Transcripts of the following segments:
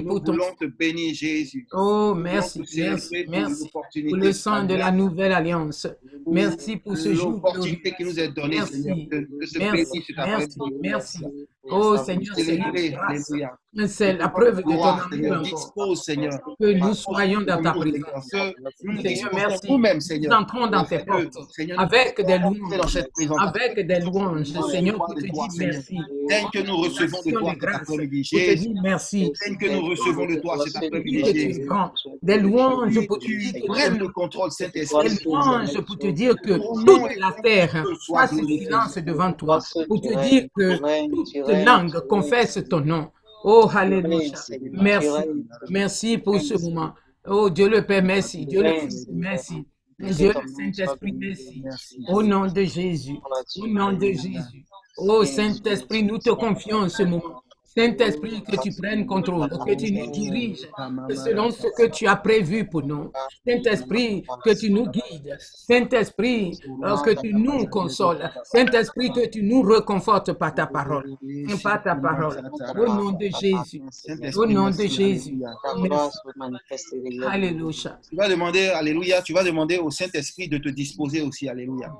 Nous pour ton voulons te bénir, Jésus. Oh, merci, merci, pour merci pour le sang de la nouvelle alliance. Merci pour ce jour l'opportunité qui nous est donnée, Merci. Seigneur, de, de se Merci, merci, merci. Oh Seigneur, c'est la preuve de ton amour. Dispose, Seigneur. Que nous soyons dans ta présence. Seigneur, merci. nous-mêmes, Nous entrons dans tes portes avec des louanges, avec des louanges, Seigneur, pour te dire merci. Tel que nous recevons de toi cet après-midi, Pour te dire merci. Tel que nous recevons de toi cet après-midi. Des louanges pour te dire que le contrôle, Saint-Esprit. des louanges pour te dire que toute la terre soit fasse silence devant toi, pour te dire que langue confesse ton nom. Oh, Alléluia. Merci. Merci pour ce moment. Oh, Dieu le Père, merci. Dieu le Fils, merci. Dieu le Saint-Esprit, merci. Au nom de Jésus. Au nom de Jésus. Oh, Saint-Esprit, nous te confions en ce moment. Saint-Esprit, que tu prennes contrôle, que tu nous diriges selon ce que tu as prévu pour nous. Saint-Esprit, que tu nous guides. Saint-Esprit, que tu nous consoles. Saint-Esprit, que tu nous reconfortes par ta parole. Et par ta parole. Au nom de Jésus. Au nom de Jésus. Alléluia. Tu vas demander, Alléluia, tu vas demander au Saint-Esprit de te disposer aussi, Alléluia.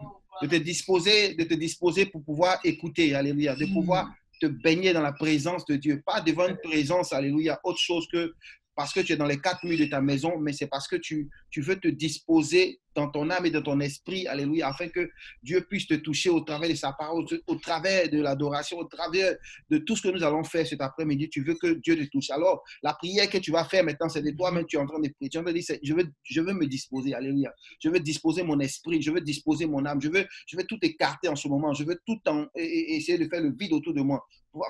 De te disposer, de te disposer pour pouvoir écouter, Alléluia. De pouvoir te baigner dans la présence de Dieu. Pas devant une présence, Alléluia, autre chose que parce que tu es dans les quatre murs de ta maison, mais c'est parce que tu, tu veux te disposer dans ton âme et dans ton esprit, Alléluia, afin que Dieu puisse te toucher au travers de sa parole, au travers de l'adoration, au travers de tout ce que nous allons faire cet après-midi. Tu veux que Dieu te touche. Alors, la prière que tu vas faire maintenant, c'est de toi-même, tu es en train de prier. Tu es en train de dire, je veux, je veux me disposer, Alléluia. Je veux disposer mon esprit, je veux disposer mon âme, je veux, je veux tout écarter en ce moment. Je veux tout en, essayer de faire le vide autour de moi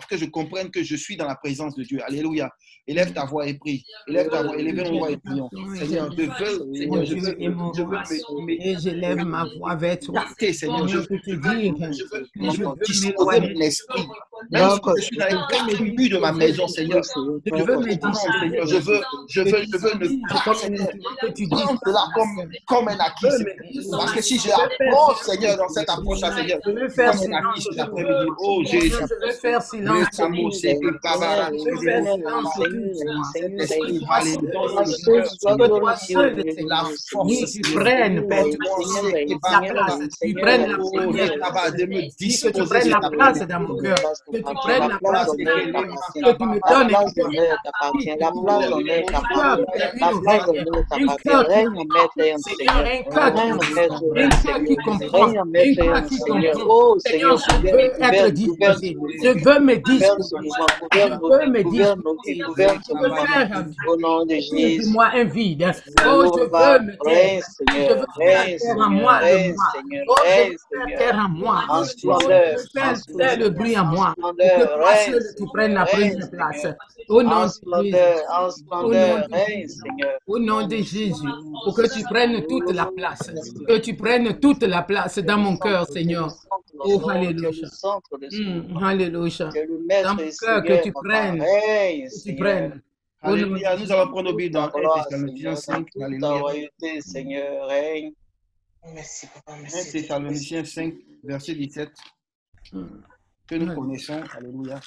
que je comprenne que je suis dans la présence de Dieu. Alléluia. Élève ta voix et prie. Élève ta voix, nos voix et prions. Seigneur, je veux, Seigneur, je veux, et je lève ma voix vers toi. Seigneur. Je veux, te dire je veux, je je veux veux disposer m'éloigner. mon esprit. Même si je suis dans les quatre murs de ma maison, Seigneur. Je veux disposer. Seigneur, je veux, je veux, je veux ne que tu dis, prendre cela comme, comme un acquis. Parce que si je approche, Seigneur, dans cette approche-là, Seigneur, je veux faire comme un acquis cet après-midi. Oh Jésus. Je veux faire silence. C'est que La force, tu prennes, Père, tu prennes la place, tu prennes la Oh, place dans mon cœur, que tu prennes la place de que tu me La donnes place un d'honneur t'appartient. La place d'honneur cœur, t'appartient. une La place oreille, d'honneur un t'appartient. cœur qui Règne en maître et en Seigneur, Règne maître et Règne maître et. Oh je veux être disposé, je veux me disposer, je veux me disposer, je Au nom de Jésus. moi un vide. Oh, je Jehovah, veux me taire. Je veux faire en moi le moi. Oh, je veux faire en moi. Oh, je veux faire le bruit en moi. Pour que toi seul tu prennes la première place. Au nom de Jésus. splendeur, en Au nom splendeur, de règne Jésus. Seigneur. Au nom de Jésus, pour que tu prennes toute la place, que tu prennes toute la place dans mon cœur, Seigneur. Oh, Alléluia. Dans maître mon cœur, que tu prennes, que tu prennes. Alléluia. Nous allons prendre dans Ta 1 gloire, Thessaloniciens Seigneur, 5. dans toute ta Alléluia. royauté, Seigneur, règne. Merci, papa. 1 Merci. Thessaloniciens 5, verset 17, Mm. Que nous connaissons. Alléluia.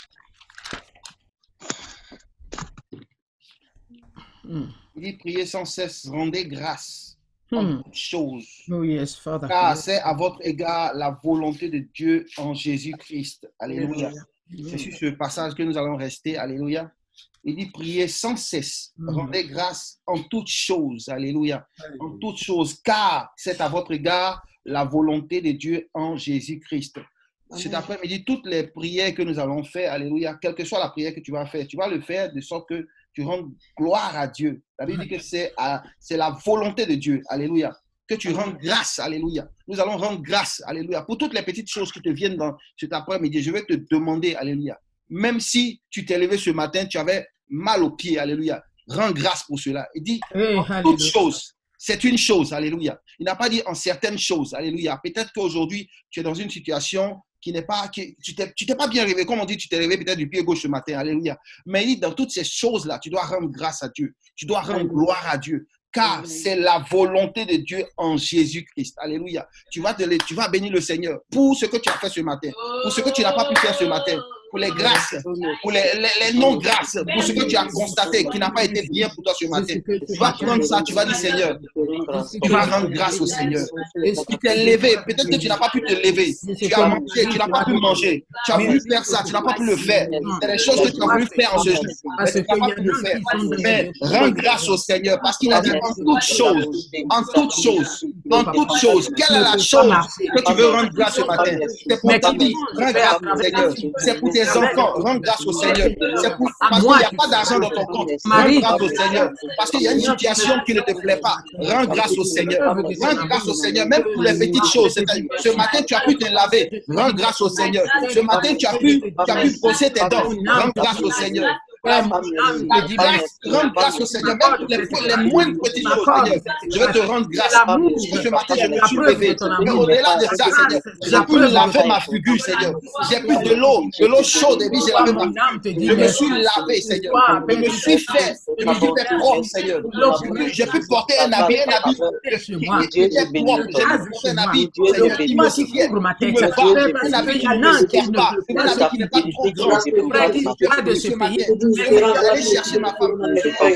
Mm. Il dit priez sans cesse, rendez grâce Mm. en toutes choses. Oh, yes, Father. Car c'est à votre égard la volonté de Dieu en Jésus-Christ. Alléluia. C'est sur ce passage que nous allons rester. Alléluia. Il dit priez sans cesse, Mm. rendez grâce en toutes choses. Alléluia. En toutes choses, car c'est à votre égard la volonté de Dieu en Jésus-Christ. Cet après-midi, toutes les prières que nous allons faire, Alléluia, quelle que soit la prière que tu vas faire, tu vas le faire de sorte que tu rendes gloire à Dieu. La Bible dit que c'est la volonté de Dieu. Alléluia. Que tu rendes grâce. Alléluia. Nous allons rendre grâce. Alléluia. Pour toutes les petites choses qui te viennent dans cet après-midi, je vais te demander, Alléluia. Même si tu t'es levé ce matin, tu avais mal aux pieds. Alléluia. Rends grâce pour cela. Il dit, Eh, toutes choses. C'est une chose, alléluia. Il n'a pas dit en certaines choses, alléluia. Peut-être qu'aujourd'hui, tu es dans une situation qui n'est pas, qui, tu t'es, pas bien réveillé. Comme on dit, tu t'es réveillé peut-être du pied gauche ce matin, alléluia. Mais il dit, dans toutes ces choses-là, tu dois rendre grâce à Dieu. Tu dois rendre gloire à Dieu. Car c'est la volonté de Dieu en Jésus-Christ. Alléluia. Tu vas, te, tu vas bénir le Seigneur pour ce que tu as fait ce matin, pour ce que tu n'as pas pu faire ce matin, pour les grâces, pour les, les, les non-grâces, pour ce que tu as constaté qui n'a pas été bien pour toi ce matin. Tu vas prendre ça, tu vas dire Seigneur, tu vas rendre grâce au Seigneur. Tu t'es levé, peut-être que tu n'as pas pu te lever. Tu as mangé, tu n'as pas pu manger. Tu as voulu faire ça, tu n'as pas pu le faire. C'est des choses que tu as voulu faire en ce jour. Mais tu n'as pas pu le faire. Mais rends grâce au Seigneur parce qu'il a dit en toutes choses, en toutes choses, en toutes choses, quelle est la chose que tu veux rendre grâce ce matin? C'est pour ta vie, rends grâce au Seigneur. C'est pour tes enfants, rends grâce au Seigneur. C'est pour, parce qu'il n'y a pas d'argent dans ton compte, rends grâce au Seigneur. Parce qu'il y a une situation qui ne te plaît pas, rends grâce au Seigneur. Rends grâce au Seigneur, même pour les petites choses. Ce matin, tu as pu te laver, rends grâce au Seigneur. Ce matin, tu as pu, tu as pu brosser tes dents, rends grâce au Seigneur. Rends grâce au Seigneur, même pour les, les moindres petites choses. Je vais te rendre grâce. Ce matin, je me suis levé. Mais au-delà de ça, Seigneur, j'ai pu laver ma figure, Seigneur. J'ai pris de l'eau, de l'eau chaude, et puis j'ai lavé ma figure. Je me suis lavé, Seigneur. Je me suis fait, je me suis fait propre, Seigneur. J'ai pu porter un habit, un habit qui était propre. J'ai pu porter un habit, Seigneur, qui me un habit qui ne me sert pas, un habit qui n'est pas trop grand. Ce matin, je vais chercher ma femme. J'ai pris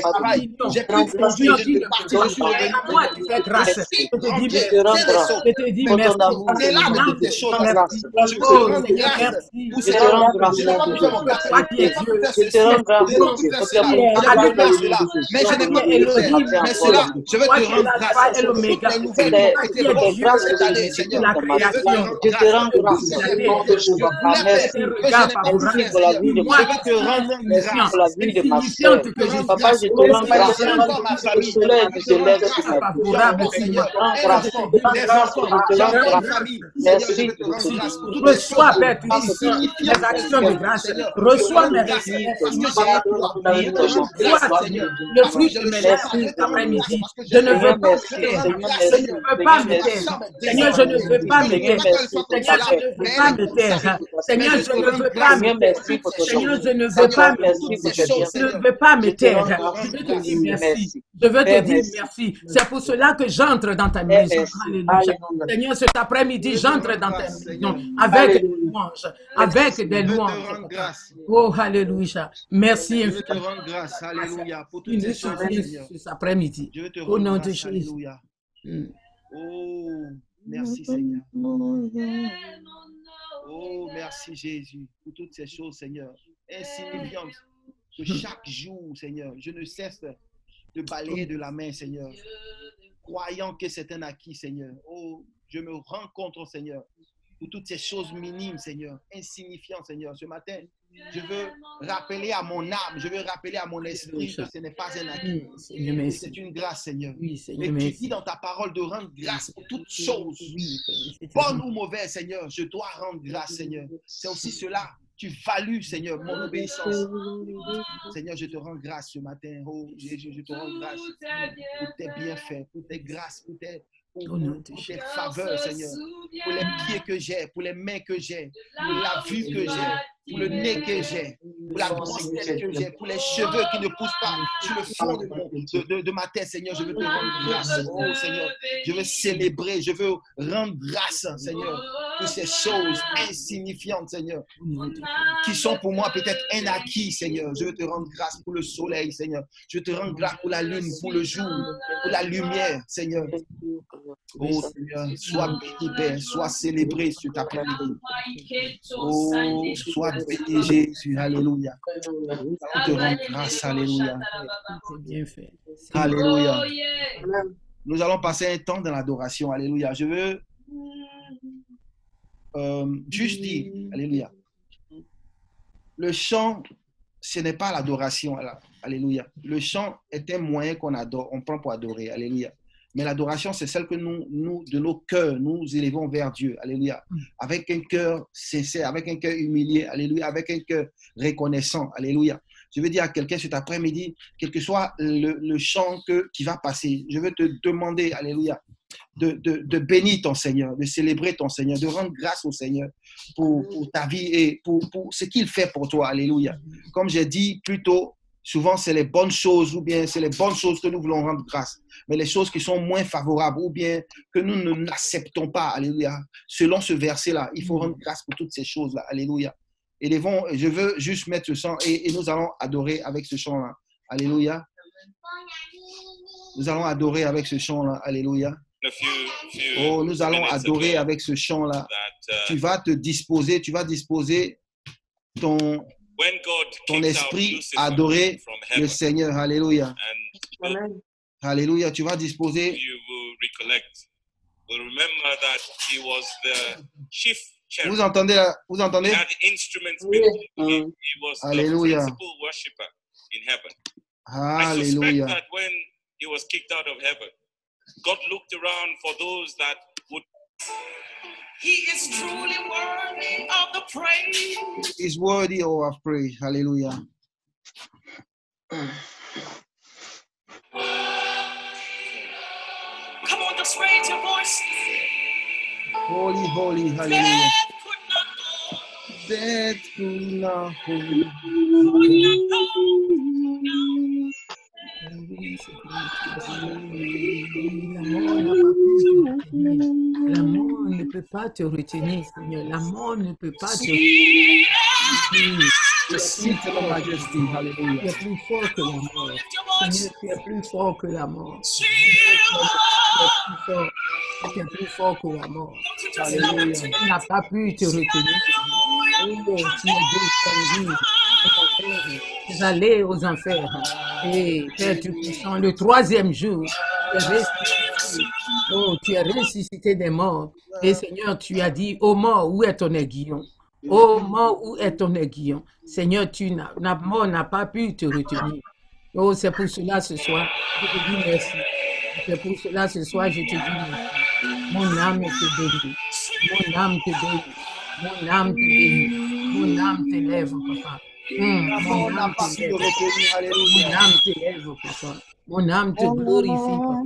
parti, je suis revenu. Moi, tu fais grâce. Je te dis te rends grâce. Te merci. C'est là de choses. Merci. Je te rends grâce. Je te rends grâce. je te rends grâce. Je pas pu. Mais je n'ai pas pu le faire. Mais cela, je vais te rendre grâce. Les nouvelles ont été reçues cette année, Seigneur. La Je te rends grâce. Je voulais faire, mais je vie de Seigneur. Je te rendre grâce. La vie de ma soeur. Papa, je te rends grâce. Le soleil qui se lève sur ma vie. Te rends grâce. Je te rends grâce. Merci. Reçois, Père, tu dis, mes actions de grâce. Reçois mes Seigneur, le fruit de mes lèvres cet après-midi. Je ne veux pas me taire. Je ne veux pas me taire. Seigneur, je ne veux pas me taire. Seigneur, je ne veux pas me taire. Seigneur, je ne veux pas me taire. Seigneur, je ne veux pas me je ne veux pas me taire. Je veux te dire merci. Je veux te dire merci. C'est pour cela que j'entre dans ta maison. Alléluia. Seigneur, cet après-midi, j'entre dans ta maison avec des louanges, avec des louanges. Oh, Alléluia. Merci Je veux te rendre grâce. Alléluia. Pour toutes Une ces choses, cet après-midi. Je veux te Au nom de. Jésus. Alléluia. Mm. Oh, merci Seigneur. Oh, merci Jésus pour toutes ces choses, Seigneur. Insignifiantes. Que chaque jour, Seigneur, je ne cesse de balayer de la main, Seigneur. Croyant que c'est un acquis, Seigneur. Oh, je me rencontre, Seigneur, pour toutes ces choses minimes, Seigneur, insignifiantes, Seigneur. Ce matin, je veux rappeler à mon âme, je veux rappeler à mon esprit que ce n'est pas un acquis. C'est une grâce, Seigneur. Oui, Et tu dis dans ta parole de rendre grâce pour toutes choses. Oui, c'est Bonne ou mauvaise, Seigneur, je dois rendre grâce, Seigneur. C'est aussi cela. Tu values, Seigneur, mon obéissance. Seigneur, je te rends grâce ce matin. Oh, Jésus, je te rends grâce pour tes bienfaits, pour tes grâces, pour tes, pour, pour faveurs, Seigneur. Pour les pieds que j'ai, pour les mains que j'ai, pour la vue que j'ai, pour le nez que j'ai, pour la grosse tête que j'ai, pour les cheveux qui ne poussent pas sur le fond de, mon- de- de- de ma tête, Seigneur. Je veux te rendre grâce. Oh, Seigneur. Je veux célébrer, je veux rendre grâce, Seigneur, ces choses insignifiantes, Seigneur, qui sont pour moi peut-être un acquis, Seigneur. Je veux te rendre grâce pour le soleil, Seigneur. Je veux te rendre grâce pour la lune, pour le jour, pour la lumière, Seigneur. Oh, Seigneur, sois béni, Père, sois célébré sur ta après-midi. Oh, sois béni, Jésus. Alléluia. Te rendre grâce, Alléluia. Bien fait. Alléluia. Nous allons passer un temps dans l'adoration. Alléluia. Je veux euh, juste dire, Alléluia. Le chant, ce n'est pas l'adoration. Alléluia. Le chant est un moyen qu'on adore, on prend pour adorer. Alléluia. Mais l'adoration, c'est celle que nous, nous, de nos cœurs, nous élevons vers Dieu. Alléluia. Avec un cœur sincère, avec un cœur humilié. Alléluia. Avec un cœur reconnaissant. Alléluia. Je veux dire à quelqu'un cet après-midi, quel que soit le, le chant que, qui va passer, je veux te demander, Alléluia, de, bénir ton Seigneur, de célébrer ton Seigneur, de rendre grâce au Seigneur pour, ta vie et pour, pour ce qu'il fait pour toi. Alléluia. Comme j'ai dit plus tôt, souvent c'est les bonnes choses ou bien c'est les bonnes choses que nous voulons rendre grâce. Mais les choses qui sont moins favorables ou bien que nous ne n'acceptons pas, Alléluia, selon ce verset-là, il faut rendre grâce pour toutes ces choses-là. Alléluia. élevons, je veux juste mettre ce chant et, et nous allons adorer avec ce chant-là. Alléluia. Nous allons adorer avec ce chant-là. Alléluia. Oh, nous allons adorer avec ce chant-là. uh, Tu vas te disposer, tu vas disposer ton, when God ton esprit à adorer from le Seigneur. Alléluia. Alléluia. Tu vas disposer. you will recollect, will remember that he was the chief cherub. Vous entendez, vous He entendez? had instruments Oui. with him. He, he was Hallelujah. the principal worshipper in heaven. I suspect Alléluia. God looked around for those that would. He is truly worthy of the praise. He's worthy of our praise. Alléluia. Come on, just raise your voice. Holy, holy, hallelujah. Death could not go. Death could not hold. La mort ne peut pas te retenir, Seigneur. La mort ne peut pas te retenir. Tu es plus fort que la mort. Seigneur, tu es plus fort que la mort. Tu es plus fort. Que la mort. Tu n'as pas pu te retenir. Oh, tu es aux enfers. Et Père Tout-Puissant, le troisième jour, tu es ressuscité. Oh, tu es ressuscité des morts. Et Seigneur, tu as dit, ô mort, où est ton aiguillon? Ô mort, où est ton aiguillon? Seigneur, tu la mort n'a pas pu te retenir. Oh, c'est pour cela ce soir, je te dis merci. C'est pour cela ce soir, je te dis merci. Mon âme te bénit. Mon âme te bénit. Mon âme te bénit. Mon âme t'élève, papa. Mon âme t'élève. Mon âme t'élève, papa. Mon âme te glorifie, papa.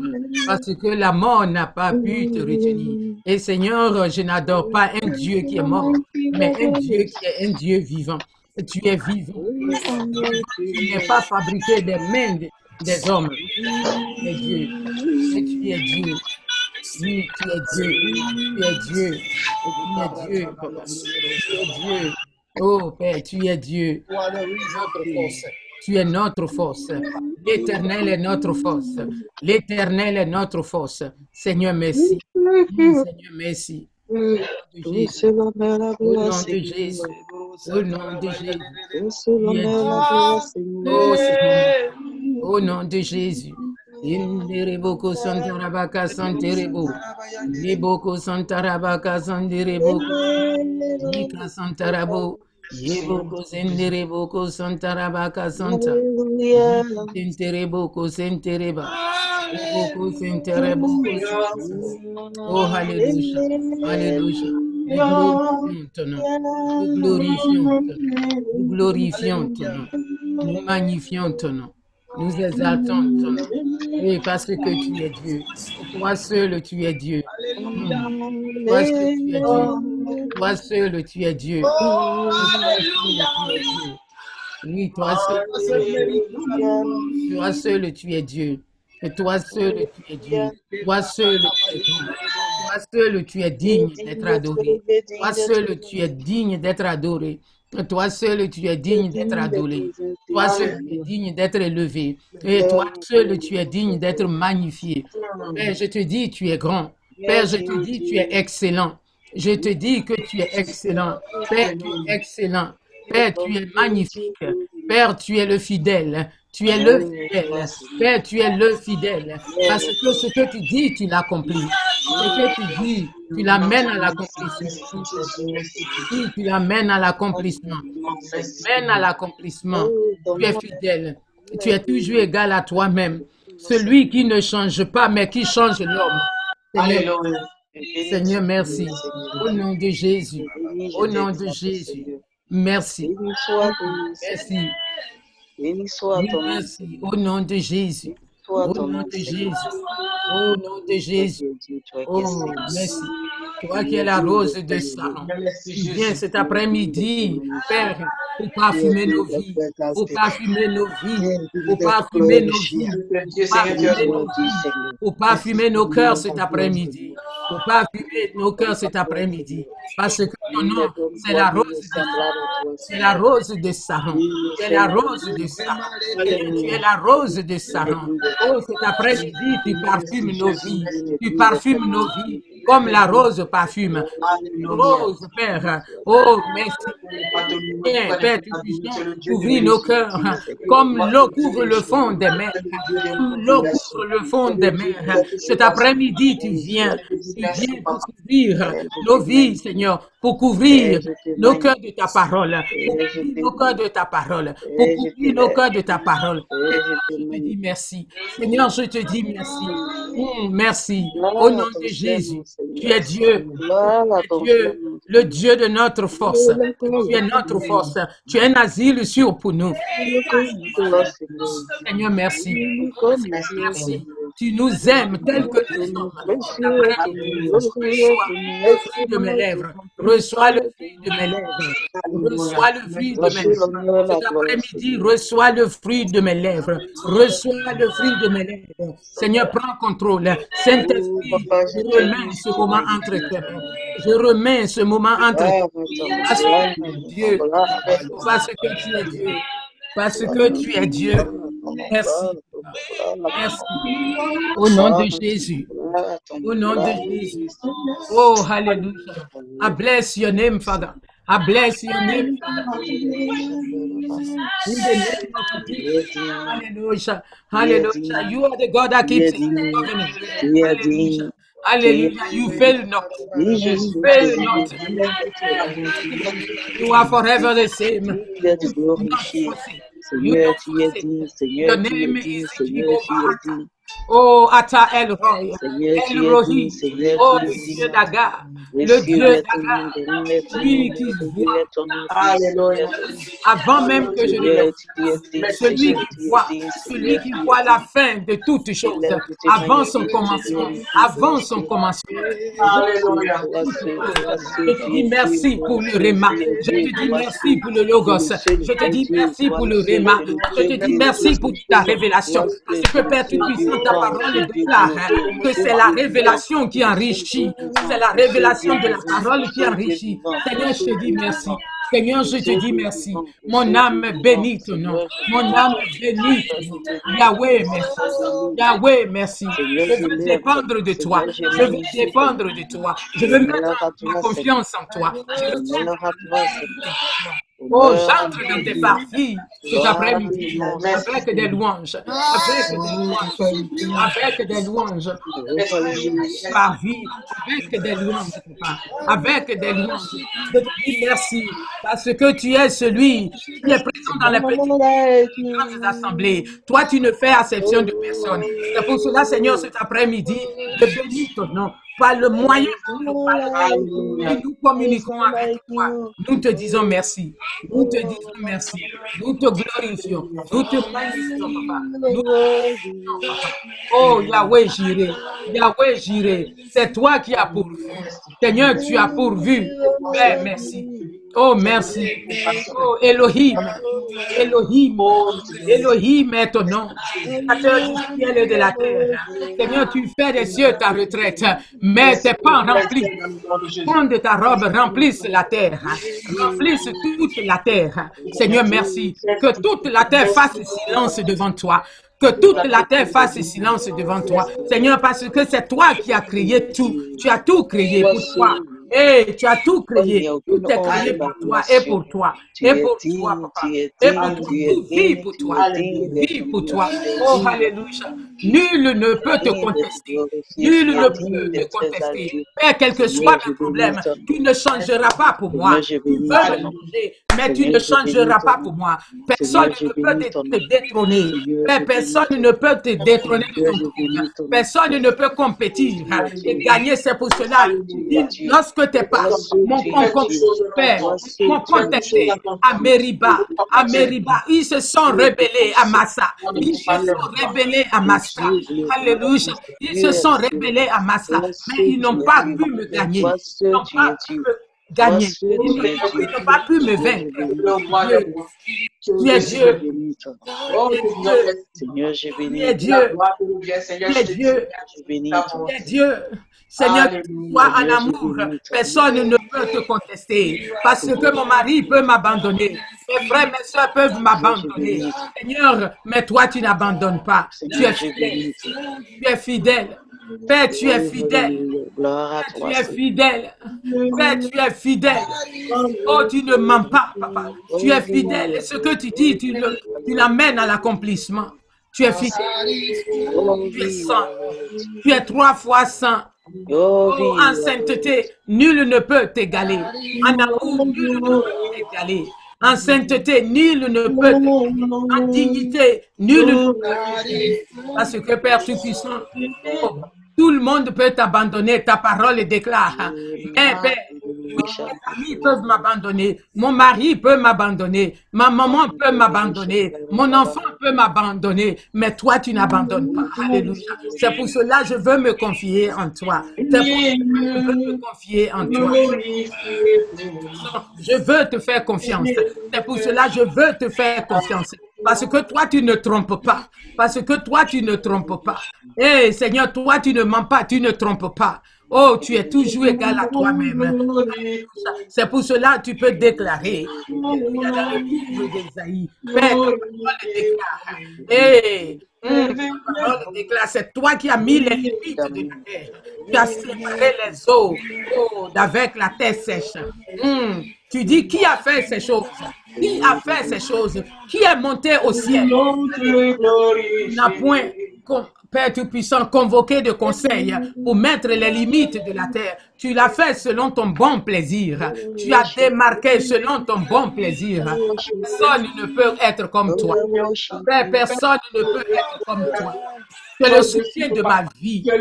Parce que la mort n'a pas pu te retenir. Et Seigneur, je n'adore pas un Dieu qui est mort, mais un Dieu qui est un Dieu vivant. Tu es vivant. Tu n'es pas fabriqué des mains de- des hommes. Es Dieu. Et tu es Dieu. Oui, tu es Dieu. Tu es Dieu. Tu es Dieu, papa. Tu es Dieu. Oh Père, tu es Dieu. Tu es notre force. L'Éternel est notre force. L'Éternel est notre force. Seigneur, merci. Seigneur, merci. Au nom de Jésus. Au nom de Jésus. Au nom de Jésus. Oh Seigneur. Au nom de Jésus. Indereboko santarabaka santerebo. Leboko santarabaka sanderebo. Ika santarabo. Yeboko sendereboko santarabaka santa. Sentereboko sentereba. Yeboko sentereboko santa. Oh, Alléluia. Alléluia. Nous glorifions ton nom. Nous glorifions ton nom. Nous glorifions ton nom. Nous magnifions ton nom. Nous exaltons ton nom. Oui, parce que tu es Dieu. Toi seul, tu es Dieu. Mm. Toi seul, tu es Dieu. Toi seul, tu es Dieu. Oui, toi seul, tu es Dieu. Toi seul, tu es Dieu. Et toi seul, tu es Dieu. Toi seul, tu es Dieu. Toi seul, tu es digne d'être adoré. Toi seul, tu es digne d'être adoré. Toi seul, tu es digne d'être adoré. Toi seul, tu es digne d'être élevé. Et toi seul, tu es digne d'être magnifié. Père, je te dis, tu es grand. Père, je te dis, tu es excellent. Je te dis que tu es excellent. Père, tu es excellent. Père, tu es magnifique. Père, tu es le fidèle. Tu es le fidèle. Père, tu es le fidèle. Parce que ce que tu dis, tu l'accomplis. Ce que tu dis, tu l'amènes à l'accomplissement. Tu l'amènes à l'accomplissement. Mène à l'accomplissement. Tu es fidèle. Tu es toujours égal à toi-même. Celui qui ne change pas, mais qui change l'homme. Seigneur, Seigneur, merci. Au nom de Jésus. Au nom de Jésus. Merci. Merci. Nom. merci. Au nom de Jésus. Au nom de. Jésus. Au nom de Jésus. Oh, merci. Toi qui es la rose de Saron, tu viens cet après-midi, Père, pour parfumer nos vies, pour parfumer nos vies, pour parfumer nos vies, pour parfumer nos cœurs cet après-midi, pour parfumer nos cœurs cet après-midi, parce que ton nom, c'est la rose de c'est la rose de Saron, c'est la rose de Saron, tu es la rose de Saron. Oh, cet après-midi, tu parfumes nos vies, tu parfumes nos vies, comme la rose parfume. Rose, Père. Oh, merci. Père, Père, tu couvrir nos cœurs comme l'eau couvre le fond des mers. L'eau couvre le fond des mers. Cet après-midi, tu viens. Tu viens pour couvrir nos vies, Seigneur, pour couvrir nos cœurs de ta parole. Pour couvrir nos cœurs de ta parole. Pour couvrir nos cœurs de ta parole. Je te dis merci. Seigneur, je te dis merci. Merci. Au nom de Jésus. Tu es Dieu. Tu es Dieu, le Dieu de notre force. Tu es notre force. Tu es un asile sûr pour nous. Seigneur, merci. Merci. Tu nous aimes tel que nous sommes. Reçois le fruit de mes lèvres. Reçois le fruit de mes lèvres. Reçois le fruit de mes lèvres. Cet après-midi, reçois le fruit de mes lèvres. Reçois le fruit de mes lèvres. Seigneur, prends contrôle. Saint-Esprit, je remets ce moment entre tes mains. Je remets ce moment entre tes mains. Parce que Dieu, parce que tu es Dieu. Parce que tu es Dieu. Merci. Merci. Au nom de Jésus. Au nom de Jésus. Oh, hallelujah. I bless your name, Father. I bless your name. In the name of Jesus. Hallelujah. Hallelujah. You are the God that keeps covenant. Hallelujah. Hallelujah. You fail not. You fail not. You are forever the same. Seigneur, tu es digne, Seigneur, Your tu es name digne, is Seigneur, tu es Jehovah. Oh, Ata El Roy, tu El Rohi, oh, tu Dieu d'Agar, le Dieu d'Agar, lui qui voit Alléluia. avant même que je ne tu celui qui tu voit, celui qui tu voit la fin de toutes choses, avant son commencement, avant son commencement. Alléluia. Je te tu dis merci pour le Réma. tu Je te dis merci pour le Tu Logos. Je te dis merci pour le Réma. tu Je te dis merci pour ta révélation. Parce que Père Dieu, Tout-Puissant, ta parole déclare hein, que c'est la révélation qui enrichit. C'est la révélation de la parole le qui enrichit. Seigneur, je te dis merci. Seigneur, je te dis merci. Mon âme bénit ton nom. Mon âme bénit ton nom. Yahweh, merci. Yahweh, merci. Je veux dépendre de toi. Je veux dépendre de toi. Je veux mettre ma confiance en toi. Je veux Oh, j'entre dans tes parties cet à après-midi avec des louanges, avec des louanges, avec des louanges, Alléluia. par vie, avec des louanges, papa, avec des louanges. Je te dis merci parce que tu es celui qui est présent dans les petites assemblées. Toi, tu ne fais acception de personne. C'est pour cela, Seigneur, cet après-midi, je bénis ton nom par le moyen dont nous communiquons avec toi. Nous te disons merci. Nous te disons merci. Nous te glorifions. Nous te magnifions, papa. Nous te papa. Oh, Yahweh, j'irai. Yahweh, j'irai. C'est toi qui as pourvu. Seigneur, tu as pourvu. Père, merci. Oh, merci. Oh, Elohim. Elohim. Elohim est ton nom. Seigneur, tu fais des cieux ta retraite, mais tes pas remplis. Prends de ta robe, remplisse la terre. Remplisse toute la terre. Seigneur, merci. Que toute la terre fasse silence devant toi. Que toute la terre fasse silence devant toi. Seigneur, parce que c'est toi qui as créé tout. Tu as tout créé pour toi. Et tu as tout créé. Tout est créé pour toi et pour toi. Et pour toi, papa. Et pour toi. Tout vit pour toi. vit pour toi. Oh. Alléluia. Nul ne peut te contester. Nul ne peut te contester. Père, quel que soit ton nom. tu ne changeras pas pour moi. Tu me nom. changer. Mais tu ne changeras pas pour moi. Personne ne peut te détrôner. Personne ne peut te détrôner de ton pouvoir. Personne ne peut compétir et gagner. C'est pour cela, lorsque tes parents m'ont contesté à Meriba, à Meriba, ils se sont rebellés à Massa. Ils se sont rebellés à Massa. Alléluia. Ils se sont rebellés à Massa, mais ils n'ont pas pu me gagner. Ils n'ont pas pu me gagner. Ils n'ont pas pu me vaincre. Tu es Dieu. Seigneur, je bénis. Tu es Dieu. Tu es Dieu. Tu es Dieu. Seigneur, toi en amour, personne ne peut te contester. Parce que mon mari peut m'abandonner. Mes frères, mes soeurs peuvent m'abandonner. Seigneur, mais toi, tu n'abandonnes pas. Tu es fidèle. Tu es fidèle. Père, tu es fidèle. Tu es fidèle. Père, tu es fidèle. Oh, tu ne mens pas, papa. Tu es fidèle. Et ce que tu dis, tu l'amènes à l'accomplissement. Tu es fidèle. Tu es saint. Tu es trois fois saint. Oh, en sainteté, nul ne peut t'égaler. En amour, nul ne peut t'égaler. En sainteté, nul ne peut En dignité, nul ne peut Parce que Père Tout-Puissant, tout le monde peut t'abandonner. Ta parole déclare. Mais Père, mes amis peuvent m'abandonner, mon mari peut m'abandonner, ma maman peut m'abandonner, mon enfant peut m'abandonner, mais toi tu n'abandonnes pas. Alléluia. C'est pour cela que je veux me confier en toi. C'est pour cela que je veux me confier en toi. Je veux te faire confiance. C'est pour cela que je veux te faire confiance. Parce que toi, tu ne trompes pas. Parce que toi, tu ne trompes pas. Eh, Seigneur, toi, tu ne mens pas, tu ne trompes pas. Oh, tu es toujours égal à toi-même. C'est pour cela que tu peux déclarer. Père, hey, c'est toi qui as mis les limites de la terre. Tu as séparé les eaux oh, avec la terre sèche. Hmm. Tu dis qui a fait ces choses? Qui a fait ces choses? Qui est monté au ciel? N'a point Père Tout-Puissant, convoqué de conseil pour mettre les limites de la terre. Tu l'as fait selon ton bon plaisir. Tu as démarqué selon ton bon plaisir. Personne ne peut être comme toi. Père, personne ne peut être comme toi. Tu es le soutien de ma vie. Tu es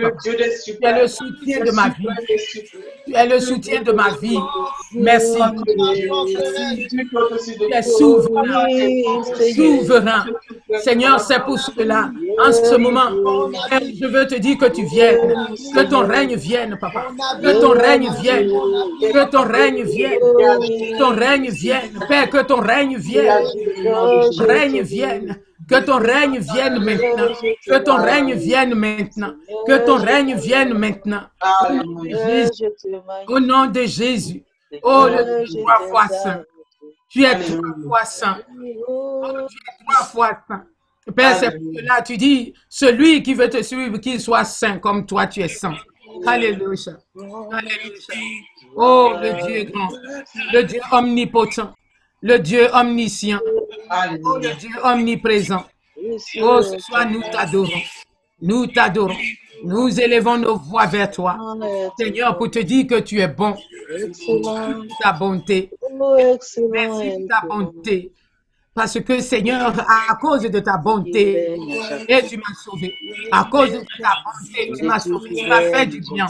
le soutien de ma vie. Tu es le soutien de ma vie. Merci. Tu es souverain. Souverain. Seigneur, c'est pour cela. En ce moment, je veux te dire que tu viennes. Que ton règne vienne, papa. Que ton règne vienne. Que ton règne vienne. Ton règne vienne. Père, que ton règne vienne. Règne vienne. Que ton règne vienne maintenant. Que ton règne vienne maintenant. Que ton règne vienne maintenant. Au nom de Jésus. Oh, le trois fois saint. Tu es trois fois saint. Oh, tu es trois fois saint. Père, c'est pour cela tu dis, celui qui veut te suivre, qu'il soit saint comme toi, tu es saint. Alléluia. Alléluia. Oh, le Dieu grand, le Dieu omnipotent, le Dieu omniscient, oh, le Dieu omniprésent. Oh, ce soir, nous t'adorons. Nous t'adorons. Nous élevons nos voix vers toi, Seigneur, pour te dire que tu es bon. Ta bonté. Merci ta bonté. Parce que Seigneur, à cause de ta bonté, et tu m'as sauvé. À cause de ta bonté, tu m'as sauvé. Tu m'as fait du bien.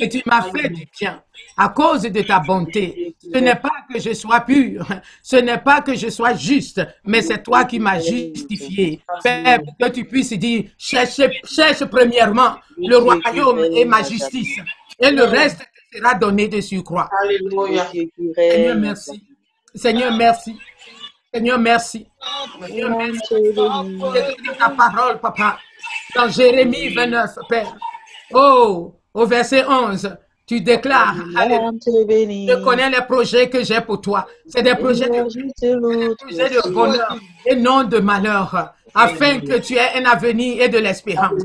Et tu m'as fait du bien à cause de ta bonté. Ce n'est pas que je sois pur, ce n'est pas que je sois juste, mais c'est toi qui m'as justifié. Père, que tu puisses dire, cherche, cherche premièrement le royaume et ma justice, et le reste sera donné de croix. Seigneur, merci. Seigneur, merci. Seigneur, merci. Seigneur, merci. C'est ta parole, papa. Dans Jérémie 29, Père. Oh, au verset 11, tu déclares, je connais les projets que j'ai pour toi. C'est des projets de, projets de bonheur et non de malheur, afin que tu aies un avenir et de l'espérance.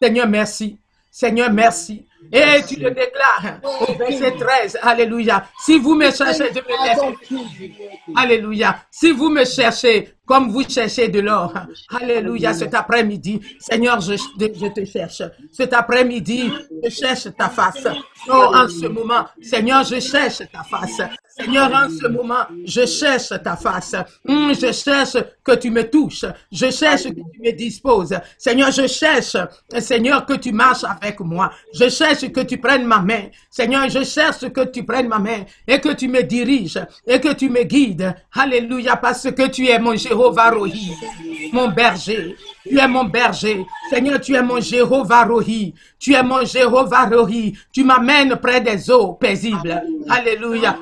Seigneur, merci. Seigneur, merci. Et tu le déclares au verset 13. Alléluia. Si vous me cherchez de me Alléluia. Si vous me cherchez comme vous cherchez de l'or. Alléluia. Cet après-midi, Seigneur, je, je, te cherche. Cet après-midi, je cherche ta face. Oh, en ce moment, Seigneur, je cherche ta face. Seigneur, en ce moment, je cherche ta face. Hum, je cherche que tu me touches. Je cherche que tu me disposes. Seigneur, je cherche, Seigneur, que tu marches avec moi. Je cherche que tu prennes ma main. Seigneur, je cherche que tu prennes ma main et que tu me diriges et que tu me guides. Alléluia, parce que tu es mon Jéhovah Rohi, mon berger. Tu es mon berger. Seigneur, tu es mon Jéhovah Rohi. Tu es mon Jéhovah Rohi. Tu m'amènes près des eaux paisibles. Alléluia.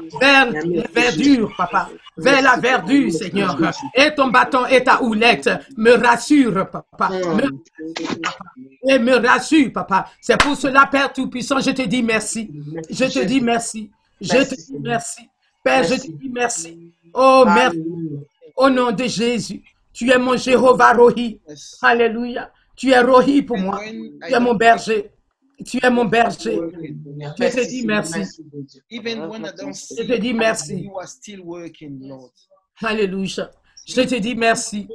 La verdure, papa. Vers la verdure, Seigneur. Et ton bâton et ta houlette me rassurent, papa. Me- et me rassure, papa. C'est pour cela, Père Tout-Puissant, je te dis merci. Je te dis merci. Je te dis merci. Père, je te dis merci. Oh, merci. Au nom de Jésus. Tu es mon Jéhovah Rohi. Alléluia. Tu es Rohi pour moi. Tu es mon berger. Tu es mon berger. Je te dis merci. Je te dis merci. you are still working, Lord. Alléluia. Je te dis merci.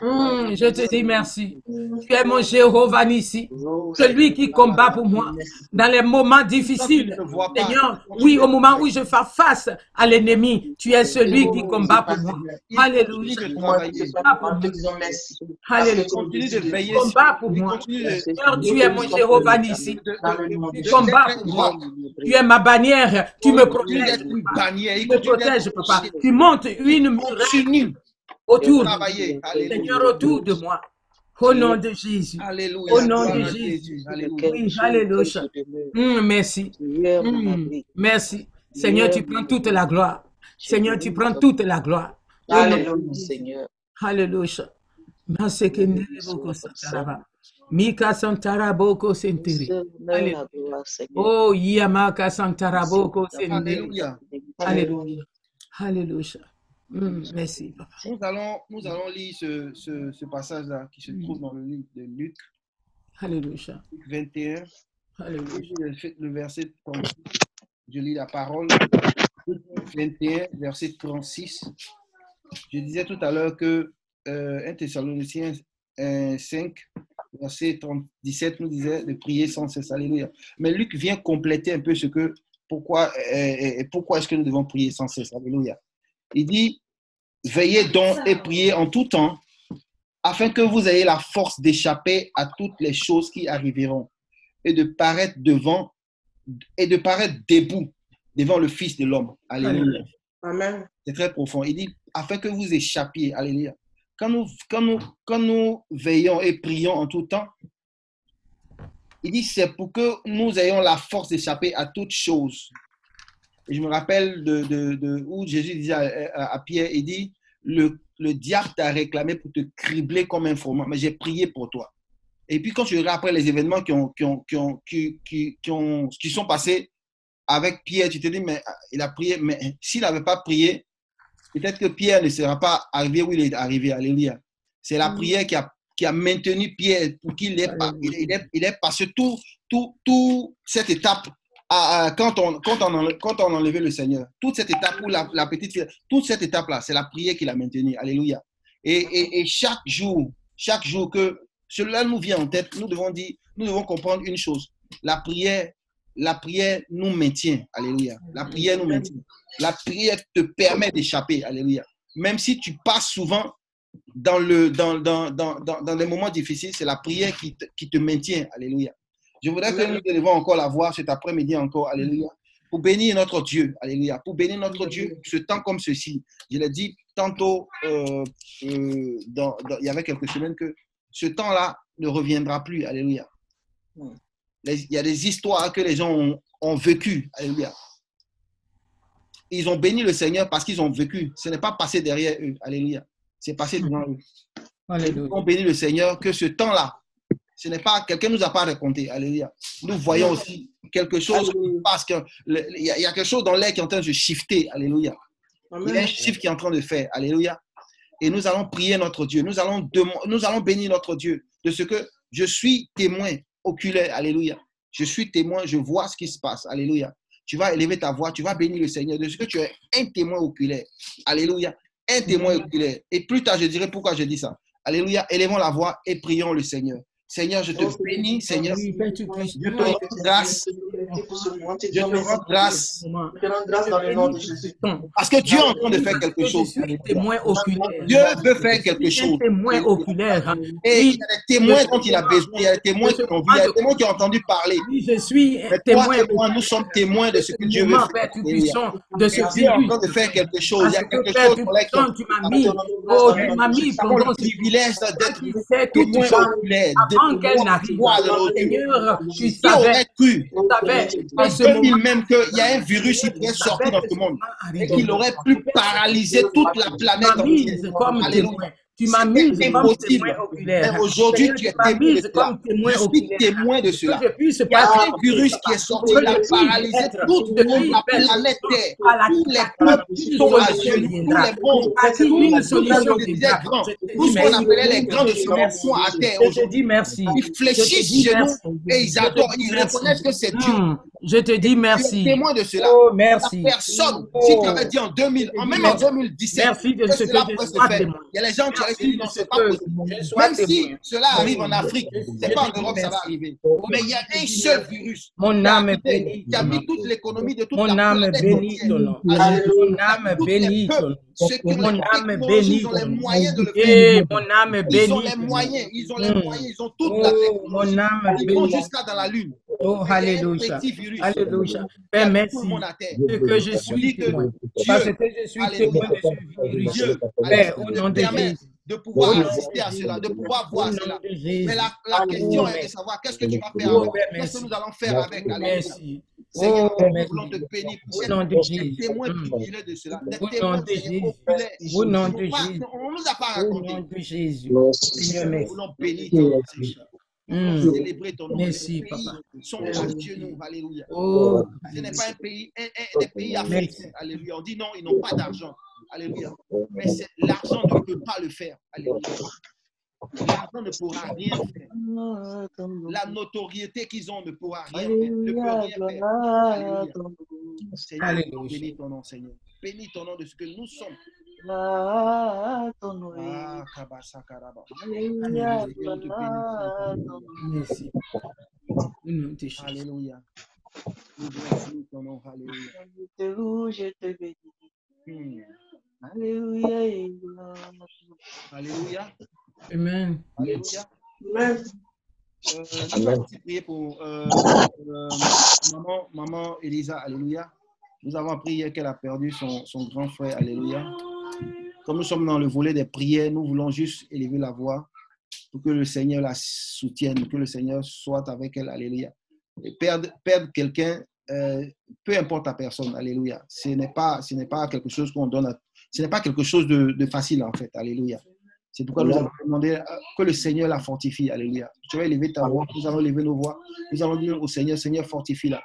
Hum, je te dis merci. Tu es mon Jéhovah Nissi. Celui qui combat pour moi dans les moments difficiles. Seigneur, oui, au moment où je fais face à l'ennemi, tu es celui qui combat pour moi. Alléluia. Continue de travailler. Alléluia. Continue de veiller. Combat pour moi. Continue de- Seigneur, tu es mon Jéhovah de- Tu combats pour moi. Tu es ma bannière. Tu me Continue protèges. Tu me protèges, papa. Tu montes une muraille autour de. Seigneur, autour de moi. Au nom de Jésus. Alléluia. Au nom de Jésus. Alléluia. Oui, alléluia. Hum, merci. Hum, merci. Seigneur, tu prends toute la gloire. Seigneur, tu prends toute la gloire. Alléluia. Seigneur. Alléluia. Mika santara boko sentiri. Oh, yamaka santara boko sentiri. Alléluia. Alléluia. Alléluia. Hum, merci. Nous allons, nous allons lire ce, ce, ce passage-là qui se trouve dans le livre de Luc, Alléluia. Luc 21. Alléluia. Je lis le verset 36. Je lis la parole. Luc 21, verset 36. Je disais tout à l'heure que euh, 1 Thessaloniciens euh, 5, verset 30 17 nous disait de prier sans cesse. Alléluia. Mais Luc vient compléter un peu ce que, pourquoi, euh, euh, pourquoi est-ce que nous devons prier sans cesse? Alléluia. Il dit, veillez donc et priez en tout temps, afin que vous ayez la force d'échapper à toutes les choses qui arriveront et de paraître devant et de paraître debout devant le Fils de l'homme. Alléluia. Amen. C'est très profond. Il dit, afin que vous échappiez. Alléluia. Quand nous, quand nous, quand nous veillons et prions en tout temps, il dit, c'est pour que nous ayons la force d'échapper à toutes choses. Et je me rappelle de, de, de où Jésus disait à, à- à Pierre, il dit, le, le diable t'a réclamé pour te cribler comme un froment, mais j'ai prié pour toi. Et puis quand je regarde après les événements qui, ont, qui, ont, qui, ont, qui, qui, qui ont, qui sont passés avec Pierre, tu te dis, mais il a prié, mais s'il n'avait pas prié, peut-être que Pierre ne sera pas arrivé où il est arrivé. Alléluia. C'est la Mm. prière qui a, qui a maintenu Pierre pour qu'il ait, il, est, il est passé tout, tout, tout cette étape quand, on, quand, on, quand on enlevait le Seigneur. Toute cette étape où la, petite fille, toute cette étape-là, c'est la prière qui l'a maintenu. Alléluia. Et, chaque jour, chaque jour que cela nous vient en tête, nous devons dire, nous devons comprendre une chose. La prière, la prière nous maintient. Alléluia. La prière nous maintient. La prière te permet d'échapper. Alléluia. Même si tu passes souvent dans, le, des moments difficiles, c'est la prière qui te, qui te maintient. Alléluia. Je voudrais que nous devons encore la voir cet après-midi encore. Alléluia. Pour bénir notre Dieu. Alléluia. Pour bénir notre Dieu, ce temps comme ceci. Je l'ai dit tantôt, euh, euh, dans- dans- il y avait quelques semaines, que ce temps-là ne reviendra plus. Alléluia. Les- il y a des histoires que les gens ont, ont vécues. Alléluia. Ils ont béni le Seigneur parce qu'ils ont vécu. Ce n'est pas passé derrière eux. Alléluia. C'est passé devant eux. Ils ont béni le Seigneur que ce temps-là, ce n'est pas, quelqu'un nous a pas raconté. Alléluia. Nous voyons aussi quelque chose passe. que Il y, a- il y a quelque chose dans l'air qui est en train de se shifter. Alléluia. Il y a un chiffre qui est en train de faire. Alléluia. Et nous allons prier notre Dieu. Nous allons, nous allons bénir notre Dieu de ce que je suis témoin oculaire. Alléluia. Je suis témoin, je vois ce qui se passe. Alléluia. Tu vas élever ta voix, tu vas bénir le Seigneur de ce que tu es un témoin oculaire. Alléluia. Un témoin oculaire. Et plus tard, je dirai pourquoi je dis ça. Alléluia. Élevons la voix et prions le Seigneur. Seigneur, je te bénis, Seigneur. Je te rends grâce. Je te rends grâce. Je te rends grâce dans le nom de Jésus. Parce que Dieu est en train de faire quelque chose. témoin oculaire. Dieu veut faire quelque chose. témoin oculaire. Et il y a des témoins dont il a besoin. Il y a des témoins qui ont vu. Il y a des témoins qui ont entendu parler. Je suis témoin. nous sommes témoins de ce que Dieu veut faire. de ce Dieu est en train de faire quelque chose. Il y a quelque chose pour puissant, tu m'as mis, oh, tu m'as mis nous avons pendant le ce privilège d'être qui sait tout Avant qu'elle n'arrive. Seigneur, tu savais, aurait cru tu savais en en ce 2000 moment, même qu'il y a un virus qui pourrait sortir dans ce monde et qu'il aurait pu paralyser toute la planète entière. comme témoin. Tu m'as mise comme témoin oculaire. Aujourd'hui, tu es témoin de cela. comme témoin Je suis témoin de cela. Il y a un virus qui est sorti, il a paralysé toute la planète Terre. Tous les peuples qui sont à genoux, tous les qui tous une solution grands, dis tout ce qu'on appelait les grands de ce monde sont à terre aujourd'hui. Ils fléchissent chez nous et ils adorent, ils reconnaissent que c'est Dieu. Hmm. Je te dis Tu es merci. témoin de cela. Oh, La merci. personne, Oh. si tu avais dit en 2000, en même en 2017, Merci de que ce cela que je sois faire. témoin. Il y a les gens qui auraient dit Merci non, c'est pas possible. Même si cela arrive en Afrique, c'est pas en Europe que ça va merci. arriver. Mais il y a un seul virus Mon âme est bénie. qui a mis toute l'économie de toute Mon la âme à genoux. Mon âme qui ont Mon âme technologies, bénit ils ont les moyens de le faire. Et mon âme Ils ont les moyens, ils ont les Mm. moyens, ils ont toute la Oh, technologie. mon âme Ils vont jusqu'à dans la lune. Oh, Mais alléluia. virus Père, merci que je suis que témoin. Parce Dieu, que je suis témoin de ce virus. Dieu, Père, au nom de permet Jésus. de pouvoir assister à cela, de pouvoir voir cela. Mais la, la question est de savoir qu'est-ce que tu vas faire avec. Qu'est-ce que nous allons faire avec. Alléluia. Merci. Seigneur, Oh, nous voulons te bénir pour être nom de cela. Des Au nom de Jésus. On ne nous a pas Au nom raconté. de Jésus. Seigneur, nous voulons bénir Mm. célébrer ton nom. Merci, Les pays papa. sont à genoux. Alléluia. Oh, Ce n'est pas un pays, un, un des pays africains. Alléluia. On dit non, ils n'ont pas d'argent. Alléluia. Mais l'argent ne peut pas le faire. Alléluia. L'argent ne pourra rien faire. La notoriété qu'ils ont ne pourra rien faire. Ne peut rien faire. Alléluia. Seigneur, Alléluia. bénis ton nom, Seigneur. Bénis ton nom de ce que nous sommes. Là, ton nom Ah, Kabasakaraba. Alléluia. Je te loue, je te bénis. Hmm. Alléluia. Alléluia. Amen. Alléluia. Amen. Euh, nous allons aussi prier pour euh, euh, maman, maman Elisa, Alléluia. Nous avons appris hier qu'elle a perdu son, son grand frère, Alléluia. Comme nous sommes dans le volet des prières, nous voulons juste élever la voix pour que le Seigneur la soutienne, que le Seigneur soit avec elle, Alléluia. Et perdre, perdre quelqu'un, euh, peu importe la personne, Alléluia. Ce n'est pas, ce n'est pas quelque chose qu'on donne, à- ce n'est pas quelque chose de, de facile en fait, Alléluia. C'est pourquoi nous allons demander euh, que le Seigneur la fortifie. Alléluia. Tu vas élever ta voix. Nous allons élever nos voix. Nous allons dire au Seigneur, Seigneur, fortifie-la.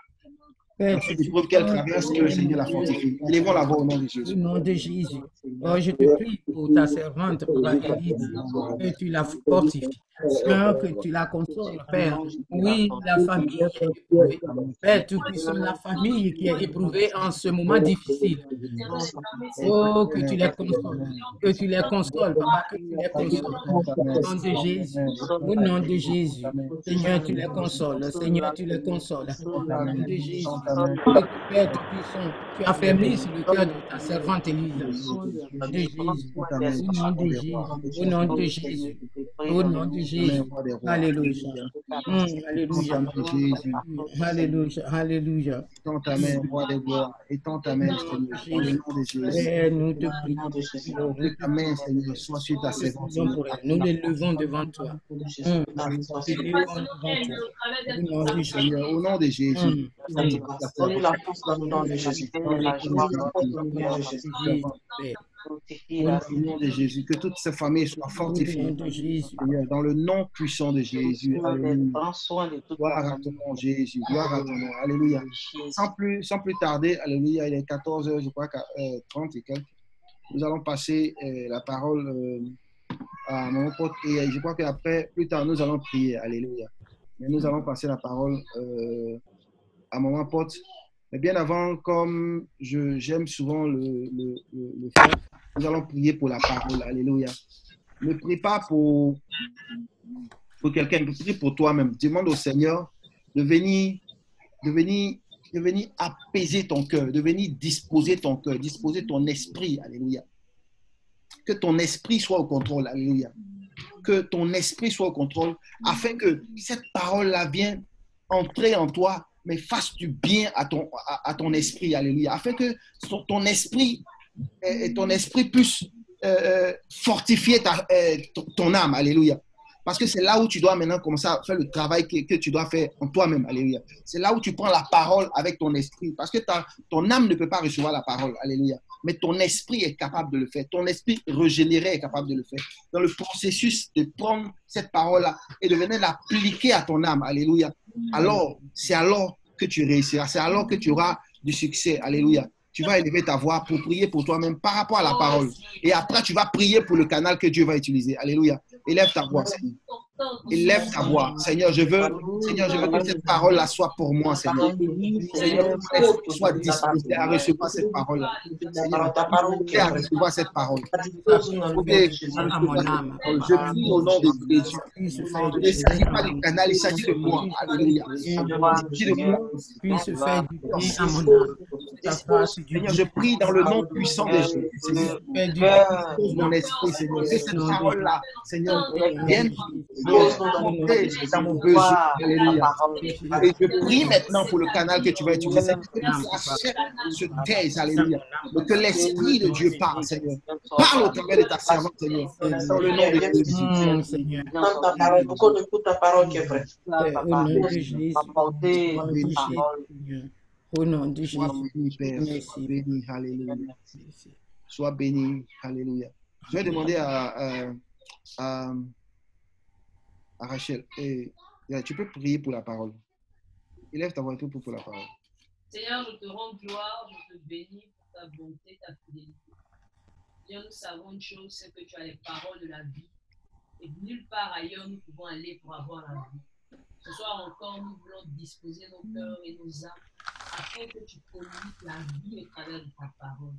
Père, Dans cette épreuve qu'elle traverse, que le Seigneur la fortifie. Élevons la voix au nom de Au Jésus. nom de Jésus. Oh, je te prie pour ta servante, pour Élise, que tu la fortifies. Seigneur, que tu la consoles, Père. Oui, la famille qui est éprouvée. Père, tout puissant, la famille qui est éprouvée en ce moment difficile. Oh, que tu les consoles. Que tu les consoles, Papa, que tu les consoles. Au nom de Jésus. Au nom de Jésus. Seigneur, tu les consoles. Seigneur, tu les consoles. Au nom de Jésus. Père Tout-Puissant, tu as fermé sur le cœur de ta servante Élise. Au nom de Jésus. Au nom de Jésus. Au nom de Jésus. De. Alléluia. Hum, Alléluia. Hum, Alléluia. Alléluia. Étends ta main, roi des gloires. Étends ta main, Seigneur, au nom de Jésus. Père, nous te prions. Ouvre ta main, Seigneur, sois sur ta servante. Nous les levons devant toi. Hum, Nous les levons devant toi. Au nom de Jésus. Au nom de Jésus. Donne la force dans le nom de Jésus. La joie, Au nom de Jésus. Jésus, Père. fortifie la Au nom de Jésus. Que toute ces familles soient fortifiées. dans le nom puissant de Jésus. Gloire à ton nom, Jésus. Gloire à ton nom. Alléluia. Sans plus, sans plus tarder, Alléluia, il est 14h, je crois, qu'à, euh, 30 et quelques. Nous allons passer euh, la parole euh, à mon pote et je crois qu'après, plus tard, nous allons prier. Alléluia. Mais nous allons passer la parole euh, à mon pote. Mais bien avant, comme j'aime souvent le, le, le, le faire, nous allons prier pour la parole. Alléluia. Ne prie pas pour, pour quelqu'un, prie pour toi-même. Demande au Seigneur de venir, de venir, de venir apaiser ton cœur, de venir disposer ton cœur, disposer ton esprit. Alléluia. Que ton esprit soit au contrôle. Alléluia. Que ton esprit soit au contrôle afin que cette parole-là vienne entrer en toi, mais fasse du bien à ton, à, ton esprit. Alléluia. Afin que ton esprit, euh, ton esprit puisse euh, euh, fortifier ton âme. Alléluia. Parce que c'est là où tu dois maintenant commencer à faire le travail que, que tu dois faire en toi-même. Alléluia. C'est là où tu prends la parole avec ton esprit. Parce que ta- ton âme ne peut pas recevoir la parole. Alléluia. Mais ton esprit est capable de le faire. Ton esprit régénéré est capable de le faire. Dans le processus de prendre cette parole-là et de venir l'appliquer à ton âme. Alléluia. Alors, c'est alors que tu réussiras. C'est alors que tu auras du succès. Alléluia. Tu vas élever ta voix pour prier pour toi-même par rapport à la parole. Et après, tu vas prier pour le canal que Dieu va utiliser. Alléluia. Élève ta voix. Élève ta voix. Seigneur, je veux, Seigneur, je veux que cette parole-là soit pour moi, Seigneur. Seigneur, que soit disposé à recevoir cette parole-là. Seigneur, à recevoir cette parole. Je prie au nom de Jésus. Il ne s'agit pas du canal, il s'agit de moi. Alléluia. Il s'agit de moi. Seigneur, je prie dans le nom puissant de Jésus. Seigneur, mon esprit, Seigneur. Que cette parole-là, Seigneur, vienne dans mon besoin. Et je prie maintenant pour le canal que tu vas utiliser. Se taise, alléluia. Que l'Esprit de Dieu parle, Seigneur. Parle au travers de ta servante, Seigneur. Dans le nom de Jésus. Seigneur. Entends ta parole, pour qu'on écoute ta parole qui est vraie. Au nom de Jésus. Apporter Au nom de une Jésus. parole. Seigneur. Au nom de Jésus. Sois béni, Père. Sois béni, alléluia. Sois béni, alléluia. Je vais demander à, à, à, à Rachel. Tu peux prier pour la parole. Élève ta voix et tout pour la parole. Seigneur, je te rends gloire, je te bénis pour ta bonté, ta fidélité. Seigneur, nous savons une chose, c'est que tu as les paroles de la vie. Et nulle part ailleurs nous pouvons aller pour avoir la vie. Ce soir encore, nous voulons disposer nos cœurs et nos âmes afin que tu communiques la vie au travers de ta parole.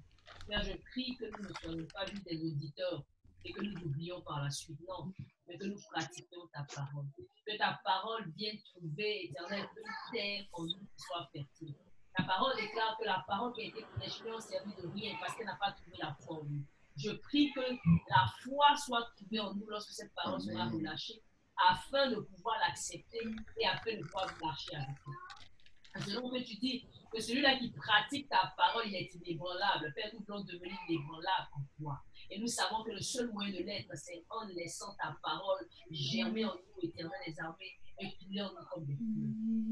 Seigneur, je prie que nous ne soyons pas juste des auditeurs et que nous oublions par la suite. Non, mais que nous pratiquions ta parole. Que ta parole vienne trouver, éternel, une terre en nous qui soit fertile. La parole déclare que la parole qui a été prêchée n'a servi de rien parce qu'elle n'a pas trouvé la foi en nous. Je prie que la foi soit trouvée en nous lorsque cette parole sera relâchée afin de pouvoir l'accepter et afin de pouvoir marcher avec elle. Selon que tu dis que celui-là qui pratique ta parole, il est inébranlable. Père, nous voulons devenir inébranlables en toi. Et nous savons que le seul moyen de l'être, c'est en laissant ta parole germer en nous, éternel des armées, et couler en nous comme des.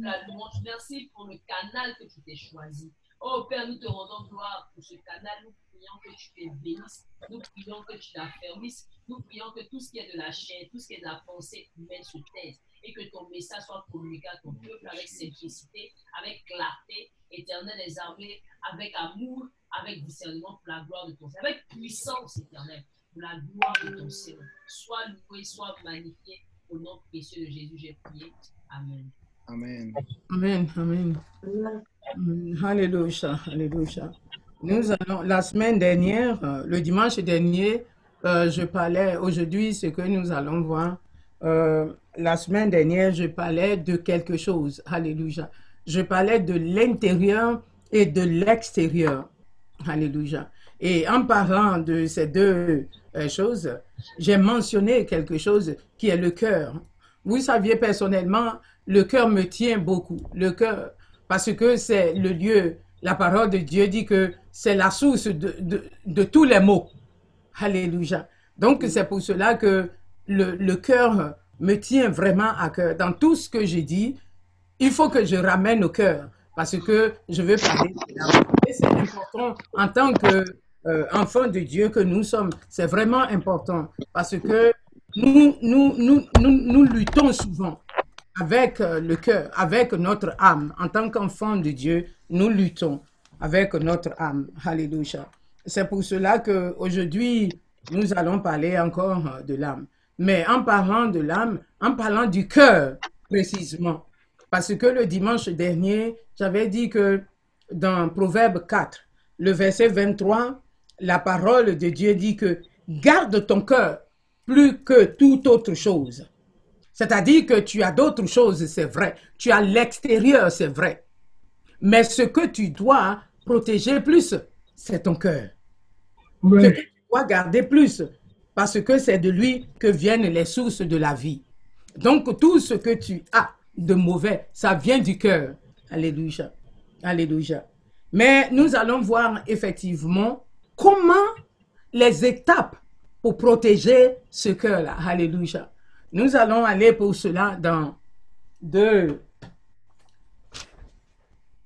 La merci pour le canal que tu t'es choisi. Oh Père, nous te rendons gloire pour ce canal. Nous prions que tu les bénisses. Nous prions que tu l'affermisses. Nous prions que tout ce qui est de la chair, tout ce qui est de la pensée humaine se taise et que ton message soit communiqué à ton peuple avec simplicité, avec clarté, éternel des armées, avec amour, avec discernement pour la gloire de ton Seigneur, avec puissance éternelle pour la gloire de ton Seigneur. Sois loué, sois magnifié. Au nom précieux de Jésus, j'ai prié. Amen. Amen. Amen, amen. Amen. Alléluia, alléluia. Nous allons, la semaine dernière, euh, le dimanche dernier, euh, je parlais, aujourd'hui, ce que nous allons voir, euh, la semaine dernière, je parlais de quelque chose. Alléluia. Je parlais de l'intérieur et de l'extérieur. Alléluia. Et en parlant de ces deux euh, choses, j'ai mentionné quelque chose qui est le cœur. Vous saviez personnellement, le cœur me tient beaucoup. Le cœur, parce que c'est le lieu, la parole de Dieu dit que c'est la source de, tous les maux. Alléluia. Donc, c'est pour cela que le, cœur me tient vraiment à cœur. Dans tout ce que j'ai dit, il faut que je ramène au cœur parce que je veux parler de l'amour. Et c'est important en tant que euh, enfant de Dieu que nous sommes. C'est vraiment important parce que nous, nous, nous, nous, luttons souvent avec euh, le cœur, avec notre âme. En tant qu'enfant de Dieu, nous luttons avec notre âme. Alléluia. C'est pour cela qu'aujourd'hui, nous allons parler encore euh, de l'âme. Mais en parlant de l'âme, en parlant du cœur précisément, parce que le dimanche dernier, j'avais dit que dans Proverbe 4, le verset 23, la parole de Dieu dit que garde ton cœur plus que toute autre chose. C'est-à-dire que tu as d'autres choses, c'est vrai. Tu as l'extérieur, c'est vrai. Mais ce que tu dois protéger plus, c'est ton cœur. Ce que tu dois garder plus, parce que c'est de lui que viennent les sources de la vie. Donc tout ce que tu as de mauvais, ça vient du cœur. Alléluia. Alléluia. Mais nous allons voir effectivement comment les étapes pour protéger ce cœur-là. Alléluia. Nous allons aller pour cela dans deux,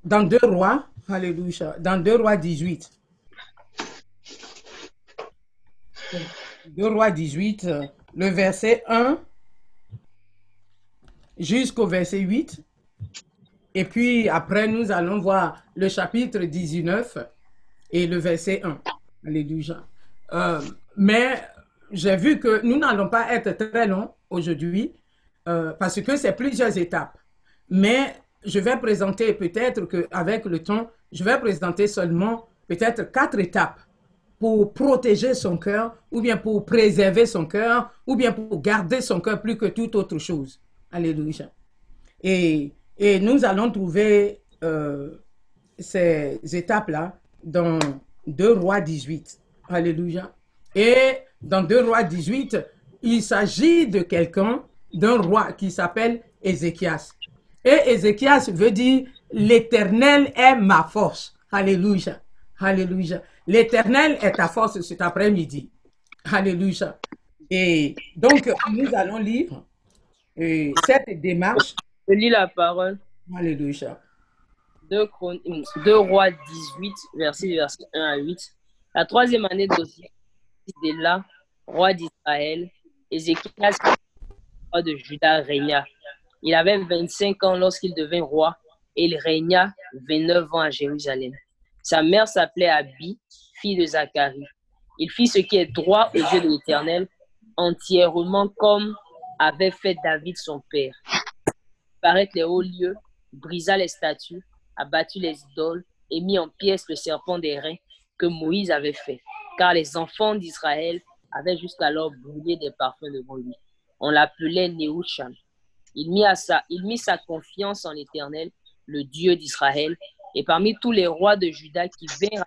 dans deux rois. Alléluia. Dans deux rois 18. Deux rois 18, le verset 1 jusqu'au verset 8. Et puis après, nous allons voir le chapitre 19 et le verset 1. Alléluia. Euh, mais j'ai vu que nous n'allons pas être très longs aujourd'hui euh, parce que c'est plusieurs étapes. Mais je vais présenter peut-être qu'avec le temps, je vais présenter seulement peut-être quatre étapes pour protéger son cœur, ou bien pour préserver son cœur, ou bien pour garder son cœur plus que toute autre chose. Alléluia. Et, et nous allons trouver euh, ces étapes-là dans 2 Rois 18. Alléluia. Et dans 2 Rois 18, il s'agit de quelqu'un, d'un roi qui s'appelle Ézéchias. Et Ézéchias veut dire l'Éternel est ma force. Alléluia. Alléluia. L'Éternel est ta force cet après-midi. Alléluia. Et donc, nous allons lire euh, cette démarche. Je lis la parole. Alléluia. 2, rois 18, verset, verset 1 à 8. La troisième année d'Osiris, de là, roi d'Israël, Ézéchias, roi de Juda, régna. Il avait 25 ans lorsqu'il devint roi et il régna 29 ans à Jérusalem. Sa mère s'appelait Abi, fille de Zacharie. Il fit ce qui est droit aux yeux de l'Éternel, entièrement comme avait fait David son père. Paraître les hauts lieux, brisa les statues, abattu les idoles et mis en pièces le serpent des reins que Moïse avait fait, car les enfants d'Israël avaient jusqu'alors brûlé des parfums devant lui. On l'appelait Néhusham. Il mit, à sa, il mit sa confiance en l'Éternel, le Dieu d'Israël, et parmi tous les rois de Juda qui vinrent,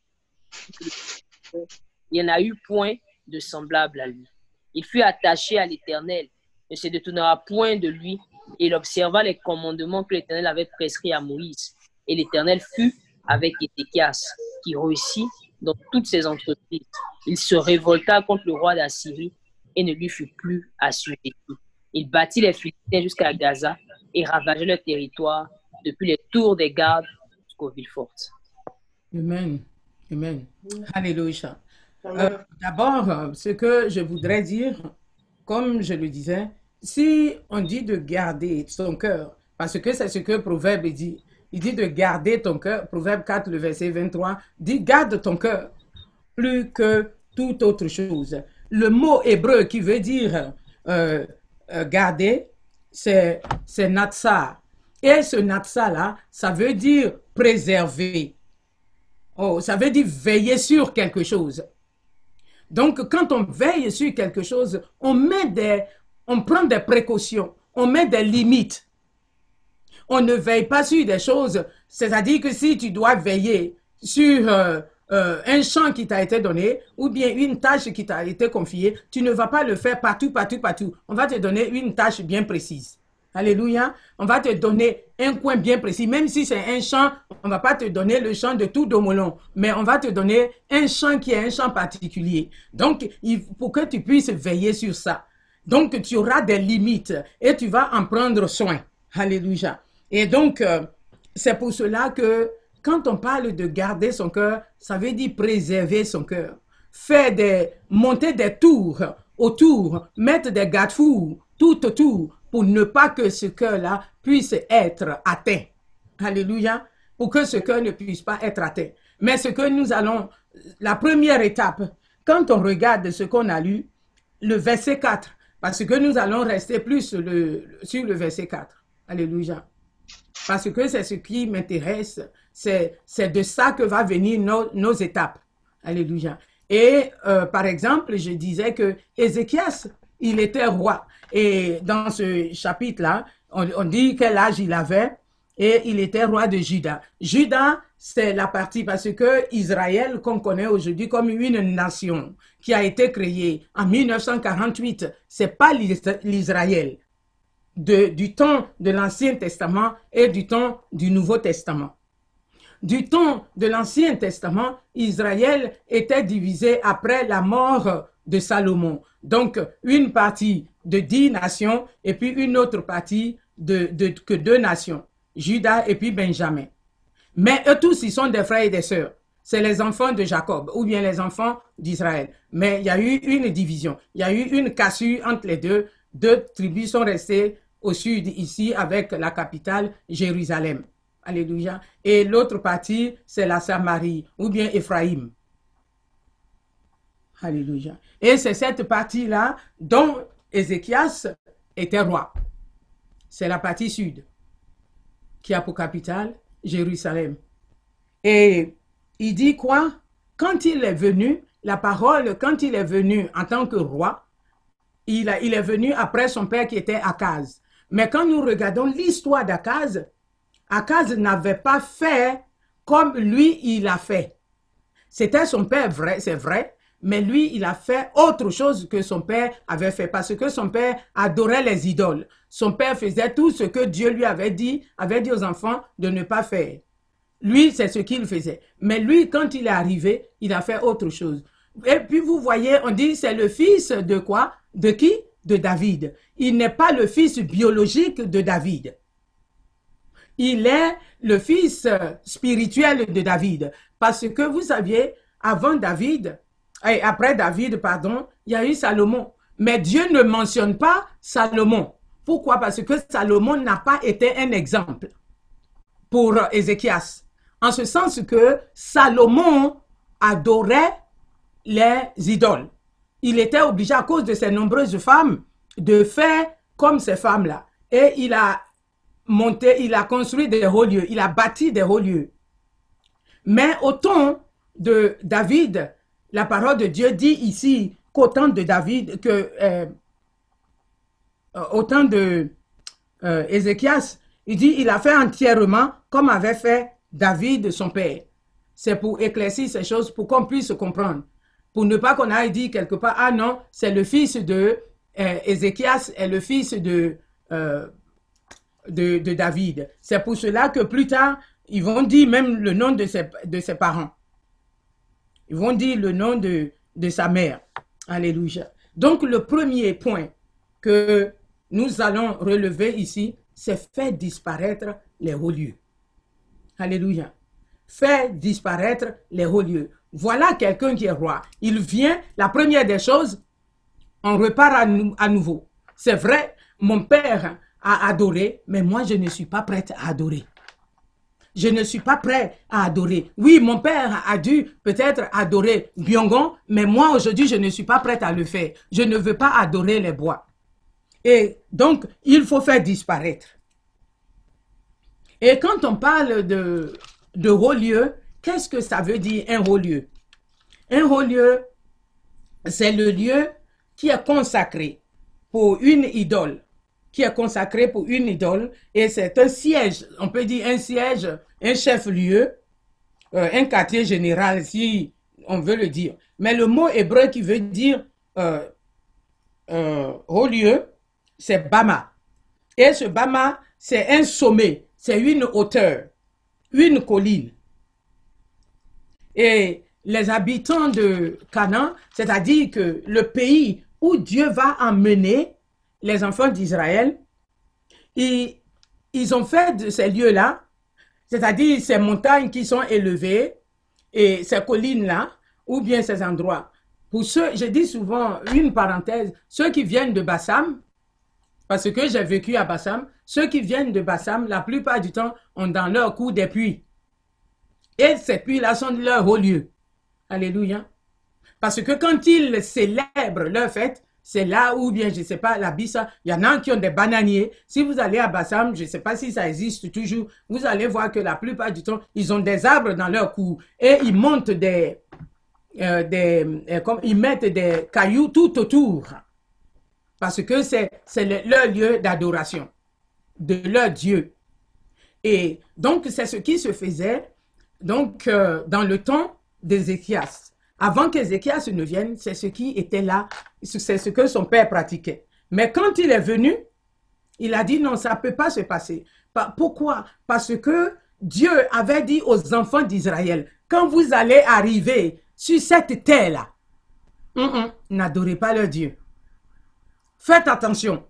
il n'y en a eu point de semblable à lui. Il fut attaché à l'Éternel, ne se détournera point de lui, et il observa les commandements que l'Éternel avait prescrits à Moïse. Et l'Éternel fut avec Ézéchias, qui réussit dans toutes ses entreprises. Il se révolta contre le roi d'Assyrie et ne lui fut plus assujetti. Il bâtit les Philistins jusqu'à Gaza et ravageait le territoire depuis les tours des gardes jusqu'aux villes fortes. Amen. Amen. Alléluia. Euh, D'abord, euh, ce que je voudrais dire, comme je le disais, si on dit de garder son cœur, parce que c'est ce que Proverbe dit, il dit de garder ton cœur, Proverbe 4, le verset 23, dit garde ton cœur plus que toute autre chose. Le mot hébreu qui veut dire euh, euh, garder, c'est natsa. Et ce natsa-là, ça veut dire préserver. Oh, ça veut dire veiller sur quelque chose. Donc, quand on veille sur quelque chose, on met des, on prend des précautions, on met des limites. On ne veille pas sur des choses. C'est-à-dire que si tu dois veiller sur euh, euh, un champ qui t'a été donné ou bien une tâche qui t'a été confiée, tu ne vas pas le faire partout, partout, partout. On va te donner une tâche bien précise. Alléluia. On va te donner un coin bien précis. Même si c'est un champ, on ne va pas te donner le champ de tout Domolon, mais on va te donner un champ qui est un champ particulier. Donc, pour que tu puisses veiller sur ça. Donc, tu auras des limites et tu vas en prendre soin. Alléluia. Et donc, euh, c'est pour cela que quand on parle de garder son cœur, ça veut dire préserver son cœur. Faire des, monter des tours autour, mettre des garde-fous tout autour pour ne pas que ce cœur-là puisse être atteint. Alléluia. Pour que ce cœur ne puisse pas être atteint. Mais ce que nous allons, la première étape, quand on regarde ce qu'on a lu, le verset 4, parce que nous allons rester plus sur le, verset 4. Alléluia. Parce que c'est ce qui m'intéresse. C'est de ça que va venir nos, nos étapes. Alléluia. Et euh, par exemple, je disais que Ézéchias il était roi. Et dans ce chapitre-là, on, on dit quel âge il avait et il était roi de Juda. Juda, c'est la partie parce que Israël, qu'on connaît aujourd'hui comme une nation qui a été créée en 1948, c'est pas l'Is- l'Israël du temps de l'Ancien Testament et du temps du Nouveau Testament. Du temps de l'Ancien Testament, Israël était divisé après la mort de Salomon. Donc, une partie de dix nations et puis une autre partie de, de- que deux nations, Judas et puis Benjamin. Mais eux tous, ils sont des frères et des sœurs. C'est les enfants de Jacob ou bien les enfants d'Israël. Mais il y a eu une division. Il y a eu une cassure entre les deux. Deux tribus sont restées au sud ici avec la capitale Jérusalem. Alléluia. Et l'autre partie, c'est la Samarie ou bien Éphraïm. Alléluia. Et c'est cette partie-là dont Ézéchias était roi. C'est la partie sud qui a pour capitale Jérusalem. Et il dit quoi? Quand il est venu, la parole, quand il est venu en tant que roi, il, il est venu après son père qui était Akaz. Mais quand nous regardons l'histoire d'Akaz, Akaz n'avait pas fait comme lui, il a fait. C'était son père vrai, c'est vrai, mais lui, il a fait autre chose que son père avait fait parce que son père adorait les idoles. Son père faisait tout ce que Dieu lui avait dit, avait dit aux enfants de ne pas faire. Lui, c'est ce qu'il faisait. Mais lui, quand il est arrivé, il a fait autre chose. Et puis vous voyez, on dit c'est le fils de quoi? De qui? De David. Il n'est pas le fils biologique de David. Il est le fils spirituel de David. Parce que vous saviez, avant David, et après David, pardon, il y a eu Salomon. Mais Dieu ne mentionne pas Salomon. Pourquoi? Parce que Salomon n'a pas été un exemple pour euh, Ézéchias. En ce sens que Salomon adorait les idoles. Il était obligé, à cause de ses nombreuses femmes, de faire comme ces femmes-là. Et il a monté, il a construit des hauts lieux, il a bâti des hauts lieux. Mais au temps de David, la parole de Dieu dit ici qu'au temps de David, que euh, euh, au temps de euh, Ézéchias, il dit il a fait entièrement comme avait fait David son père. C'est pour éclaircir ces choses, pour qu'on puisse comprendre. Pour ne pas qu'on aille dire quelque part, ah non, c'est le fils de euh, Ézéchias et le fils de, euh, de, de David. C'est pour cela que plus tard, ils vont dire même le nom de ses, parents. Ils vont dire le nom de sa mère. Alléluia. Donc, le premier point que nous allons relever ici, c'est faire disparaître les hauts lieux. Alléluia. Faire disparaître les hauts lieux. Voilà quelqu'un qui est roi. Il vient, la première des choses, on repart à, nou- à nouveau. C'est vrai, mon père a adoré, mais moi, je ne suis pas prête à adorer. Je ne suis pas prêt à adorer. Oui, mon père a dû peut-être adorer Byongon, mais moi, aujourd'hui, je ne suis pas prête à le faire. Je ne veux pas adorer les bois. Et donc, il faut faire disparaître. Et quand on parle de, de haut lieu, qu'est-ce que ça veut dire un haut lieu? Un haut lieu, c'est le lieu qui est consacré pour une idole, qui est consacré pour une idole, et c'est un siège, on peut dire un siège, un chef-lieu, euh, un quartier général, si on veut le dire. Mais le mot hébreu qui veut dire euh, euh, haut lieu, c'est Bama. Et ce Bama, c'est un sommet, c'est une hauteur, une colline. Et les habitants de Canaan, c'est-à-dire que le pays où Dieu va emmener les enfants d'Israël, ils, ils ont fait de ces lieux-là, c'est-à-dire ces montagnes qui sont élevées et ces collines-là, ou bien ces endroits. Pour ceux, je dis souvent une parenthèse, ceux qui viennent de Bassam, parce que j'ai vécu à Bassam, ceux qui viennent de Bassam, la plupart du temps, ont dans leur cou des puits. Et ces puits-là sont leur haut lieu. Alléluia. Parce que quand ils célèbrent leur fête, c'est là où bien, je ne sais pas, la Bissa, il y en a qui ont des bananiers. Si vous allez à Bassam, je ne sais pas si ça existe toujours, vous allez voir que la plupart du temps, ils ont des arbres dans leur cou et ils montent des, euh, des euh, ils mettent des cailloux tout autour. Parce que c'est le, leur lieu d'adoration de leur Dieu. Et donc, c'est ce qui se faisait donc, euh, dans le temps d'Ézéchias. Avant qu'Ézéchias ne vienne, c'est ce qui était là, c'est ce que son père pratiquait. Mais quand il est venu, il a dit non, ça ne peut pas se passer. Pourquoi? Parce que Dieu avait dit aux enfants d'Israël, quand vous allez arriver sur cette terre-là, n'adorez pas leur Dieu. Faites attention.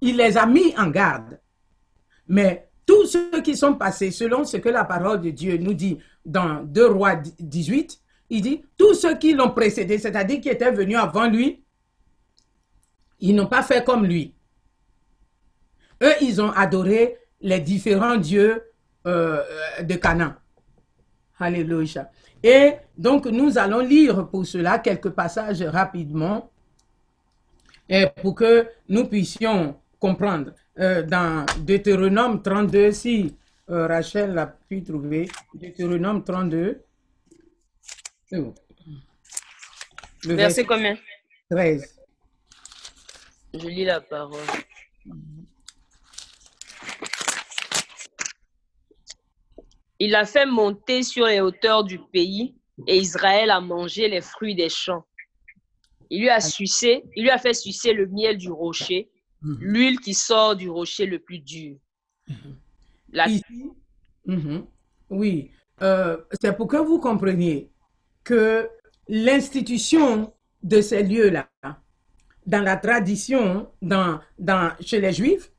Il les a mis en garde. Mais tous ceux qui sont passés, selon ce que la parole de Dieu nous dit dans 2 Rois 18, il dit, tous ceux qui l'ont précédé, c'est-à-dire qui étaient venus avant lui, ils n'ont pas fait comme lui. Eux, ils ont adoré les différents dieux euh, de Canaan. Alléluia. Et donc, nous allons lire pour cela quelques passages rapidement et pour que nous puissions comprendre. Euh, dans Deutéronome 32, si euh, Rachel l'a pu trouver, Deutéronome 32. Le verset combien? 13. Je lis la parole. Il a fait monter sur les hauteurs du pays et Israël a mangé les fruits des champs. Il lui a sucé, il lui a fait sucer le miel du rocher Mhm. l'huile qui sort du rocher le plus dur. Mhm. Mhm. Oui, euh, c'est pour que vous compreniez que l'institution de ces lieux-là, dans la tradition, dans, dans, chez les Juifs,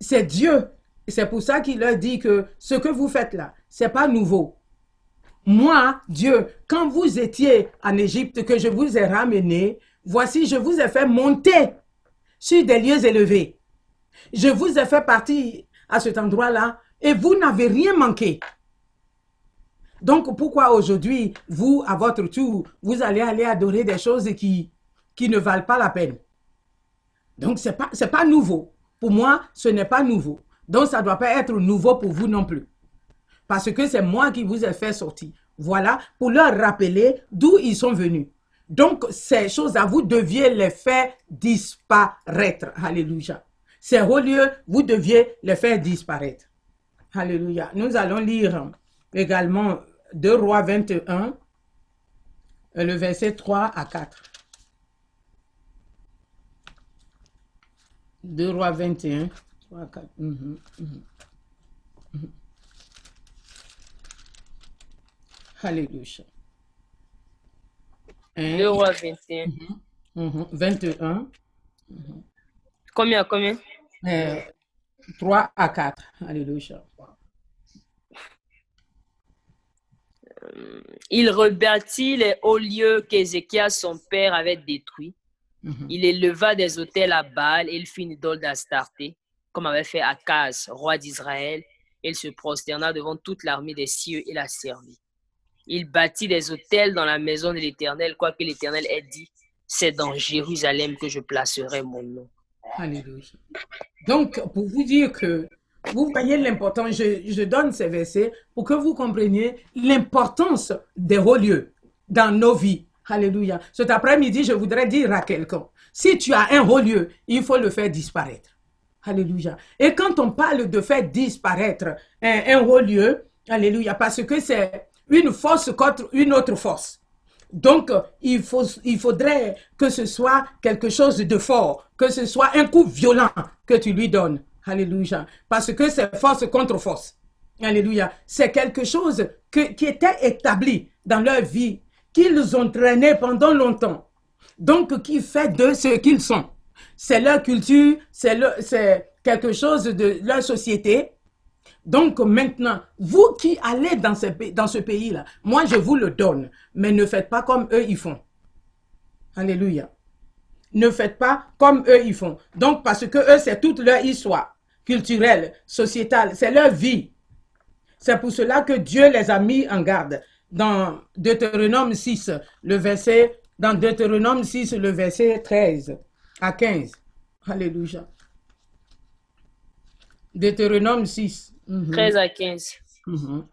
c'est Dieu. C'est pour ça qu'il leur dit que ce que vous faites là, c'est pas nouveau. Moi, Dieu, quand vous étiez en Égypte, que je vous ai ramené, voici, je vous ai fait monter sur des lieux élevés. Je vous ai fait partie à cet endroit-là et vous n'avez rien manqué. Donc, pourquoi aujourd'hui, vous, à votre tour, vous allez aller adorer des choses qui, qui ne valent pas la peine? Donc, ce n'est pas, pas nouveau. Pour moi, ce n'est pas nouveau. Donc, ça ne doit pas être nouveau pour vous non plus. Parce que c'est moi qui vous ai fait sortir. Voilà, pour leur rappeler d'où ils sont venus. Donc, ces choses-là, vous deviez les faire disparaître. Alléluia. Ces hauts lieux, vous deviez les faire disparaître. Alléluia. Nous allons lire également 2 Rois 21, le verset 3 à 4. 2 Rois 21, 3 à 4. Mhm, mhm, mhm. Alléluia. 2 rois 21. 21. Combien, combien? 3 euh, à 4. Alléluia. Euh, il rebâtit les hauts lieux qu'Ézéchias, son père, avait détruits. Mhm. Il éleva des hôtels à Baal et il fit une idole d'Astarté, comme avait fait Akaz, roi d'Israël. Il se prosterna devant toute l'armée des cieux et la servit. Il bâtit des hôtels dans la maison de l'Éternel, quoique l'Éternel ait dit, c'est dans Jérusalem que je placerai mon nom. Alléluia. Donc, pour vous dire que vous voyez l'importance, je, donne ces versets pour que vous compreniez l'importance des hauts lieux dans nos vies. Alléluia. Cet après-midi, je voudrais dire à quelqu'un, si tu as un haut lieu, il faut le faire disparaître. Alléluia. Et quand on parle de faire disparaître un, un haut lieu, Alléluia, parce que c'est une force contre une autre force. Donc, il, faut, il faudrait que ce soit quelque chose de fort, que ce soit un coup violent que tu lui donnes. Alléluia. Parce que c'est force contre force. Alléluia. C'est quelque chose qui était établi dans leur vie, qu'ils ont traîné pendant longtemps. Donc, qui fait de ce qu'ils sont. C'est leur culture, c'est quelque chose de leur société. Donc maintenant, vous qui allez dans ce, pays-là, moi je vous le donne, mais ne faites pas comme eux ils font. Alléluia. Ne faites pas comme eux ils font. Donc parce que eux c'est toute leur histoire culturelle, sociétale, c'est leur vie. C'est pour cela que Dieu les a mis en garde. Dans Deutéronome 6, le verset, dans Deutéronome 6, le verset 13 à 15. Alléluia. Deutéronome 6, 13 à 15. Mhm.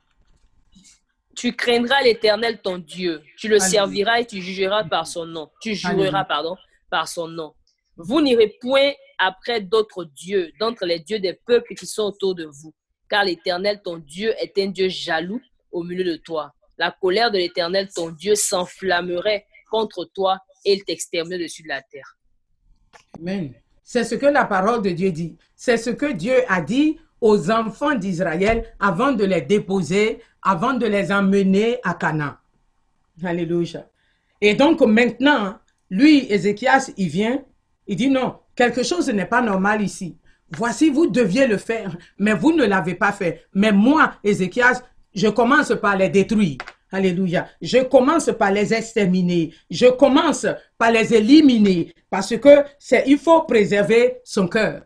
Tu craindras l'Éternel ton Dieu. Tu le serviras et tu jugeras par son nom. Tu jureras, pardon, par son nom. Vous n'irez point après d'autres dieux, d'entre les dieux des peuples qui sont autour de vous, car l'Éternel, ton Dieu, est un Dieu jaloux au milieu de toi. La colère de l'Éternel, ton Dieu, s'enflammerait contre toi et il t'exterminerait dessus de la terre. Amen. C'est ce que la parole de Dieu dit. C'est ce que Dieu a dit aux enfants d'Israël avant de les déposer, avant de les emmener à Canaan. Alléluia. Et donc maintenant, lui, Ézéchias, il vient, il dit non, quelque chose n'est pas normal ici. Voici, vous deviez le faire, mais vous ne l'avez pas fait. Mais moi, Ézéchias, je commence par les détruire. Alléluia. Je commence par les exterminer. Je commence par les éliminer parce que c'est, il faut préserver son cœur.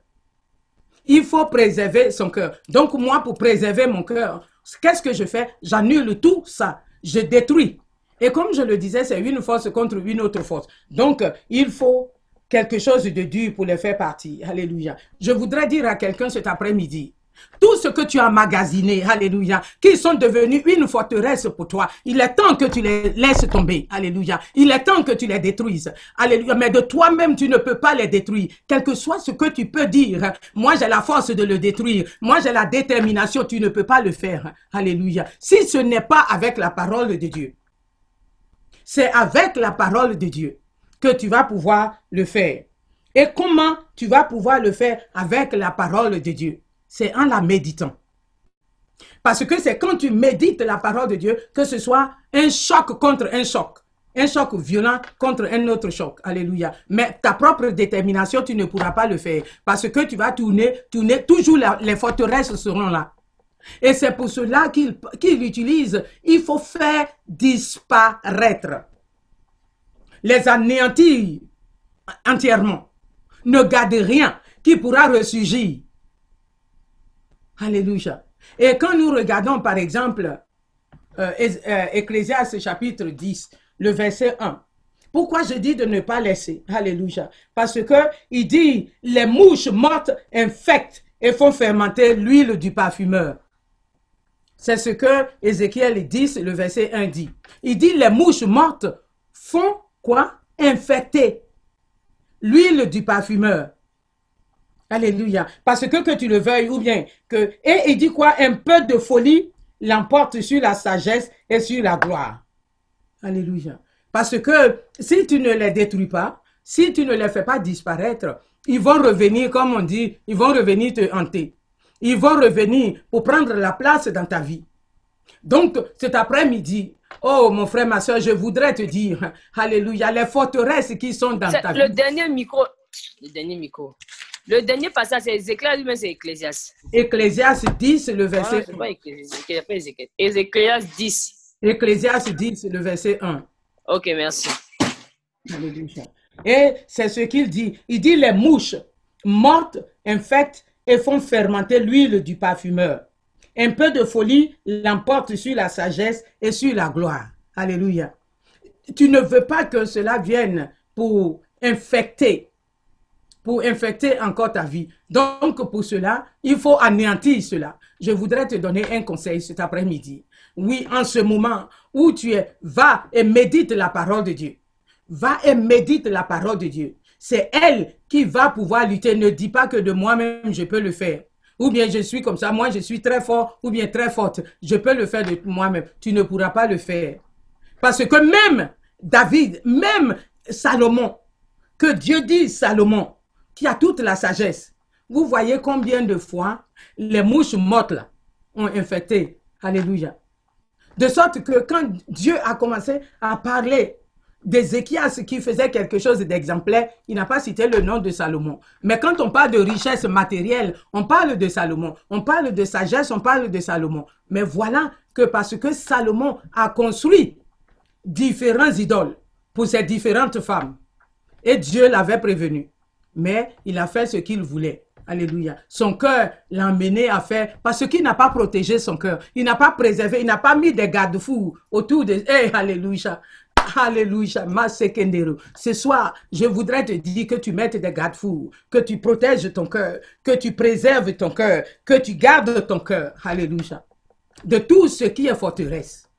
Il faut préserver son cœur. Donc moi, pour préserver mon cœur, qu'est-ce que je fais? J'annule tout ça. Je détruis. Et comme je le disais, c'est une force contre une autre force. Donc, il faut quelque chose de dur pour les faire partir. Alléluia. Je voudrais dire à quelqu'un cet après-midi, tout ce que tu as magasiné, alléluia, qui sont devenus une forteresse pour toi, il est temps que tu les laisses tomber, alléluia. Il est temps que tu les détruises, alléluia. Mais de toi-même, tu ne peux pas les détruire. Quel que soit ce que tu peux dire, moi j'ai la force de le détruire, moi j'ai la détermination, tu ne peux pas le faire, alléluia. Si ce n'est pas avec la parole de Dieu, c'est avec la parole de Dieu que tu vas pouvoir le faire. Et comment tu vas pouvoir le faire avec la parole de Dieu? C'est en la méditant. Parce que c'est quand tu médites la parole de Dieu que ce soit un choc contre un choc. Un choc violent contre un autre choc. Alléluia. Mais ta propre détermination, tu ne pourras pas le faire. Parce que tu vas tourner, tourner, toujours les forteresses seront là. Et c'est pour cela qu'il utilise, il faut faire disparaître. Les anéantir entièrement. Ne garde rien qui pourra ressurgir. Alléluia. Et quand nous regardons, par exemple, euh, euh, chapitre 10, le verset 1, pourquoi je dis de ne pas laisser? Alléluia. Parce que il dit, les mouches mortes infectent et font fermenter l'huile du parfumeur. C'est ce que Ézéchiel 10, le verset 1 dit. Il dit, les mouches mortes font quoi? Infecter l'huile du parfumeur. Alléluia. Parce que que tu le veuilles ou bien que... Et il dit quoi? Un peu de folie l'emporte sur la sagesse et sur la gloire. Alléluia. Parce que si tu ne les détruis pas, si tu ne les fais pas disparaître, ils vont revenir, comme on dit, ils vont revenir te hanter. Ils vont revenir pour prendre la place dans ta vie. Donc, cet après-midi, oh mon frère, ma soeur, je voudrais te dire, Alléluia, les forteresses qui sont dans ta vie. Le dernier micro, le dernier micro. Le dernier passage, c'est Ézéchiel, mais c'est Ecclésias. Ecclésias 10, le verset ah, 1. Ézéchiel 10. Ecclésias 10, le verset 1. Ok, merci. Et c'est ce qu'il dit. Il dit les mouches mortes infectent et font fermenter l'huile du parfumeur. Un peu de folie l'emporte sur la sagesse et sur la gloire. Alléluia. Tu ne veux pas que cela vienne pour infecter pour infecter encore ta vie. Donc, pour cela, il faut anéantir cela. Je voudrais te donner un conseil cet après-midi. Oui, en ce moment où tu es, va et médite la parole de Dieu. Va et médite la parole de Dieu. C'est elle qui va pouvoir lutter. Ne dis pas que de moi-même, je peux le faire. Ou bien je suis comme ça, moi je suis très fort, ou bien très forte. Je peux le faire de moi-même. Tu ne pourras pas le faire. Parce que même David, même Salomon, que Dieu dit Salomon, qui a toute la sagesse. Vous voyez combien de fois les mouches mortes ont infecté. Alléluia. De sorte que quand Dieu a commencé à parler d'Ézéchias qui faisait quelque chose d'exemplaire, il n'a pas cité le nom de Salomon. Mais quand on parle de richesse matérielle, on parle de Salomon. On parle de sagesse, on parle de Salomon. Mais voilà que parce que Salomon a construit différents idoles pour ses différentes femmes, et Dieu l'avait prévenu mais il a fait ce qu'il voulait. Alléluia. Son cœur l'a amené à faire, parce qu'il n'a pas protégé son cœur. Il n'a pas préservé, il n'a pas mis des garde-fous autour de... Hey, alléluia. Alléluia, ma Ce soir, je voudrais te dire que tu mettes des garde-fous, que tu protèges ton cœur, que tu préserves ton cœur, que tu gardes ton cœur. Alléluia. De tout ce qui est forteresse.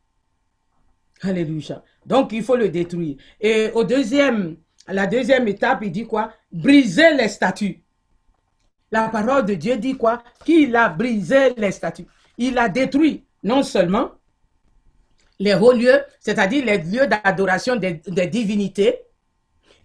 Alléluia. Donc, il faut le détruire. Et au deuxième, la deuxième étape, il dit quoi? Brisé les statues. La parole de Dieu dit quoi? Qu'il a brisé les statues. Il a détruit non seulement les hauts lieux, c'est-à-dire les lieux d'adoration des, divinités,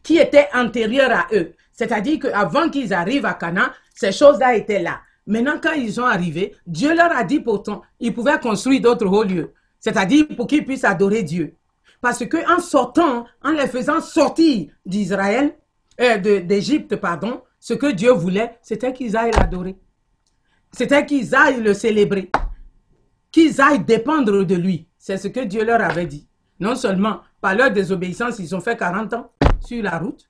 qui étaient antérieurs à eux. C'est-à-dire qu'avant qu'ils arrivent à Canaan, ces choses-là étaient là. Maintenant, quand ils sont arrivés, Dieu leur a dit pourtant, ils pouvaient construire d'autres hauts lieux. C'est-à-dire pour qu'ils puissent adorer Dieu. Parce que en sortant, en les faisant sortir d'Israël, euh, d'Égypte, pardon, ce que Dieu voulait, c'était qu'ils aillent l'adorer. C'était qu'ils aillent le célébrer. Qu'ils aillent dépendre de lui. C'est ce que Dieu leur avait dit. Non seulement par leur désobéissance, ils ont fait 40 ans sur la route.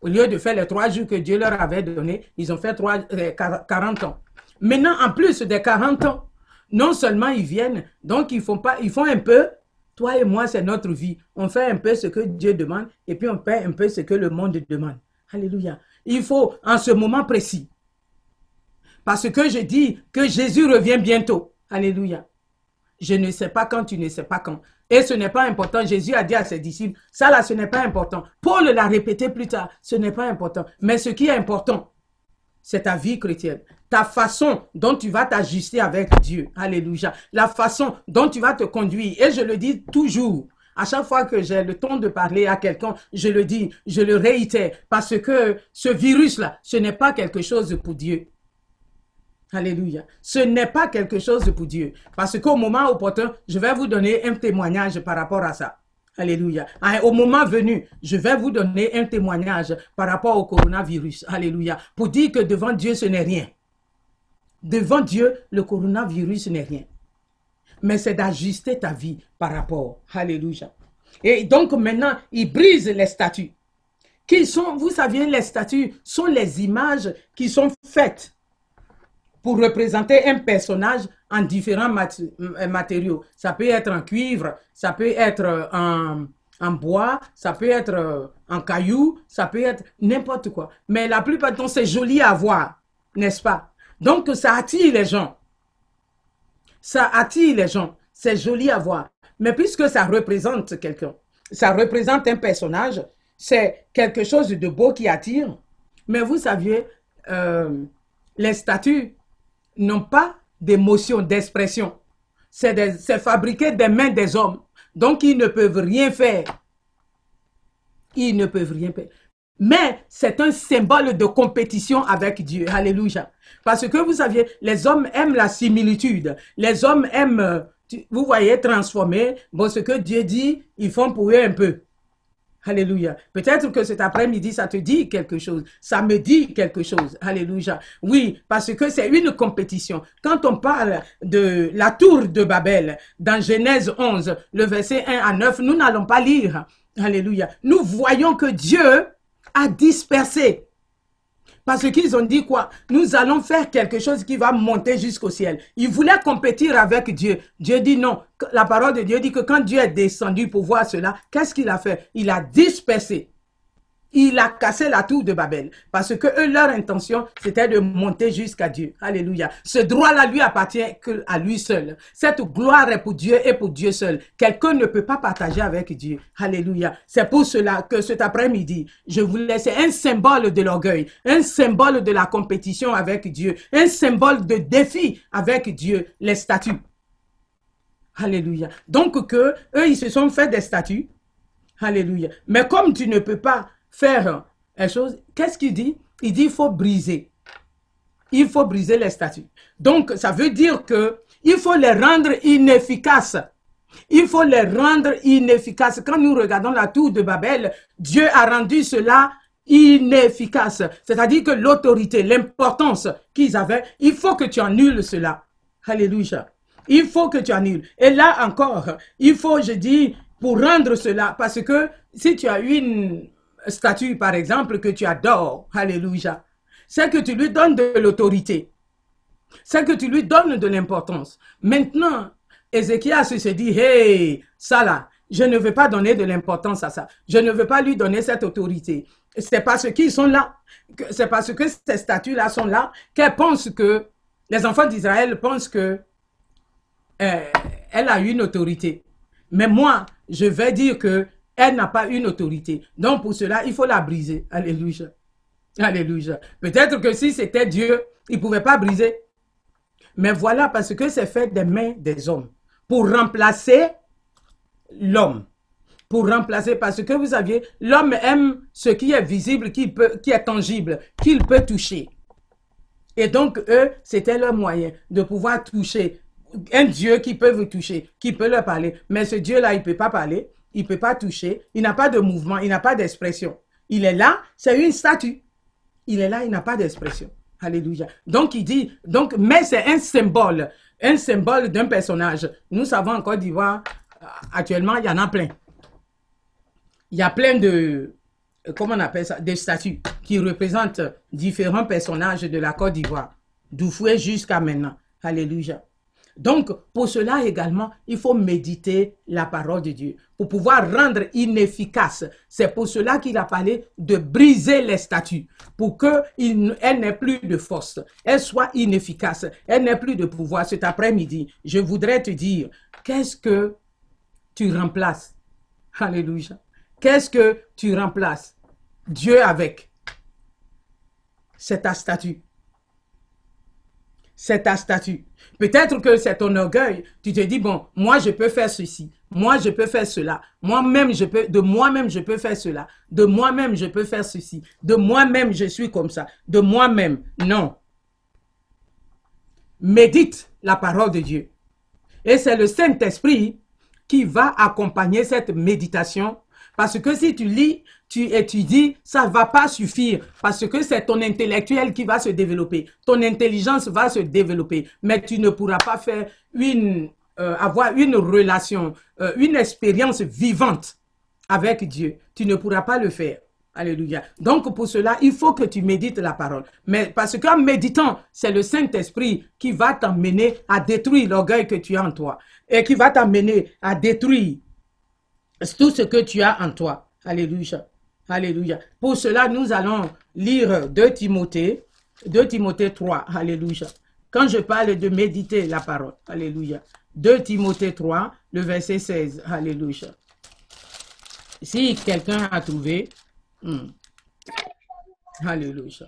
Au lieu de faire les trois jours que Dieu leur avait donnés, ils ont fait trois, euh, 40 ans. Maintenant, en plus des 40 ans, non seulement ils viennent, donc ils font, pas, ils font un peu, toi et moi, c'est notre vie. On fait un peu ce que Dieu demande et puis on fait un peu ce que le monde demande. Alléluia. Il faut, en ce moment précis, parce que je dis que Jésus revient bientôt. Alléluia. Je ne sais pas quand, tu ne sais pas quand. Et ce n'est pas important. Jésus a dit à ses disciples, ça là, ce n'est pas important. Paul l'a répété plus tard, ce n'est pas important. Mais ce qui est important, c'est ta vie chrétienne. Ta façon dont tu vas t'ajuster avec Dieu. Alléluia. La façon dont tu vas te conduire. Et je le dis toujours. À chaque fois que j'ai le temps de parler à quelqu'un, je le dis, je le réitère. Parce que ce virus-là, ce n'est pas quelque chose pour Dieu. Alléluia. Ce n'est pas quelque chose pour Dieu. Parce qu'au moment opportun, je vais vous donner un témoignage par rapport à ça. Alléluia. Au moment venu, je vais vous donner un témoignage par rapport au coronavirus. Alléluia. Pour dire que devant Dieu, ce n'est rien. Devant Dieu, le coronavirus n'est rien. Mais c'est d'ajuster ta vie par rapport. Alléluia. Et donc maintenant, il brise les statues. Qui sont, vous saviez, les statues sont les images qui sont faites pour représenter un personnage en différents mat- euh, matériaux. Ça peut être en cuivre, ça peut être en, en bois, ça peut être euh, en caillou, ça peut être n'importe quoi. Mais la plupart du temps, c'est joli à voir, n'est-ce pas? Donc, ça attire les gens. Ça attire les gens. C'est joli à voir. Mais puisque ça représente quelqu'un, ça représente un personnage, c'est quelque chose de beau qui attire. Mais vous saviez, euh, les statues n'ont pas d'émotion, d'expression. C'est fabriqué des mains des hommes. Donc, ils ne peuvent rien faire. Ils ne peuvent rien faire. Mais c'est un symbole de compétition avec Dieu. Alléluia. Parce que vous saviez, les hommes aiment la similitude. Les hommes aiment, euh, vous voyez, transformer. Bon, ce que Dieu dit, ils font pour eux un peu. Alléluia. Peut-être que cet après-midi, ça te dit quelque chose. Ça me dit quelque chose. Alléluia. Oui, parce que c'est une compétition. Quand on parle de la tour de Babel, dans Genèse 11, le verset 1 à 9, nous n'allons pas lire. Alléluia. Nous voyons que Dieu a dispersé. Parce qu'ils ont dit quoi? Nous allons faire quelque chose qui va monter jusqu'au ciel. Ils voulaient compétir avec Dieu. Dieu dit non. La parole de Dieu dit que quand Dieu est descendu pour voir cela, qu'est-ce qu'il a fait? Il a dispersé. Il a cassé la tour de Babel. Parce que eux, leur intention, c'était de monter jusqu'à Dieu. Alléluia. Ce droit-là lui appartient à lui seul. Cette gloire est pour Dieu et pour Dieu seul. Quelqu'un ne peut pas partager avec Dieu. Alléluia. C'est pour cela que cet après-midi, je vous laisse un symbole de l'orgueil, un symbole de la compétition avec Dieu, un symbole de défi avec Dieu, les statues. Alléluia. Donc que eux, ils se sont fait des statues. Alléluia. Mais comme tu ne peux pas faire une chose, qu'est-ce qu'il dit? Il dit il faut briser. Il faut briser les statues. Donc, ça veut dire que il faut les rendre inefficaces. Il faut les rendre inefficaces. Quand nous regardons la tour de Babel, Dieu a rendu cela inefficace. C'est-à-dire que l'autorité, l'importance qu'ils avaient, il faut que tu annules cela. Alléluia. Il faut que tu annules. Et là encore, il faut, je dis, pour rendre cela, parce que si tu as une statue, par exemple, que tu adores, alléluia, c'est que tu lui donnes de l'autorité. C'est que tu lui donnes de l'importance. Maintenant, Ézéchias se dit, hey, ça là, je ne veux pas donner de l'importance à ça. Je ne veux pas lui donner cette autorité. C'est parce qu'ils sont là, c'est parce que ces statues-là sont là, qu'elles pensent que, les enfants d'Israël pensent que euh, elle a une autorité. Mais moi, je vais dire que elle n'a pas une autorité. Donc pour cela, il faut la briser. Alléluia. Alléluia. Peut-être que si c'était Dieu, il ne pouvait pas briser. Mais voilà, parce que c'est fait des mains des hommes. Pour remplacer l'homme. Pour remplacer, parce que vous saviez, l'homme aime ce qui est visible, qui, peut, qui est tangible, qu'il peut toucher. Et donc, eux, c'était leur moyen de pouvoir toucher un Dieu qui peut vous toucher, qui peut leur parler. Mais ce Dieu-là, il ne peut pas parler, il ne peut pas toucher, il n'a pas de mouvement, il n'a pas d'expression. Il est là, c'est une statue. Il est là, il n'a pas d'expression. Alléluia. Donc, il dit, mais c'est un symbole, un symbole d'un personnage. Nous savons en Côte d'Ivoire, actuellement, il y en a plein. Il y a plein de, comment on appelle ça, des statues qui représentent différents personnages de la Côte d'Ivoire, d'Oufoué jusqu'à maintenant. Alléluia. Donc, pour cela également, il faut méditer la parole de Dieu pour pouvoir rendre inefficace. C'est pour cela qu'il a parlé de briser les statues pour qu'elle n'ait plus de force, elle soit inefficace, elle n'ait plus de pouvoir. Cet après-midi, je voudrais te dire, qu'est-ce que tu remplaces? Alléluia. Qu'est-ce que tu remplaces? Dieu avec C'est ta statue. C'est ta statue. Peut-être que c'est ton orgueil. Tu te dis, bon, moi, je peux faire ceci. Moi, je peux faire cela. Moi-même, je peux, de moi-même, je peux faire cela. De moi-même, je peux faire ceci. De moi-même, je suis comme ça. De moi-même. Non. Médite la parole de Dieu. Et c'est le Saint-Esprit qui va accompagner cette méditation. Parce que si tu lis, tu étudies, ça ne va pas suffire. Parce que c'est ton intellectuel qui va se développer. Ton intelligence va se développer. Mais tu ne pourras pas faire une, euh, avoir une relation, euh, une expérience vivante avec Dieu. Tu ne pourras pas le faire. Alléluia. Donc pour cela, il faut que tu médites la parole. Mais parce qu'en méditant, c'est le Saint-Esprit qui va t'emmener à détruire l'orgueil que tu as en toi et qui va t'amener à détruire tout ce que tu as en toi. Alléluia. Alléluia. Pour cela, nous allons lire 2 Timothée, 2 Timothée 3. Alléluia. Quand je parle de méditer la parole. Alléluia. 2 Timothée 3, le verset 16. Alléluia. Si quelqu'un a trouvé, hmm. Alléluia.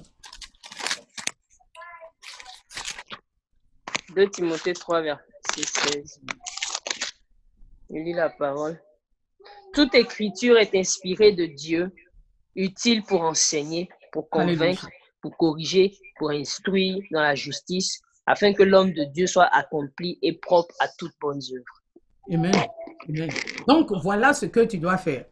2 Timothée 3, verset 16. Il lit la parole. Toute écriture est inspirée de Dieu, utile pour enseigner, pour convaincre, pour corriger, pour instruire dans la justice, afin que l'homme de Dieu soit accompli et propre à toutes bonnes œuvres. Amen. Amen. Donc, voilà ce que tu dois faire.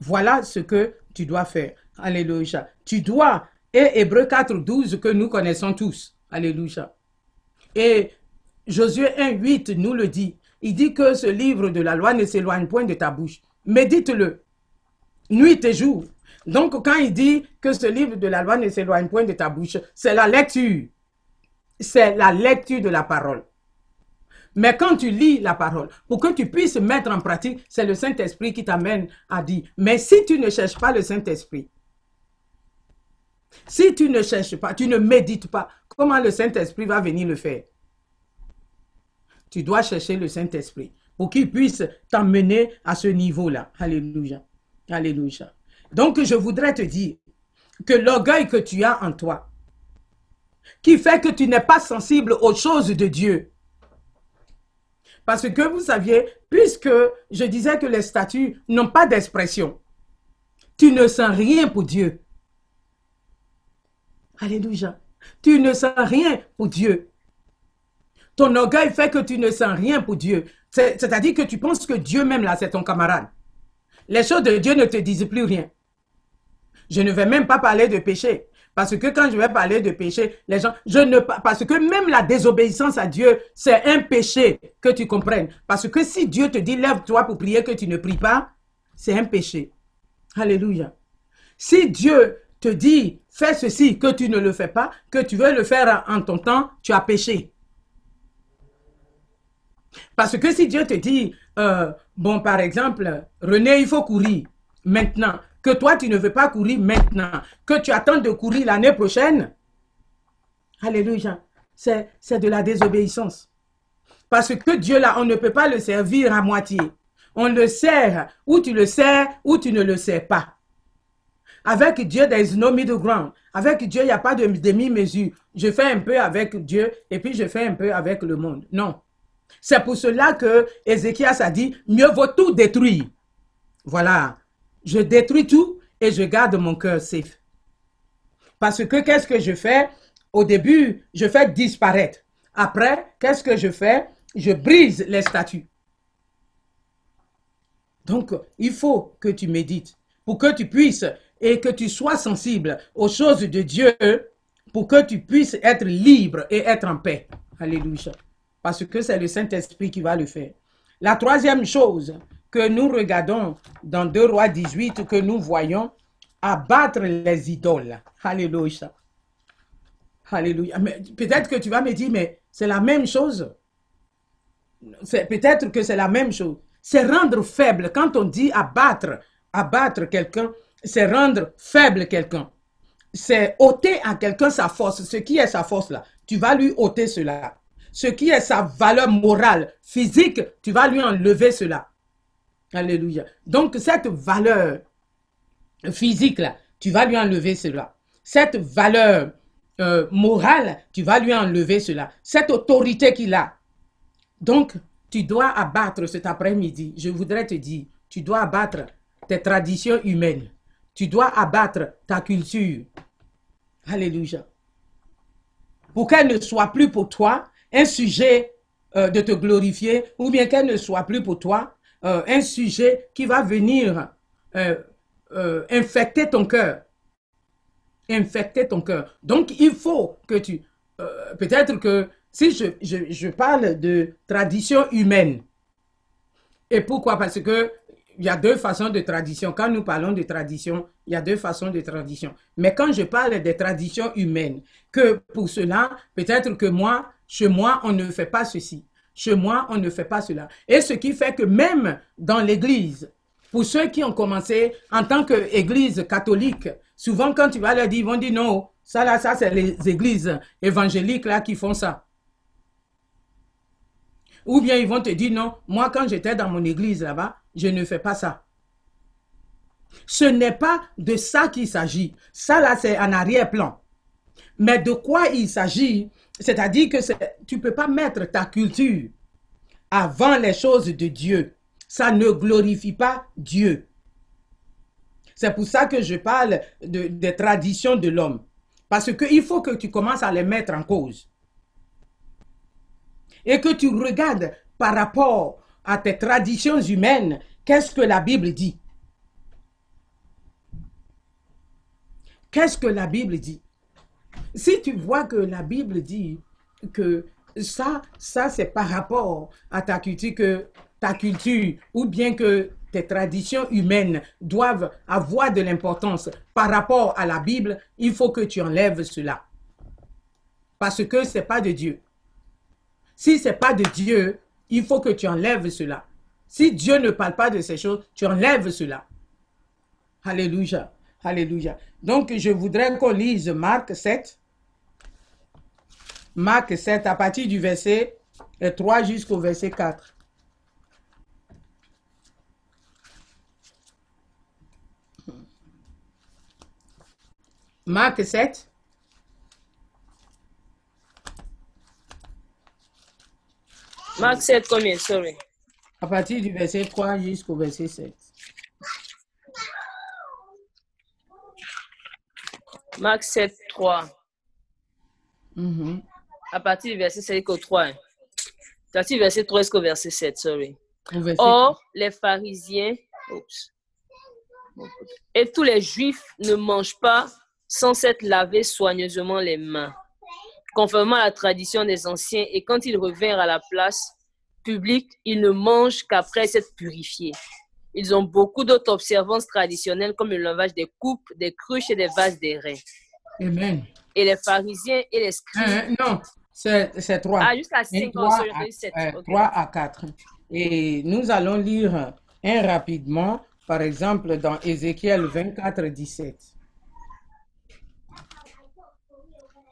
Voilà ce que tu dois faire. Alléluia. Tu dois, et Hébreu 4, 12 que nous connaissons tous. Alléluia. Et Josué 1, 8 nous le dit. Il dit que ce livre de la loi ne s'éloigne point de ta bouche. Médite-le, nuit et jour. Donc, quand il dit que ce livre de la loi ne s'éloigne point de ta bouche, c'est la lecture. C'est la lecture de la parole. Mais quand tu lis la parole, pour que tu puisses mettre en pratique, c'est le Saint-Esprit qui t'amène à dire. Mais si tu ne cherches pas le Saint-Esprit, si tu ne cherches pas, tu ne médites pas, comment le Saint-Esprit va venir le faire? Tu dois chercher le Saint-Esprit pour qu'il puisse t'emmener à ce niveau-là. Alléluia. Alléluia. Donc, je voudrais te dire que l'orgueil que tu as en toi, qui fait que tu n'es pas sensible aux choses de Dieu. Parce que vous saviez, puisque je disais que les statues n'ont pas d'expression, tu ne sens rien pour Dieu. Alléluia. Tu ne sens rien pour Dieu. Ton orgueil fait que tu ne sens rien pour Dieu. C'est-à-dire que tu penses que Dieu même là, c'est ton camarade. Les choses de Dieu ne te disent plus rien. Je ne vais même pas parler de péché. Parce que quand je vais parler de péché, les gens, je ne, parce que même la désobéissance à Dieu, c'est un péché que tu comprennes. Parce que si Dieu te dit, lève-toi pour prier que tu ne pries pas, c'est un péché. Alléluia. Si Dieu te dit, fais ceci, que tu ne le fais pas, que tu veux le faire en ton temps, tu as péché. Parce que si Dieu te dit, euh, bon, par exemple, René, il faut courir maintenant, que toi, tu ne veux pas courir maintenant, que tu attends de courir l'année prochaine, Alléluia, c'est de la désobéissance. Parce que Dieu, là, on ne peut pas le servir à moitié. On le sert, ou tu le sers, ou tu ne le sers pas. Avec Dieu, there is no middle ground. Avec Dieu, il n'y a pas de demi-mesure. Je fais un peu avec Dieu et puis je fais un peu avec le monde. Non. C'est pour cela que Ézéchias a dit, mieux vaut tout détruire. Voilà. Je détruis tout et je garde mon cœur safe. Parce que qu'est-ce que je fais? Au début, je fais disparaître. Après, qu'est-ce que je fais? Je brise les statues. Donc, il faut que tu médites pour que tu puisses et que tu sois sensible aux choses de Dieu pour que tu puisses être libre et être en paix. Alléluia. Parce que c'est le Saint-Esprit qui va le faire. La troisième chose que nous regardons dans 2 Rois 18, que nous voyons, abattre les idoles. Alléluia. Alléluia. Peut-être que tu vas me dire, mais c'est la même chose. Peut-être que c'est la même chose. C'est rendre faible. Quand on dit abattre, abattre quelqu'un, c'est rendre faible quelqu'un. C'est ôter à quelqu'un sa force. Ce qui est sa force là, tu vas lui ôter cela. Ce qui est sa valeur morale, physique, tu vas lui enlever cela. Alléluia. Donc cette valeur physique là, tu vas lui enlever cela. Cette valeur euh, morale, tu vas lui enlever cela. Cette autorité qu'il a. Donc, tu dois abattre cet après-midi. Je voudrais te dire, tu dois abattre tes traditions humaines. Tu dois abattre ta culture. Alléluia. Pour qu'elle ne soit plus pour toi un sujet euh, de te glorifier, ou bien qu'elle ne soit plus pour toi euh, un sujet qui va venir euh, infecter ton cœur. Infecter ton cœur. Donc, il faut que tu... Peut-être que si je, je, je parle de tradition humaine, et pourquoi? Parce que il y a deux façons de tradition. Quand nous parlons de tradition, il y a deux façons de tradition. Mais quand je parle des traditions humaines, que pour cela, peut-être que moi, chez moi, on ne fait pas ceci. Chez moi, on ne fait pas cela. Et ce qui fait que même dans l'Église, pour ceux qui ont commencé en tant qu'Église catholique, souvent quand tu vas leur dire, ils vont dire non, ça là, ça c'est les églises évangéliques là qui font ça. Ou bien ils vont te dire non, moi quand j'étais dans mon église là-bas, je ne fais pas ça. Ce n'est pas de ça qu'il s'agit. Ça, là, c'est un arrière-plan. Mais de quoi il s'agit, c'est-à-dire que tu ne peux pas mettre ta culture avant les choses de Dieu. Ça ne glorifie pas Dieu. C'est pour ça que je parle de, des traditions de l'homme. Parce qu'il faut que tu commences à les mettre en cause. Et que tu regardes par rapport à tes traditions humaines, qu'est-ce que la Bible dit? Qu'est-ce que la Bible dit? Si tu vois que la Bible dit que ça, ça c'est par rapport à ta culture, que ta culture, ou bien que tes traditions humaines doivent avoir de l'importance par rapport à la Bible, il faut que tu enlèves cela. Parce que ce n'est pas de Dieu. Si ce n'est pas de Dieu, il faut que tu enlèves cela. Si Dieu ne parle pas de ces choses, tu enlèves cela. Alléluia. Alléluia. Donc, je voudrais qu'on lise Marc 7. Marc 7, à partir du verset 3 jusqu'au verset 4. Marc 7. Marc 7, combien, sorry. À partir du verset 3 jusqu'au verset 7. Marc 7, 3. Mhm. À partir du verset 7 au 3. hein. À partir du verset 3 jusqu'au verset 7, sorry. Verset Or, les pharisiens et tous les juifs ne mangent pas sans s'être lavés soigneusement les mains, conformément à la tradition des anciens, et quand ils revinrent à la place publique, ils ne mangent qu'après s'être purifiés. Ils ont beaucoup d'autres observances traditionnelles comme le lavage des coupes, des cruches et des vases d'airain. Amen. Et les pharisiens et les scribes. Euh, non, c'est 3. Ah, jusqu'à 5 ans, 3 sorry, à, 7. euh. 3 à 4. Et nous allons lire un rapidement, par exemple, dans Ézéchiel 24, 17.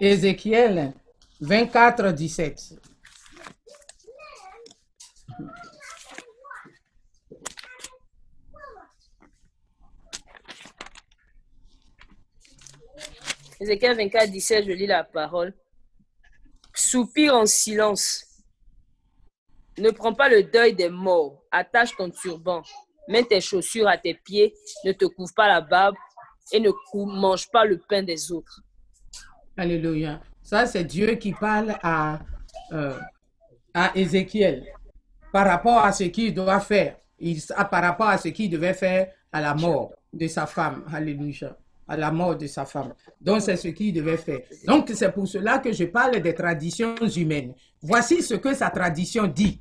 Ézéchiel 24, 17. Ézéchiel 24, 17, je lis la parole. Soupire en silence. Ne prends pas le deuil des morts. Attache ton turban. Mets tes chaussures à tes pieds. Ne te couvre pas la barbe et ne mange pas le pain des autres. Alléluia. Ça, c'est Dieu qui parle à, euh, à Ézéchiel par rapport à ce qu'il doit faire. Par rapport à ce qu'il devait faire à la mort de sa femme. Alléluia. À la mort de sa femme. Donc, c'est ce qu'il devait faire. Donc, c'est pour cela que je parle des traditions humaines. Voici ce que sa tradition dit.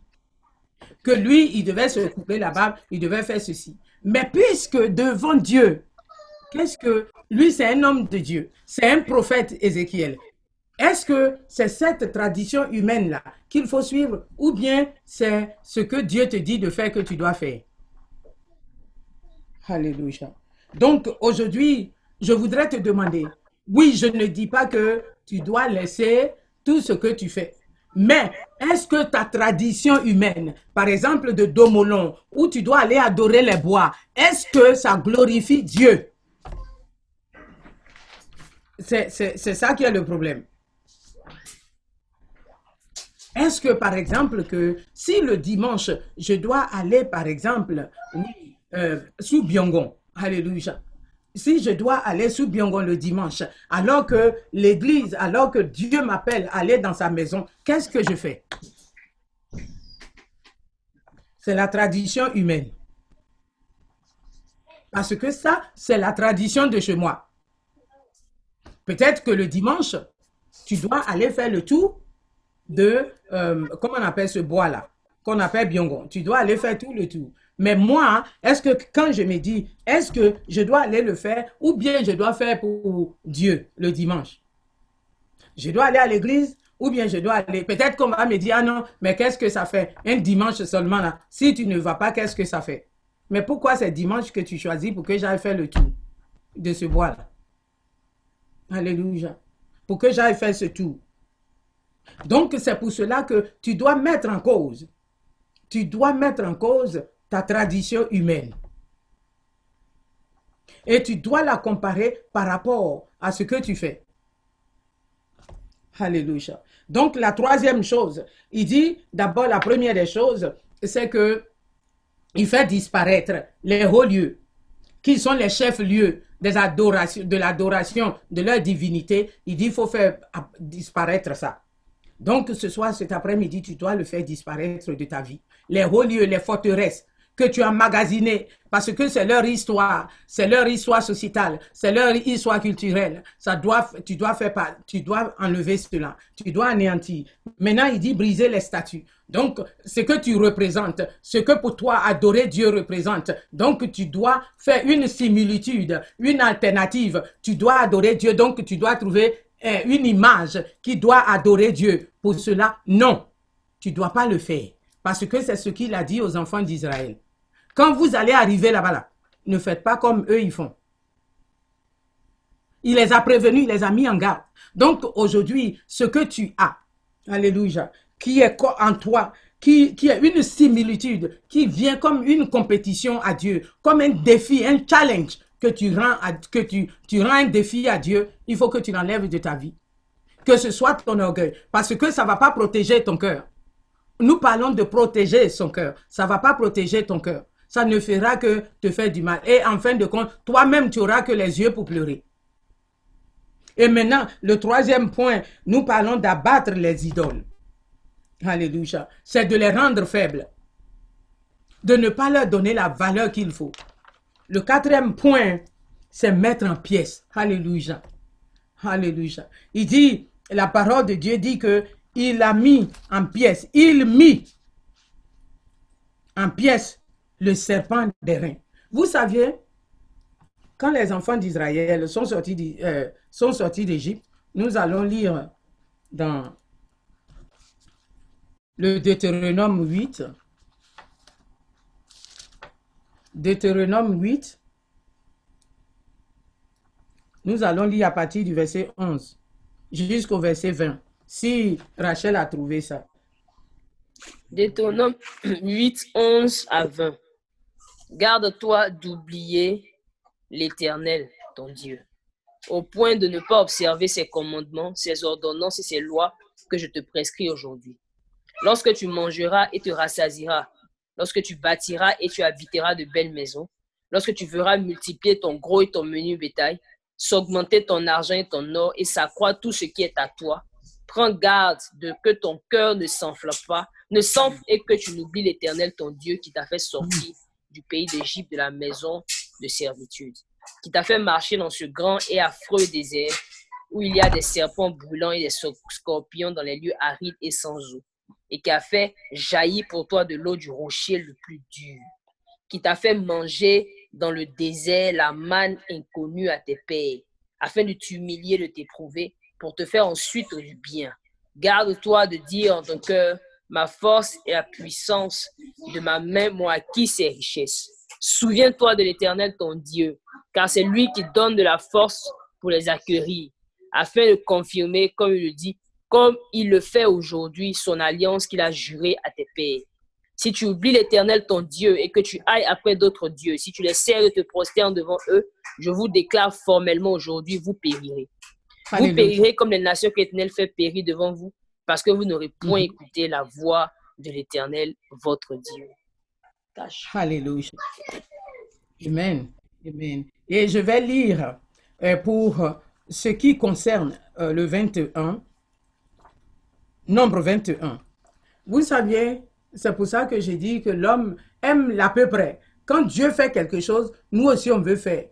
Que lui, il devait se couper la barbe, il devait faire ceci. Mais puisque devant Dieu, Qu'est-ce que lui, c'est un homme de Dieu, c'est un prophète Ézéchiel. Est-ce que c'est cette tradition humaine-là qu'il faut suivre ou bien c'est ce que Dieu te dit de faire que tu dois faire? Alléluia. Donc aujourd'hui, je voudrais te demander, oui, je ne dis pas que tu dois laisser tout ce que tu fais. Mais est-ce que ta tradition humaine, par exemple de Domolon, où tu dois aller adorer les bois, est-ce que ça glorifie Dieu? C'est ça qui est le problème. Est-ce que, par exemple, que si le dimanche, je dois aller, par exemple, euh, sous Byongon, Alléluia. Si je dois aller sous Byongon le dimanche, alors que l'église, alors que Dieu m'appelle à aller dans sa maison, qu'est-ce que je fais? C'est la tradition humaine. Parce que ça, c'est la tradition de chez moi. Peut-être que le dimanche, tu dois aller faire le tour de, euh, comment on appelle ce bois-là, qu'on appelle Byongon. Tu dois aller faire tout le tour. Mais moi, est-ce que quand je me dis, est-ce que je dois aller le faire ou bien je dois faire pour Dieu le dimanche? Je dois aller à l'église ou bien je dois aller? Peut-être qu'on va me dire, ah non, mais qu'est-ce que ça fait? Un dimanche seulement là? Si tu ne vas pas, qu'est-ce que ça fait? Mais pourquoi c'est dimanche que tu choisis pour que j'aille faire le tour de ce bois-là? Alléluia. Pour que j'aille faire ce tour. Donc, c'est pour cela que tu dois mettre en cause. Tu dois mettre en cause ta tradition humaine. Et tu dois la comparer par rapport à ce que tu fais. Alléluia. Donc, la troisième chose, il dit, d'abord, la première des choses, c'est que il fait disparaître les hauts lieux, qui sont les chefs-lieux des adorations, de l'adoration de leur divinité. Il dit, il faut faire disparaître ça. Donc, ce soir, cet après-midi, tu dois le faire disparaître de ta vie. Les hauts lieux, les forteresses que tu as magasinées, parce que c'est leur histoire, c'est leur histoire sociétale, c'est leur histoire culturelle. Ça doit, tu dois faire pas, tu dois enlever cela, tu dois anéantir. Maintenant, il dit briser les statues. Donc, ce que tu représentes, ce que pour toi adorer Dieu représente, donc tu dois faire une similitude, une alternative. Tu dois adorer Dieu, donc tu dois trouver eh, une image qui doit adorer Dieu. Pour cela, non, tu dois pas le faire. Parce que c'est ce qu'il a dit aux enfants d'Israël. Quand vous allez arriver là-bas, là, ne faites pas comme eux ils font. Il les a prévenus, il les a mis en garde. Donc aujourd'hui, ce que tu as, alléluia, qui est en toi, qui, est une similitude, qui vient comme une compétition à Dieu, comme un défi, un challenge que tu rends, à, tu rends un défi à Dieu, il faut que tu l'enlèves de ta vie. Que ce soit ton orgueil, parce que ça ne va pas protéger ton cœur. Nous parlons de protéger son cœur. Ça ne va pas protéger ton cœur. Ça ne fera que te faire du mal. Et en fin de compte, toi-même, tu n'auras que les yeux pour pleurer. Et maintenant, le troisième point, nous parlons d'abattre les idoles. Alléluia. C'est de les rendre faibles. De ne pas leur donner la valeur qu'il faut. Le quatrième point, c'est mettre en pièces. Alléluia. Alléluia. Il dit, la parole de Dieu dit que il a mis en pièces, il mit en pièces le serpent des reins. Vous saviez, quand les enfants d'Israël sont sortis euh, d'Égypte, nous allons lire dans le Deutéronome 8. Deutéronome 8. Nous allons lire à partir du verset 11 jusqu'au verset 20. Si Rachel a trouvé ça. Deutéronome 8, 11 à 20. Garde-toi d'oublier l'Éternel, ton Dieu. au point de ne pas observer ses commandements, ses ordonnances et ses lois que je te prescris aujourd'hui. Lorsque tu mangeras et te rassasiras, lorsque tu bâtiras et tu habiteras de belles maisons, lorsque tu feras multiplier ton gros et ton menu bétail, s'augmenter ton argent et ton or et s'accroître tout ce qui est à toi, prends garde de que ton cœur ne s'enfle pas, ne s'enfle et que tu n'oublies l'Éternel ton Dieu qui t'a fait sortir du pays d'Égypte de la maison de servitude, qui t'a fait marcher dans ce grand et affreux désert où il y a des serpents brûlants et des scorpions dans les lieux arides et sans eau, et qui a fait jaillir pour toi de l'eau du rocher le plus dur, qui t'a fait manger dans le désert la manne inconnue à tes pères, afin de t'humilier, de t'éprouver, pour te faire ensuite du bien. Garde-toi de dire en ton cœur, ma force et la puissance de ma main m'ont acquis ces richesses. Souviens-toi de l'Éternel ton Dieu, car c'est lui qui donne de la force pour les acquérir, afin de confirmer, comme il le dit, comme il le fait aujourd'hui, son alliance qu'il a jurée à tes pères. Si tu oublies l'Éternel ton Dieu et que tu ailles après d'autres dieux, si tu les sers de te prosterner devant eux, je vous déclare formellement aujourd'hui, vous périrez. Vous périrez comme les nations que l'Éternel fait périr devant vous, parce que vous n'aurez point Mhm. écouté la voix de l'Éternel, votre Dieu. Tâche. Alléluia. Amen. Amen. Et je vais lire euh, pour euh, ce qui concerne euh, le 21, nombre 21. Vous saviez, c'est pour ça que j'ai dit que l'homme aime l'à peu près. Quand Dieu fait quelque chose, nous aussi on veut faire.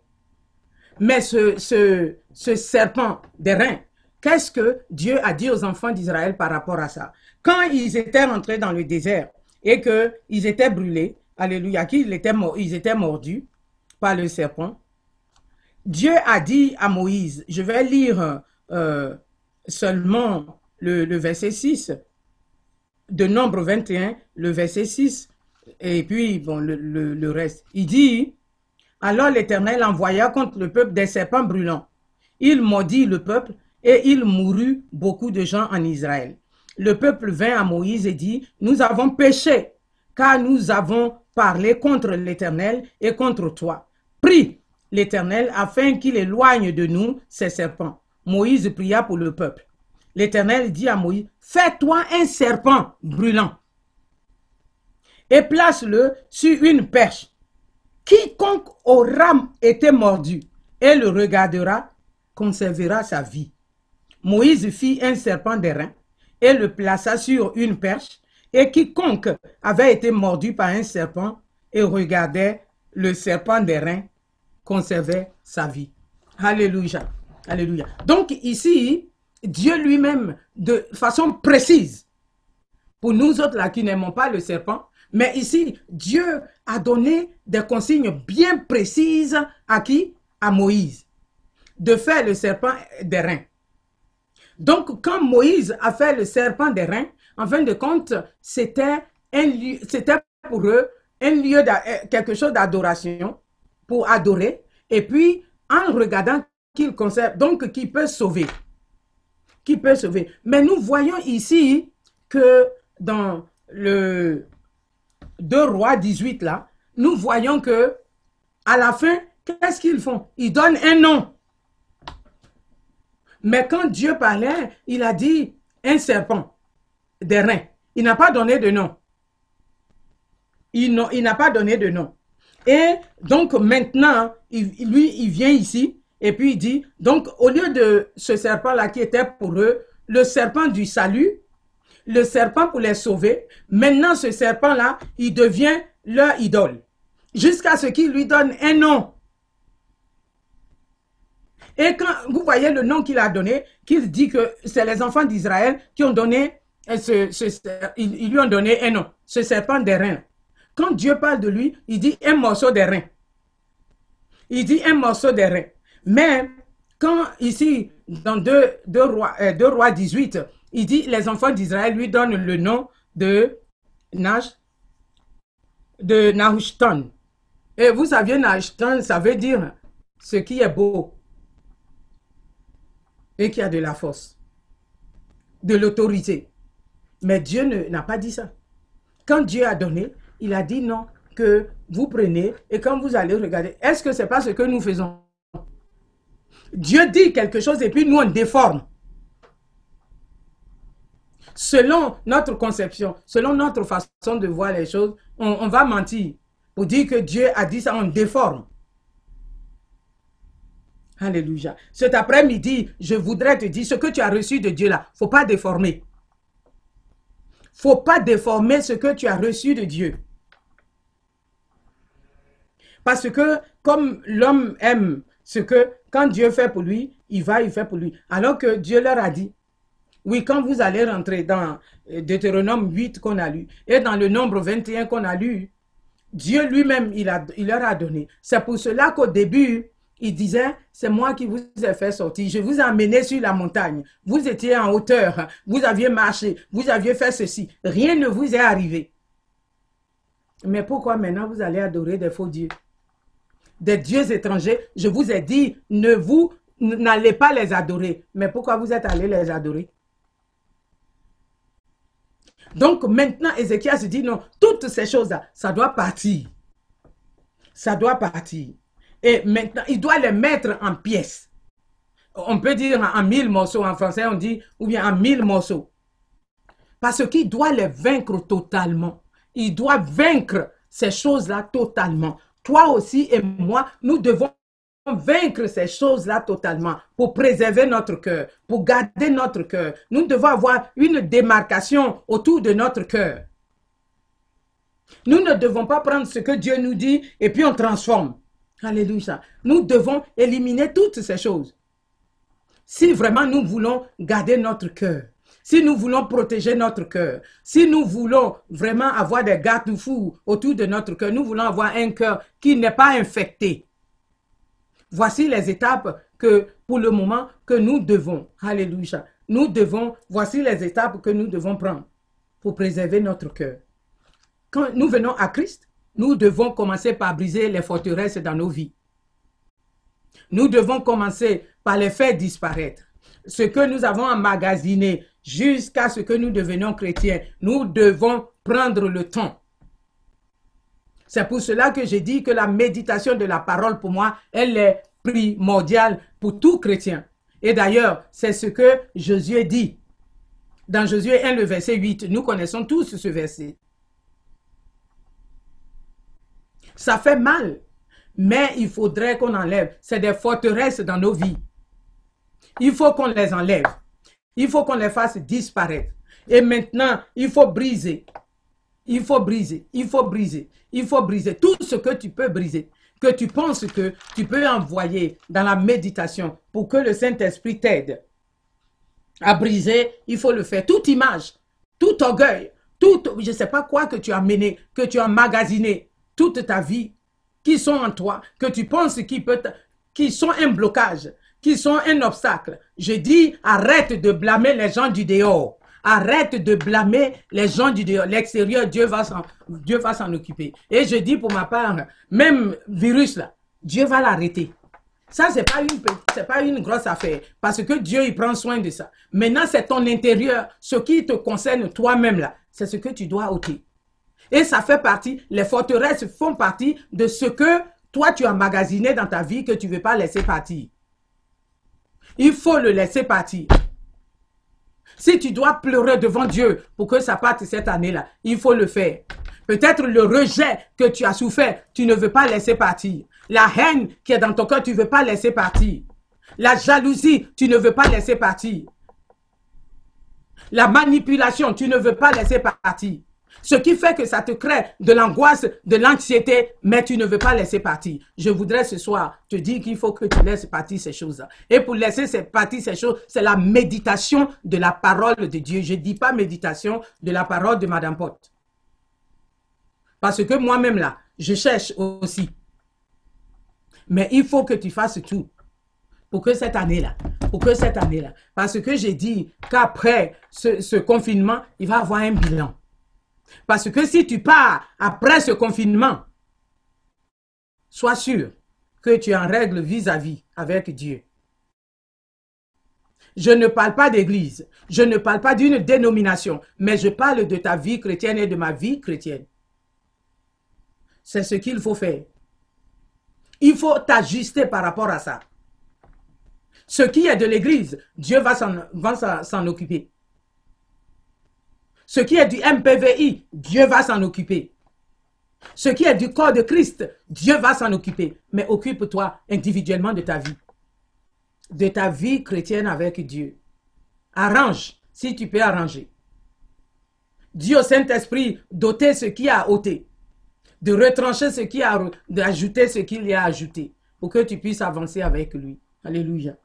Mais ce, serpent d'airain, qu'est-ce que Dieu a dit aux enfants d'Israël par rapport à ça? Quand ils étaient rentrés dans le désert et qu'ils étaient brûlés, alléluia, qu'ils étaient, ils étaient mordus par le serpent, Dieu a dit à Moïse, je vais lire euh, seulement le, verset 6 de Nombre 21, le verset 6, et puis bon, le- le reste. Il dit, alors l'Éternel envoya contre le peuple des serpents brûlants. Il maudit le peuple et il mourut beaucoup de gens en Israël. Le peuple vint à Moïse et dit, nous avons péché, car nous avons parlé contre l'Éternel et contre toi. Prie l'Éternel afin qu'il éloigne de nous ces serpents. Moïse pria pour le peuple. L'Éternel dit à Moïse, fais-toi un serpent brûlant et place-le sur une perche. Quiconque aura été mordu et le regardera conservera sa vie. Moïse fit un serpent d'airain et le plaça sur une perche, et quiconque avait été mordu par un serpent et regardait le serpent d'airain conservait sa vie. Alléluia. Alléluia. Donc ici, Dieu lui-même, de façon précise, pour nous autres là qui n'aimons pas le serpent, mais ici, Dieu a donné des consignes bien précises à qui? À Moïse, de faire le serpent d'airain. Donc, quand Moïse a fait le serpent d'airain, en fin de compte, c'était pour eux un lieu, euh, quelque chose d'adoration, pour adorer, et puis en regardant qu'il conserve, donc qui peut sauver. Qui peut sauver. Mais nous voyons ici que dans le 2 Rois 18, là, nous voyons que à la fin, qu'est-ce qu'ils font? Ils donnent un nom. Mais quand Dieu parlait, il a dit un serpent, des reins. Il n'a pas donné de nom. Il n'a pas donné de nom. Et donc maintenant, lui, il vient ici et puis il dit, donc au lieu de ce serpent-là qui était pour eux, le serpent du salut, le serpent pour les sauver, maintenant ce serpent-là, il devient leur idole. Jusqu'à ce qu'il lui donne un nom. Et quand vous voyez le nom qu'il a donné, qu'il dit que c'est les enfants d'Israël qui ont donné, euh, ils, lui ont donné un nom, ce serpent des reins. Quand Dieu parle de lui, il dit un morceau des reins. Il dit un morceau des reins. Mais quand ici, dans 2, rois, euh, 2 rois 18, il dit les enfants d'Israël lui donnent le nom de Nash, de Nahushtan. Et vous saviez, Nahushtan, ça veut dire ce qui est beau et qui a de la force, de l'autorité. Mais Dieu n'a pas dit ça. Quand Dieu a donné, il a dit non, que vous prenez et quand vous allez regarder, est-ce que c'est pas ce que nous faisons? Dieu dit quelque chose et puis nous on déforme. Selon notre conception, selon notre façon de voir les choses, on, va mentir. Pour dire que Dieu a dit ça, on déforme. Alléluia. Cet après-midi, je voudrais te dire ce que tu as reçu de Dieu là. faut pas déformer. faut pas déformer ce que tu as reçu de Dieu. Parce que comme l'homme aime ce que quand Dieu fait pour lui, il va, il fait pour lui. Alors que Dieu leur a dit, oui, quand vous allez rentrer dans euh, Deutéronome 8 qu'on a lu et dans le nombre 21 qu'on a lu, Dieu lui-même, il, leur a donné. C'est pour cela qu'au début, il disait, c'est moi qui vous ai fait sortir. Je vous ai amené sur la montagne. Vous étiez en hauteur. Vous aviez marché. Vous aviez fait ceci. Rien ne vous est arrivé. Mais pourquoi maintenant vous allez adorer des faux dieux? Des dieux étrangers. Je vous ai dit, ne vous, n'allez pas les adorer. Mais pourquoi vous êtes allés les adorer? Donc maintenant, Ézéchiel se dit, non, toutes ces choses-là, ça doit partir. Ça doit partir. Et maintenant, il doit les mettre en pièces. On peut dire en mille morceaux. En français, on dit, ou bien en mille morceaux. Parce qu'il doit les vaincre totalement. Il doit vaincre ces choses-là totalement. Toi aussi et moi, nous devons vaincre ces choses-là totalement pour préserver notre cœur, pour garder notre cœur. Nous devons avoir une démarcation autour de notre cœur. Nous ne devons pas prendre ce que Dieu nous dit et puis on transforme. Alléluia. Nous devons éliminer toutes ces choses. Si vraiment nous voulons garder notre cœur, si nous voulons protéger notre cœur, si nous voulons vraiment avoir des garde-fous autour de notre cœur, nous voulons avoir un cœur qui n'est pas infecté. Voici les étapes que, pour le moment, que nous devons, alléluia, nous devons, voici les étapes que nous devons prendre pour préserver notre cœur. Quand nous venons à Christ, nous devons commencer par briser les forteresses dans nos vies. Nous devons commencer par les faire disparaître. Ce que nous avons emmagasiné jusqu'à ce que nous devenions chrétiens, nous devons prendre le temps. C'est pour cela que j'ai dit que la méditation de la parole, pour moi, elle est primordiale pour tout chrétien. Et d'ailleurs, c'est ce que Jésus dit. Dans Jésus 1, le verset 8, nous connaissons tous ce verset. Ça fait mal, mais il faudrait qu'on enlève. C'est des forteresses dans nos vies. Il faut qu'on les enlève. Il faut qu'on les fasse disparaître. Et maintenant, il faut briser. Il faut briser. Il faut briser. Il faut briser tout ce que tu peux briser. Que tu penses que tu peux envoyer dans la méditation pour que le Saint-Esprit t'aide à briser. Il faut le faire. Toute image, tout orgueil, tout, je ne sais pas quoi que tu as mené, que tu as magasiné toute ta vie, qui sont en toi, que tu penses qui, peut, qui sont un blocage, qui sont un obstacle. Je dis, arrête de blâmer les gens du dehors. Arrête de blâmer les gens du dehors. L'extérieur, Dieu va s'en, occuper. Et je dis pour ma part, même virus là, Dieu va l'arrêter. Ça, c'est pas une, pas une grosse affaire. Parce que Dieu, il prend soin de ça. Maintenant, c'est ton intérieur. Ce qui te concerne toi-même là, c'est ce que tu dois ôter. Et ça fait partie, les forteresses font partie de ce que toi, tu as magasiné dans ta vie que tu ne veux pas laisser partir. Il faut le laisser partir. Si tu dois pleurer devant Dieu pour que ça parte cette année-là, il faut le faire. Peut-être le rejet que tu as souffert, tu ne veux pas laisser partir. La haine qui est dans ton cœur, tu ne veux pas laisser partir. La jalousie, tu ne veux pas laisser partir. La manipulation, tu ne veux pas laisser partir. Ce qui fait que ça te crée de l'angoisse, de l'anxiété, mais tu ne veux pas laisser partir. Je voudrais ce soir te dire qu'il faut que tu laisses partir ces choses. Et pour laisser partir ces choses, c'est la méditation de la parole de Dieu. Je ne dis pas méditation de la parole de Madame Pot. Parce que moi-même là, je cherche aussi. Mais il faut que tu fasses tout pour que cette année-là, pour que cette année-là, parce que j'ai dit qu'après ce, ce confinement, il va y avoir un bilan. Parce que si tu pars après ce confinement, sois sûr que tu es en règle vis-à-vis avec Dieu. Je ne parle pas d'église, je ne parle pas d'une dénomination, mais je parle de ta vie chrétienne et de ma vie chrétienne. C'est ce qu'il faut faire. Il faut t'ajuster par rapport à ça. Ce qui est de l'Église, Dieu va s'en occuper. Ce qui est du MPVI, Dieu va s'en occuper. Ce qui est du corps de Christ, Dieu va s'en occuper. Mais occupe-toi individuellement de ta vie. De ta vie chrétienne avec Dieu. Arrange, si tu peux arranger. Dieu au Saint-Esprit d'ôter ce qui a ôté. De retrancher ce qui a, d'ajouter ce qu'il y a ajouté. Pour que tu puisses avancer avec lui. Alléluia.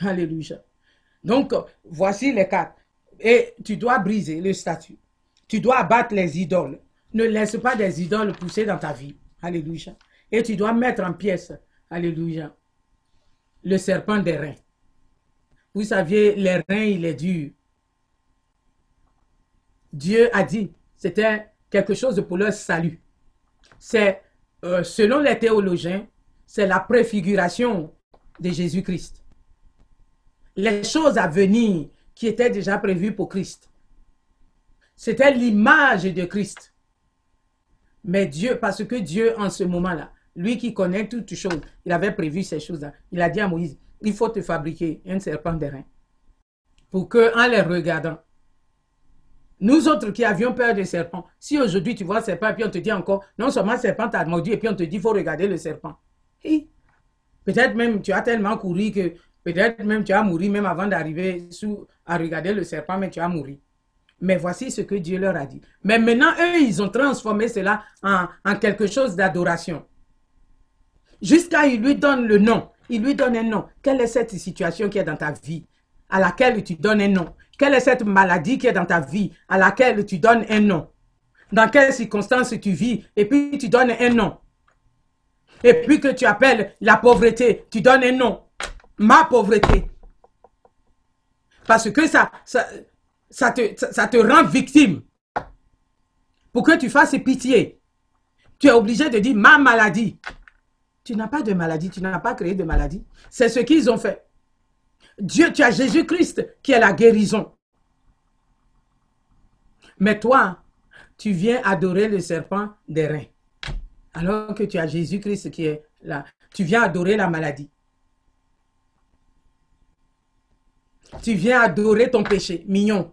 Alléluia. Donc, voici les quatre. Et tu dois briser le statut. Tu dois abattre les idoles. Ne laisse pas des idoles pousser dans ta vie. Alléluia. Et tu dois mettre en pièces. Alléluia. Le serpent des reins. Vous saviez, les reins, il est dur. Dieu a dit, c'était quelque chose pour leur salut. C'est, euh, selon les théologiens, c'est la préfiguration de Jésus-Christ. Les choses à venir qui étaient déjà prévues pour Christ. C'était l'image de Christ. Mais Dieu, parce que Dieu, en ce moment-là, lui qui connaît toutes choses, il avait prévu ces choses-là. Il a dit à Moïse, il faut te fabriquer un serpent d'airain. Pour que, en les regardant, nous autres qui avions peur des serpents, si aujourd'hui tu vois un serpent et puis on te dit encore, non seulement le serpent t'a mordu et puis on te dit, il faut regarder le serpent. Peut-être même tu as tellement couru que peut-être même tu as mouru même avant d'arriver à regarder le serpent, mais tu as mouru. Mais voici ce que Dieu leur a dit. Mais maintenant, eux, ils ont transformé cela en, quelque chose d'adoration. Jusqu'à il lui donne le nom. Il lui donne un nom. Quelle est cette situation qui est dans ta vie à laquelle tu donnes un nom? Quelle est cette maladie qui est dans ta vie à laquelle tu donnes un nom? Dans quelles circonstances tu vis et puis tu donnes un nom Et puis que tu appelles la pauvreté, tu donnes un nom. Ma pauvreté. Parce que ça, te, te rend victime. Pour que tu fasses pitié, tu es obligé de dire ma maladie. Tu n'as pas de maladie, tu n'as pas créé de maladie. C'est ce qu'ils ont fait. Dieu, tu as Jésus-Christ qui est la guérison. Mais toi, tu viens adorer le serpent des reins. Alors que tu as Jésus-Christ qui est là. Tu viens adorer la maladie. Tu viens adorer ton péché, mignon.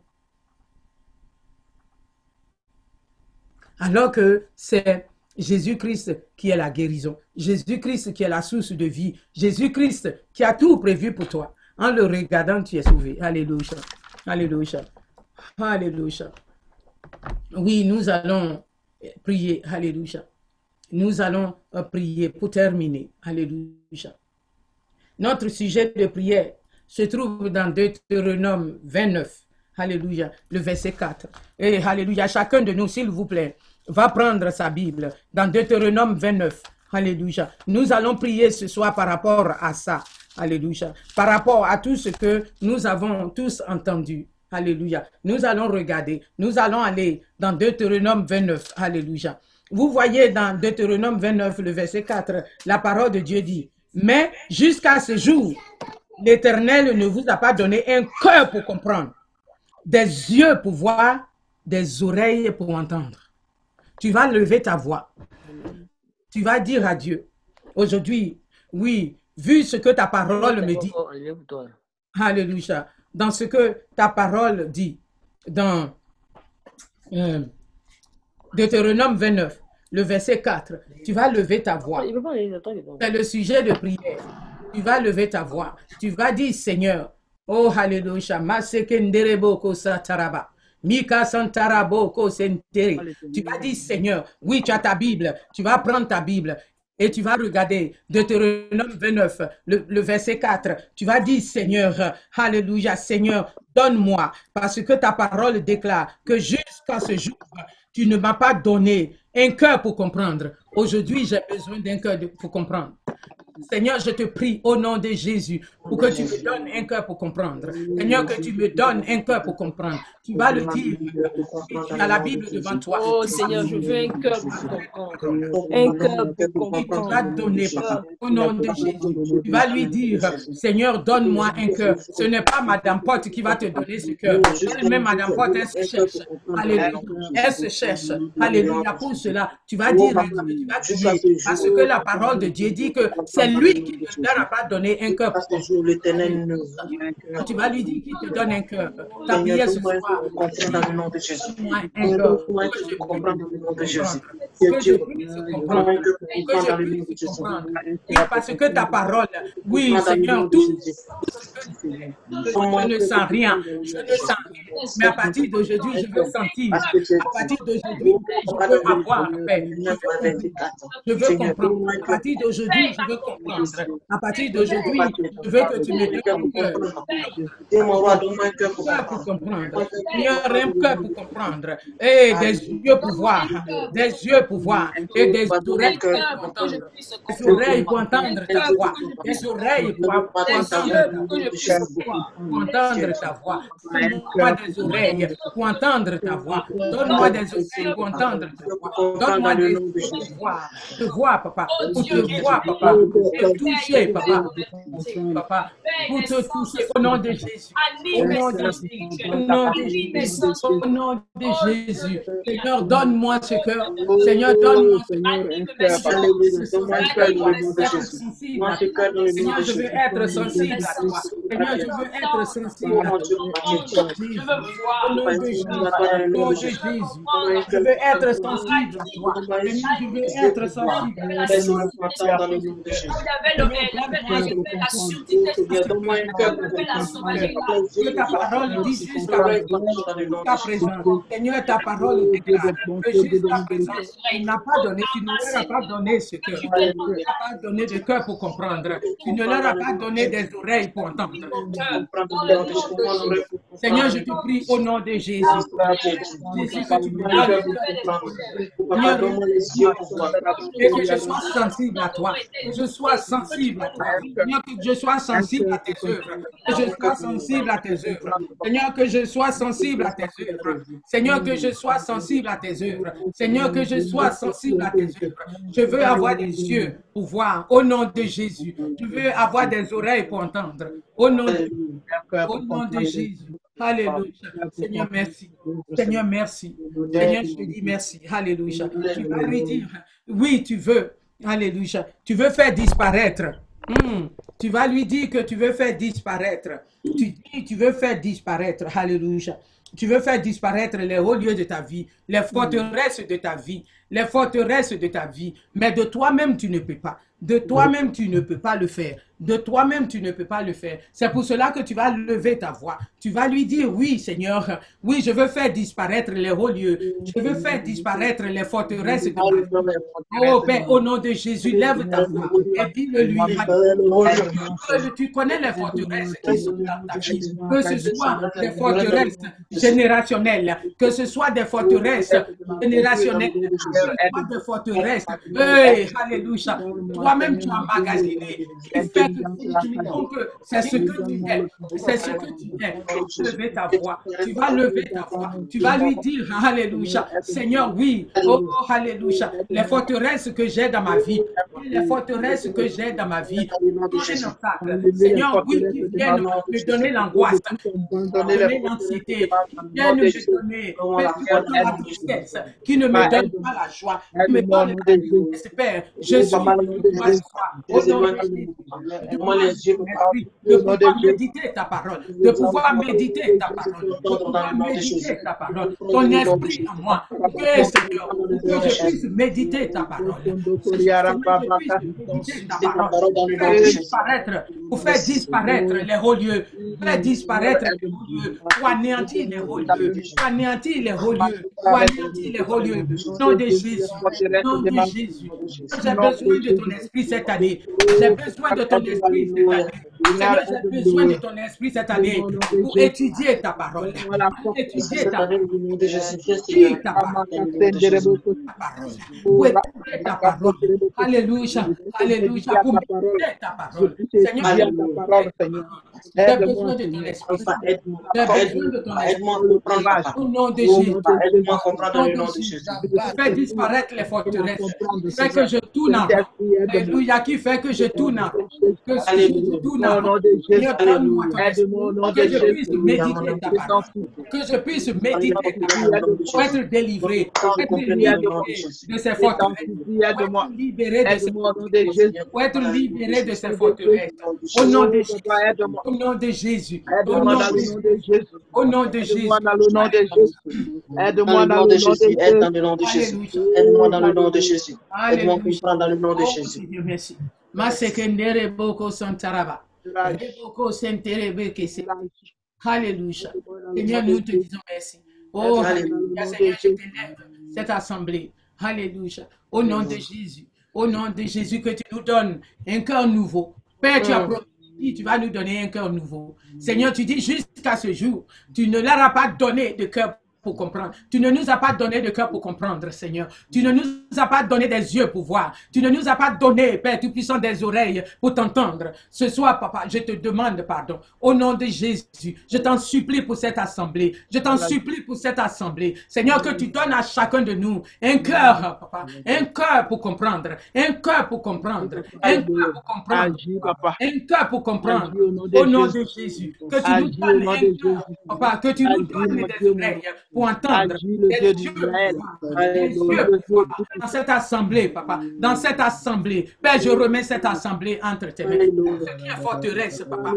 Alors que c'est Jésus-Christ qui est la guérison. Jésus-Christ qui est la source de vie. Jésus-Christ qui a tout prévu pour toi. En le regardant, tu es sauvé. Alléluia. Alléluia. Alléluia. Oui, nous allons prier. Alléluia. Nous allons prier pour terminer. Alléluia. Notre sujet de prière se trouve dans Deutéronome 29. Alléluia. Le verset 4. Et Alléluia. Chacun de nous, s'il vous plaît, va prendre sa Bible dans Deutéronome 29. Alléluia. Nous allons prier ce soir par rapport à ça. Alléluia. Par rapport à tout ce que nous avons tous entendu. Alléluia. Nous allons regarder. Nous allons aller dans Deutéronome 29. Alléluia. Vous voyez dans Deutéronome 29, le verset 4, la parole de Dieu dit, mais jusqu'à ce jour, l'Éternel ne vous a pas donné un cœur pour comprendre, des yeux pour voir, des oreilles pour entendre. Tu vas lever ta voix. Tu vas dire à Dieu, aujourd'hui, oui, vu ce que ta parole me dit. Alléluia. Dans ce que ta parole dit, dans euh, Deutéronome 29, le verset 4, tu vas lever ta voix. C'est le sujet de prière. Tu vas lever ta voix. Tu vas dire, Seigneur, oh Alléluia, Masekendereboko Sataraba. Mika Santaraboko Sentere. Tu vas dire, Seigneur, oui, tu as ta Bible? Tu vas prendre ta Bible et tu vas regarder Deutéronome 29, le, le, verset 4. Tu vas dire, Seigneur, Alléluia, Seigneur, donne-moi, parce que ta parole déclare que jusqu'à ce jour, tu ne m'as pas donné un cœur pour comprendre. Aujourd'hui, j'ai besoin d'un cœur pour comprendre. Seigneur, je te prie au nom de Jésus pour que tu me donnes un cœur pour comprendre. Seigneur, que tu me donnes un cœur pour comprendre. Tu vas le dire. Tu as la Bible devant toi. Oh Seigneur, je veux un cœur pour. Un cœur pour Il va comprendre. te donner, papa, au nom de Jésus. Tu vas lui dire, Seigneur, donne-moi un cœur. Ce n'est pas Madame Pote qui va te donner ce cœur. Elle-même, Madame Pote, elle se cherche. Alléluia. Elle se cherche. Alléluia. Pour cela, tu vas dire, tu vas prier. Parce que la parole de Dieu dit que c'est lui qui ne leur a pas donné un cœur. Tu vas lui dire qu'il te donne un cœur. Ta prière ce soir. Comprendre dans le nom de Jésus. Que je comprendre dans le nom de Jésus. Que je Dieu, comprendre. dans je le nom de Jésus. parce que ta parole, oui, Seigneur, tout je ne sens rien, je ne sens rien. Mais à partir d'aujourd'hui, je veux sentir. À partir d'aujourd'hui, je veux avoir paix. Je veux comprendre. Je veux. À partir d'aujourd'hui, je veux comprendre. À partir d'aujourd'hui, je veux que tu me donnes mon cœur cœur pour comprendre. Seigneur, un cœur pour comprendre. Et des yeux pour voir. Des yeux pour voir. Et des oreilles pour entendre. Des oreilles pour entendre ta voix. Des oreilles pour entendre ta voix. Donne-moi des oreilles pour entendre ta voix. Donne-moi des oreilles pour entendre ta voix. Donne-moi des yeux pour voir. Te voir, papa. Pour te voir, papa. Pour te toucher, papa. Papa. Pour te toucher au nom de Jésus. Au nom de Jésus. Au nom de Jésus. Au nom de Jésus. Seigneur, donne-moi ce cœur. Seigneur, donne-moi ce cœur. Seigneur, je veux être sensible à toi. Seigneur, je veux être sensible à toi. Au nom de Jésus. Au nom de Jésus. Je veux être sensible à toi. Seigneur, je veux être sensible à toi. Donne-moi un cœur pour comprendre. Que ta parole dise jusqu'à présent. Jusqu'à présent. Seigneur, ta parole déclare que jusqu'à présent, tu pas donné, tu ne leur as pas donné ce cœur. Tu ne leur as pas donné de cœur pour comprendre. Tu ne leur as pas donné des oreilles pour entendre. Seigneur, je te prie au nom de Jésus. Jésus, que tu me. Et que je sois sensible à toi. Que je sois sensible à toi. Seigneur, que je sois sensible à tes œuvres. Que je sois sensible à tes œuvres. Seigneur, que je sois sensible à tes œuvres. Seigneur, que je sois sensible à tes œuvres. Seigneur, que je sois sensible à tes œuvres. Je veux avoir des yeux pour voir au nom de Jésus. Je veux avoir des oreilles pour entendre au nom de, au nom de Jésus. Alléluia. Seigneur, merci. Seigneur, merci. Seigneur, je te dis merci. Alléluia. Tu vas lui dire, oui, tu veux. Alléluia. Tu veux faire disparaître. Hmm. Tu vas lui dire que tu veux faire disparaître. Tu dis, tu veux faire disparaître. Alléluia. Tu veux faire disparaître les hauts lieux de ta vie, les forteresses de ta vie, les forteresses de ta vie. Mais de toi-même, tu ne peux pas. De toi-même, tu ne peux pas le faire. De toi-même, tu ne peux pas le faire. C'est pour cela que tu vas lever ta voix. Tu vas lui dire, oui, Seigneur, oui, je veux faire disparaître les hauts lieux. Je veux faire disparaître les forteresses. Oh Père, au nom de Jésus, lève ta voix et dis-le lui. Que Tu connais les forteresses qui sont dans ta vie? Que ce soit des forteresses générationnelles, que ce soit des forteresses générationnelles, que ce soit des forteresses. Alléluia. Toi-même, tu as trompes, c'est ce que tu es. C'est ce que tu es. Tu vas lever ta voix. Tu vas lever ta voix. Tu vas lui dire, Alléluia. Seigneur, oui. Oh, oh, Alléluia. Les forteresses que j'ai dans ma vie. Les forteresses que j'ai dans ma vie. Seigneur, oui, qui viennent me donner l'angoisse, me donner l'anxiété, qui viennent me donner la tristesse, qui ne me donne pas la joie, qui me donne la tristesse, Père. Je suis au nom de Jésus. Donne-moi les yeux pour Esprit, de pouvoir méditer ta parole, de pouvoir méditer ta parole, de pouvoir méditer ta parole, ton esprit en moi, que Seigneur, que je puisse méditer ta parole, que je puisse méditer ta parole, faire disparaître, pour faire disparaître les hauts lieux, faire disparaître les hauts lieux, pour anéantir les hauts lieux, pour anéantir les hauts lieux, pour anéantir les hauts lieux, nom de Jésus, nom de Jésus. J'ai besoin de ton esprit cette année, j'ai besoin de ton esprit cette année. Seigneur, j'ai besoin de ton esprit cette année pour étudier ta parole, pour étudier ta parole, étudier ta parole, pour étudier ta parole. Alléluia, Alléluia, pour méditer ta parole. Seigneur, J'ai besoin de ton esprit. J'ai besoin de ton esprit. Au nom de Jésus. Fais disparaître les forteresses. Fais que je tourne. Alléluia. Qui fait que je tourne. Que je tourne Seigneur, donne-moi ton esprit. de Que je puisse méditer ta parole. Que je puisse méditer ta parole. Pour être délivré. Pour être libéré de ces forteresses. Pour être libéré de ces Jésus. pour être libéré de ces forteresses. Au nom de Jésus. Aide-moi. Au nom de Jésus. Aide-moi dans le nom de Jésus. Au nom de Jésus. Aide-moi dans le nom de Jésus. Dans Aide-moi le dans nom le de nom de Jésus, aide dans Jésus. le nom de Jésus. Aide-moi dans le nom de Jésus. Aide-moi à comprendre dans le nom de Oh, Jésus. Merci. Masekendere boko santaraba. Bekese. Alléluia. Seigneur, nous te disons merci. Oh, Alléluia. Seigneur, je t'élève cette assemblée. Alléluia. Au nom de Jésus. Au nom de Jésus, que tu nous donnes un cœur nouveau. Père, tu as promis, tu vas nous donner un cœur nouveau. Seigneur, tu dis jusqu'à ce jour, tu ne leur as pas donné de cœur pour comprendre. Tu ne nous as pas donné de cœur pour comprendre, Seigneur. Tu ne nous as pas donné des yeux pour voir. Tu ne nous as pas donné, Père Tout-Puissant, des oreilles pour t'entendre. Ce soir, Papa, je te demande pardon. Au nom de Jésus, je t'en supplie pour cette assemblée. Je t'en supplie pour cette assemblée. Seigneur, que tu donnes à chacun de nous un cœur, Papa. Un cœur pour comprendre. Un cœur pour comprendre. Un cœur pour comprendre. Un cœur pour comprendre. Au nom de Jésus. Que tu nous donnes un cœur. Papa. Que tu nous donnes des oreilles pour entendre. Dieu d'Israël. Dans cette assemblée, Papa. Dans cette assemblée. Père, je remets cette assemblée entre tes mains. Tout ce qui est forteresse, Papa.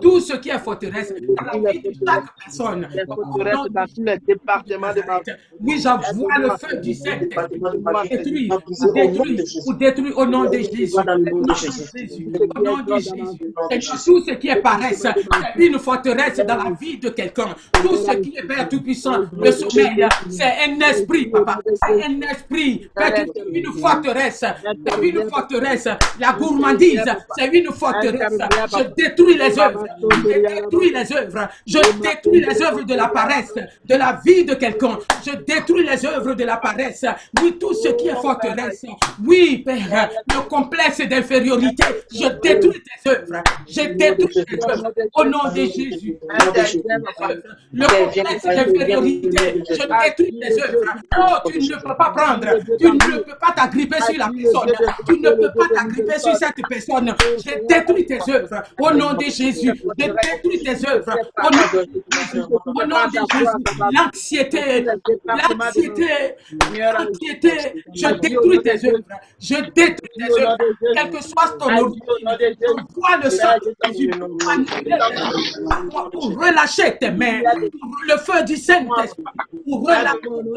Tout ce qui est forteresse dans la vie de chaque personne. Papa, de dans tous les départements de ma vie. oui, j'envoie le feu du Saint-Esprit détruire, pour Au nom de détruire, Jésus. pour détruire au nom de Jésus. Au nom de Jésus. Seigneur, tout ce qui est paresse, c'est une forteresse dans la vie de quelqu'un. Tout ce qui est Père Tout-Puissant, le sommeil, c'est un esprit, papa. C'est un esprit. Père, c'est une forteresse. C'est une forteresse. La gourmandise, c'est une forteresse. Je détruis les œuvres. Je détruis les œuvres. Je détruis les œuvres de la paresse, de la vie de quelqu'un. Je détruis les œuvres de la paresse. Oui, tout ce qui est forteresse. Oui, Père, le complexe d'infériorité. Je détruis tes œuvres. Je détruis tes œuvres. Au nom de Jésus. Le complexe d'infériorité. Je détruis tes œuvres. Oh, tu ne peux pas prendre. Tu ne peux pas t'agripper sur la personne. Tu ne peux pas t'agripper sur cette personne. Je détruis tes œuvres. Au nom de Jésus. Je détruis tes œuvres. Au nom de Jésus. Au nom de Jésus. L'anxiété. L'anxiété. L'anxiété. Je détruis tes œuvres. Je détruis tes œuvres. Quel que soit ton. Envoie le sang de Jésus. Pour relâcher tes mains. Pour le feu du Saint-Esprit. Pour relâcher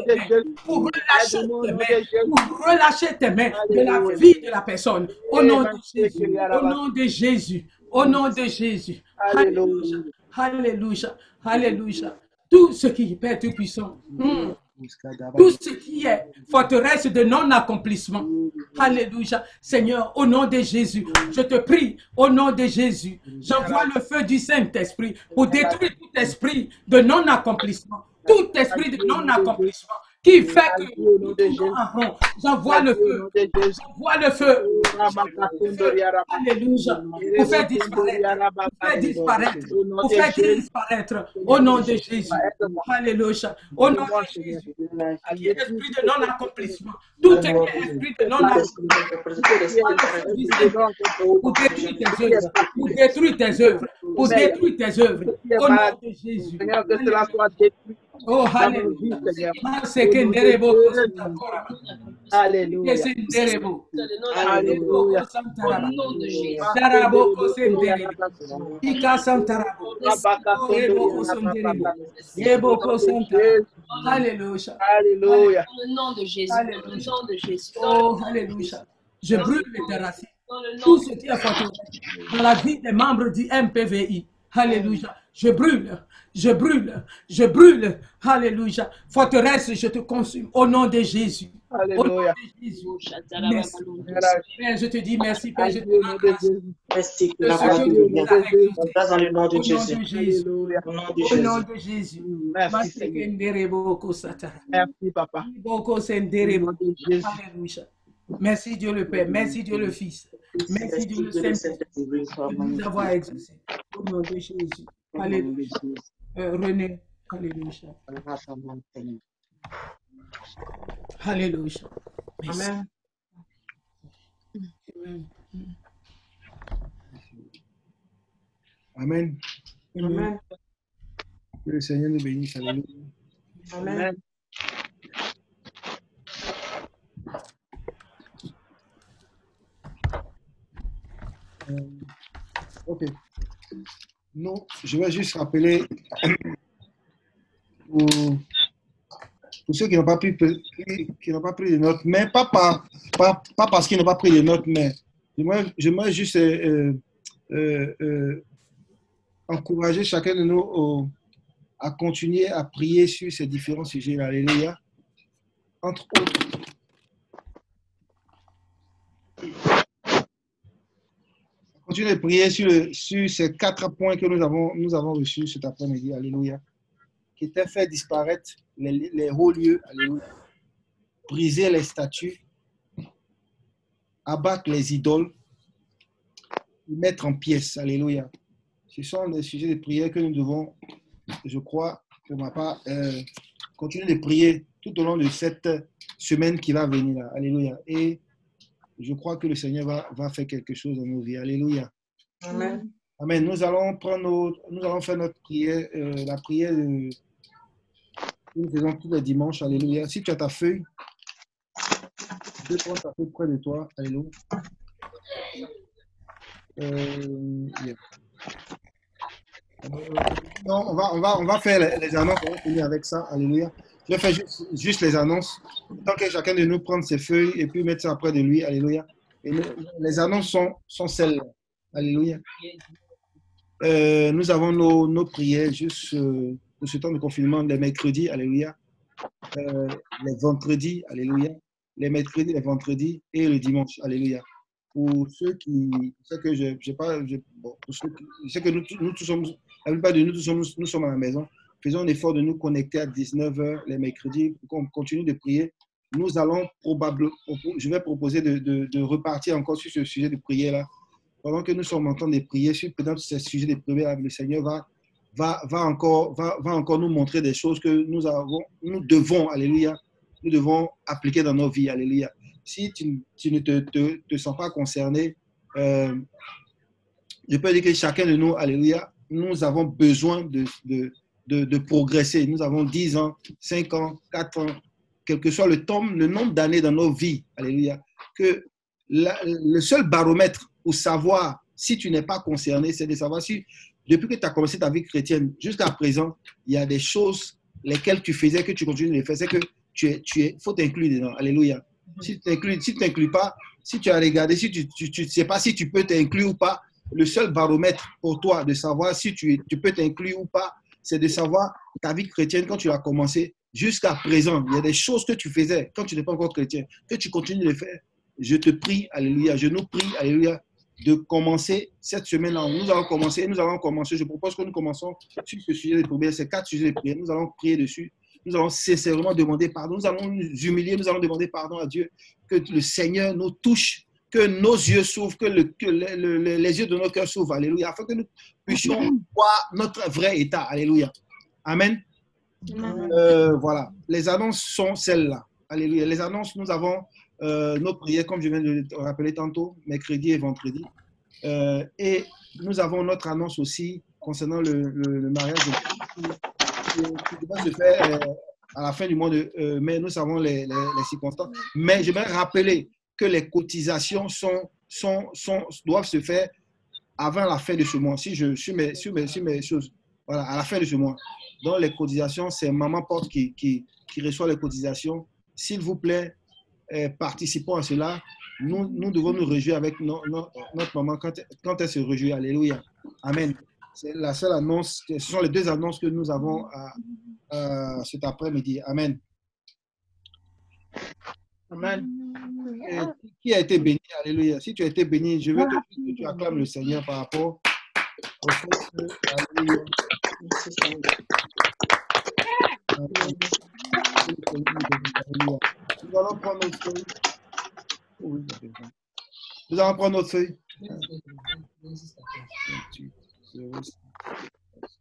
tes mains. Pour relâcher tes mains. Pour relâcher tes mains de la vie de la personne. Au nom de Jésus. Au nom de Jésus. Au nom de Jésus. Alléluia. Alléluia. Alléluia. Tout ce qui est Père Tout-Puissant. Hmm. Tout ce qui est forteresse de non-accomplissement. Alléluia. Seigneur, au nom de Jésus, je te prie, au nom de Jésus, j'envoie le feu du Saint-Esprit pour détruire tout esprit de non-accomplissement. Tout esprit de non-accomplissement qui fait que nous tournons en rond. J'envoie le feu. J'envoie le feu. Alléluia. Pour faire disparaître. Pour faire disparaître. Pour faire disparaître. Au nom de Jésus. Alléluia. Au nom de Jésus. Esprit de non-accomplissement. Tout est esprit de non-accomplissement. Pour détruire tes œuvres. Pour détruire tes œuvres. Pour détruire tes œuvres. Au nom de Jésus. Oh, nos Alléluia. Alléluia. Alléluia. Dans le nom de Jésus. Dans le nom de Jésus. Oh, Alléluia. Je brûle les racines. Tout ce qui est forteresse dans la vie des membres du MPVI. Alléluia. Je brûle, je brûle, je brûle. Alléluia. Forteresse, je te consume au nom de Jésus. Au nom Alléluia. de Jésus. Merci. Merci. Père, je te dis merci, Père. Je te. Jésus. Merci dans le nom Au de nom Jésus. de Jésus. Alléluia. Au nom de Au nom Jésus. de Jésus. Merci, Seigneur. Merci, Papa. Merci Dieu le Père. Merci Dieu le Fils. Merci Dieu le Saint-Esprit de nous avoir exaucés. Au nom de Jésus. Alléluia. Euh, René. Alléluia. Alléluia. Merci. Amen. Amen. Amen. Amen. Que le Seigneur nous bénisse. Alléluia. Amen. Euh, ok. Non, je vais juste rappeler pour, ceux qui n'ont pas, pris, qui n'ont pas pris de notes, mais pas, pas, pas parce qu'ils n'ont pas pris de notes, mais j'aimerais juste euh, euh, euh, encourager chacun de nous à continuer à prier sur ces différents sujets. Alléluia. Entre autres, Continuez de prier sur, ces quatre points que nous avons, reçus cet après-midi. Alléluia. Qui étaient fait disparaître les, hauts lieux. Alléluia. Briser les statues. Abattre les idoles. et Mettre en pièces. Alléluia. Ce sont des sujets de prière que nous devons, je crois, pour ma part, euh, continuer de prier tout au long de cette semaine qui va venir. Alléluia. Je crois que le Seigneur va, va faire quelque chose dans nos vies. Alléluia. Amen. Amen. Nous allons prendre nos- nous allons faire notre prière, euh, la prière de- nous faisons tous les dimanches. Alléluia. Si tu as ta feuille, peux prendre ta feuille près de toi. Alléluia. Euh, yeah. Euh, non, on va, on va, on va faire les, les annonces. On va finir avec ça. Alléluia. Je vais faire juste, juste les annonces. Tant que chacun de nous prendre ses feuilles et puis mettre ça près de lui. Alléluia. Les annonces sont, sont celles-là. Alléluia. Euh, nous avons nos, nos prières juste euh, de ce temps de confinement les mercredis, alléluia, Euh, les vendredis, alléluia, les mercredis, les vendredis et le dimanche, alléluia. Pour ceux qui, c'est que je, j'ai pas, je, bon, pour ceux je sais que nous, nous tous sommes, la plupart de nous, sommes, nous sommes à la maison. Faisons l'effort de nous connecter à 19h les mercredis pour qu'on continue de prier. Nous allons probablement, je vais proposer de, repartir encore sur ce sujet de prière-là pendant que nous sommes en train de prier sur peut-être ces sujets de prière, le Seigneur va, va, va, encore, va, va encore nous montrer des choses que nous, avons, nous devons, alléluia, nous devons appliquer dans nos vies, alléluia. Si tu, ne te, sens pas concerné, euh, je peux dire que chacun de nous, alléluia, nous avons besoin de, de, de progresser. Nous avons 10 ans, 5 ans, 4 ans, quel que soit le temps, le nombre d'années dans nos vies, alléluia, que la- le seul baromètre pour savoir si tu n'es pas concerné, c'est de savoir si, depuis que tu as commencé ta vie chrétienne jusqu'à présent, il y a des choses lesquelles tu faisais, que tu continues de les faire, c'est que tu es, tu es, faut t'inclure dedans. Alléluia. Si tu t'inclus, si tu t'inclus pas, si tu as regardé, si tu ne tu, sais pas si tu peux t'inclure ou pas, le seul baromètre pour toi de savoir si tu, tu peux t'inclure ou pas, c'est de savoir ta vie chrétienne quand tu l'as commencé jusqu'à présent. Il y a des choses que tu faisais quand tu n'es pas encore chrétien, que tu continues de faire. Je te prie, alléluia, je nous prie, alléluia, de commencer cette semaine-là. Nous allons commencer, nous allons commencer. Je propose que nous commençons sur ce sujet de prière, ces quatre sujets de prière. Nous allons prier dessus. Nous allons sincèrement demander pardon. Nous allons nous humilier, nous allons demander pardon à Dieu. Que le Seigneur nous touche, que nos yeux s'ouvrent, que, le- que le- le- le- les yeux de nos cœurs s'ouvrent. Alléluia. Afin que nous puissions voir notre vrai état. Alléluia. Amen. Euh, voilà. Les annonces sont celles-là. Alléluia. Les annonces, nous avons euh, nos prières, comme je viens de le rappeler tantôt, mercredi et vendredi. Euh, et nous avons notre annonce aussi concernant le, le- le mariage de- qui, qui va se faire euh, à la fin du mois de euh, mai. Nous savons les, les- les circonstances. Mais je vais rappeler que les cotisations sont, doivent se faire avant la fin de ce mois. Si je suis mes, sur mes, sur mes choses, voilà, à la fin de ce mois. Donc, les cotisations, c'est Maman Porte qui, qui, qui reçoit les cotisations. S'il vous plaît, euh, participons à cela. Nous, nous devons nous réjouir avec no- no- notre maman quand, elle se réjouit. Alléluia. Amen. C'est la seule annonce, ce sont les deux annonces que nous avons à- à cet après-midi. Amen. Amen. Qui a été béni? Alléluia. Si tu as été béni, je veux que tu, que tu acclames le Seigneur par rapport au fait que. Alléluia. Nous allons prendre nos feuilles. Nous allons prendre notre feuille. 28, 06.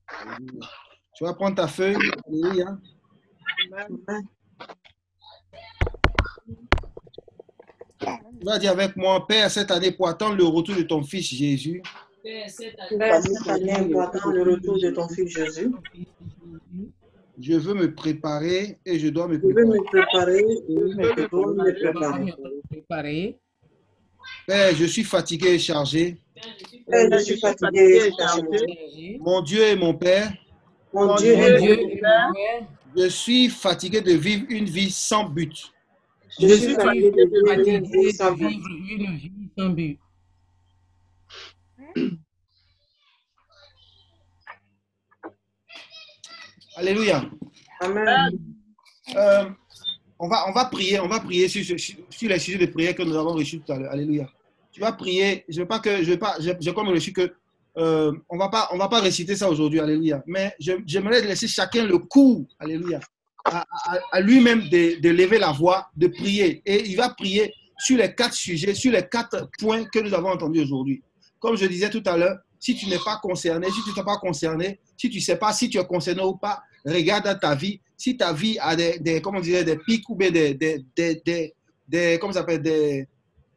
Alléluia. Tu vas prendre ta feuille. Alléluia. Tu vas dire avec moi, Père, cette année pour attendre le retour de ton fils Jésus, Père, cette année, pour attendre le retour de ton fils Jésus, je veux me préparer et je dois me je veux préparer. me préparer et je dois me préparer. Préparé. Père, je suis fatigué et chargé. Père, je suis fatigué et chargé. Mon Dieu et mon Père, Mon Dieu et mon Père, je suis fatigué de vivre une vie sans but. Je suis fatigué de fatigué vivre sans de but. vivre une vie sans but. Alléluia. Amen. Euh, on, va, on va prier, on va prier sur, les sujets de prière que nous avons reçus tout à l'heure. Alléluia. Tu vas prier. Je veux pas que, je veux pas, j'ai comme reçu que euh, on va pas, on va pas réciter ça aujourd'hui. Alléluia. Mais j'aimerais laisser chacun le coup. Alléluia. À, lui-même de, lever la voix, de prier. Et il va prier sur les quatre sujets, sur les quatre points que nous avons entendus aujourd'hui. Comme je disais tout à l'heure, si tu n'es pas concerné, si tu n'es pas concerné, si tu ne sais pas si tu es concerné ou pas, regarde ta vie. Si ta vie a des, comment on dirait, des pics ou bien des, des, des, des, comment ça s'appelle, des,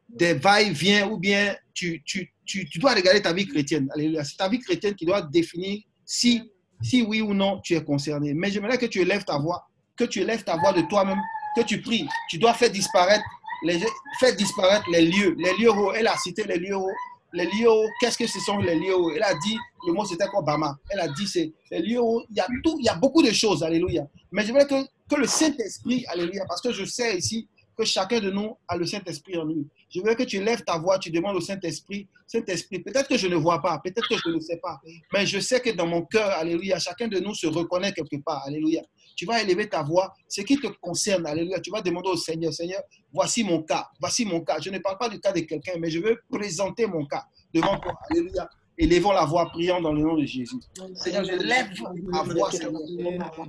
des va-et-vient ou bien tu, tu, tu, dois regarder ta vie chrétienne. C'est ta vie chrétienne qui doit définir si, si oui ou non tu es concerné. Mais j'aimerais que tu élèves ta voix, que tu élèves ta voix de toi-même, que tu pries. Tu dois faire disparaître les, faire disparaître les lieux. Les lieux où elle a cité les lieux où les lieux où- qu'est-ce que ce sont les lieux où Elle a dit, le mot c'était quoi? Bama Elle a dit, c'est les lieux où il y a tout, il y a beaucoup de choses, alléluia. Mais j'aimerais que, que le Saint-Esprit, alléluia, parce que je sais ici que chacun de nous a le Saint-Esprit en lui. Je veux que tu lèves ta voix, tu demandes au Saint-Esprit, Saint-Esprit, peut-être que je ne vois pas, peut-être que je ne sais pas, mais je sais que dans mon cœur, alléluia, chacun de nous se reconnaît quelque part, alléluia. Tu vas élever ta voix, ce qui te concerne, alléluia. Tu vas demander au Seigneur, Seigneur, voici mon cas, voici mon cas. Je ne parle pas du cas de quelqu'un, mais je veux présenter mon cas devant toi, alléluia. Élevons la voix, prions dans le nom de Jésus. Seigneur, je lève ma voix, Seigneur.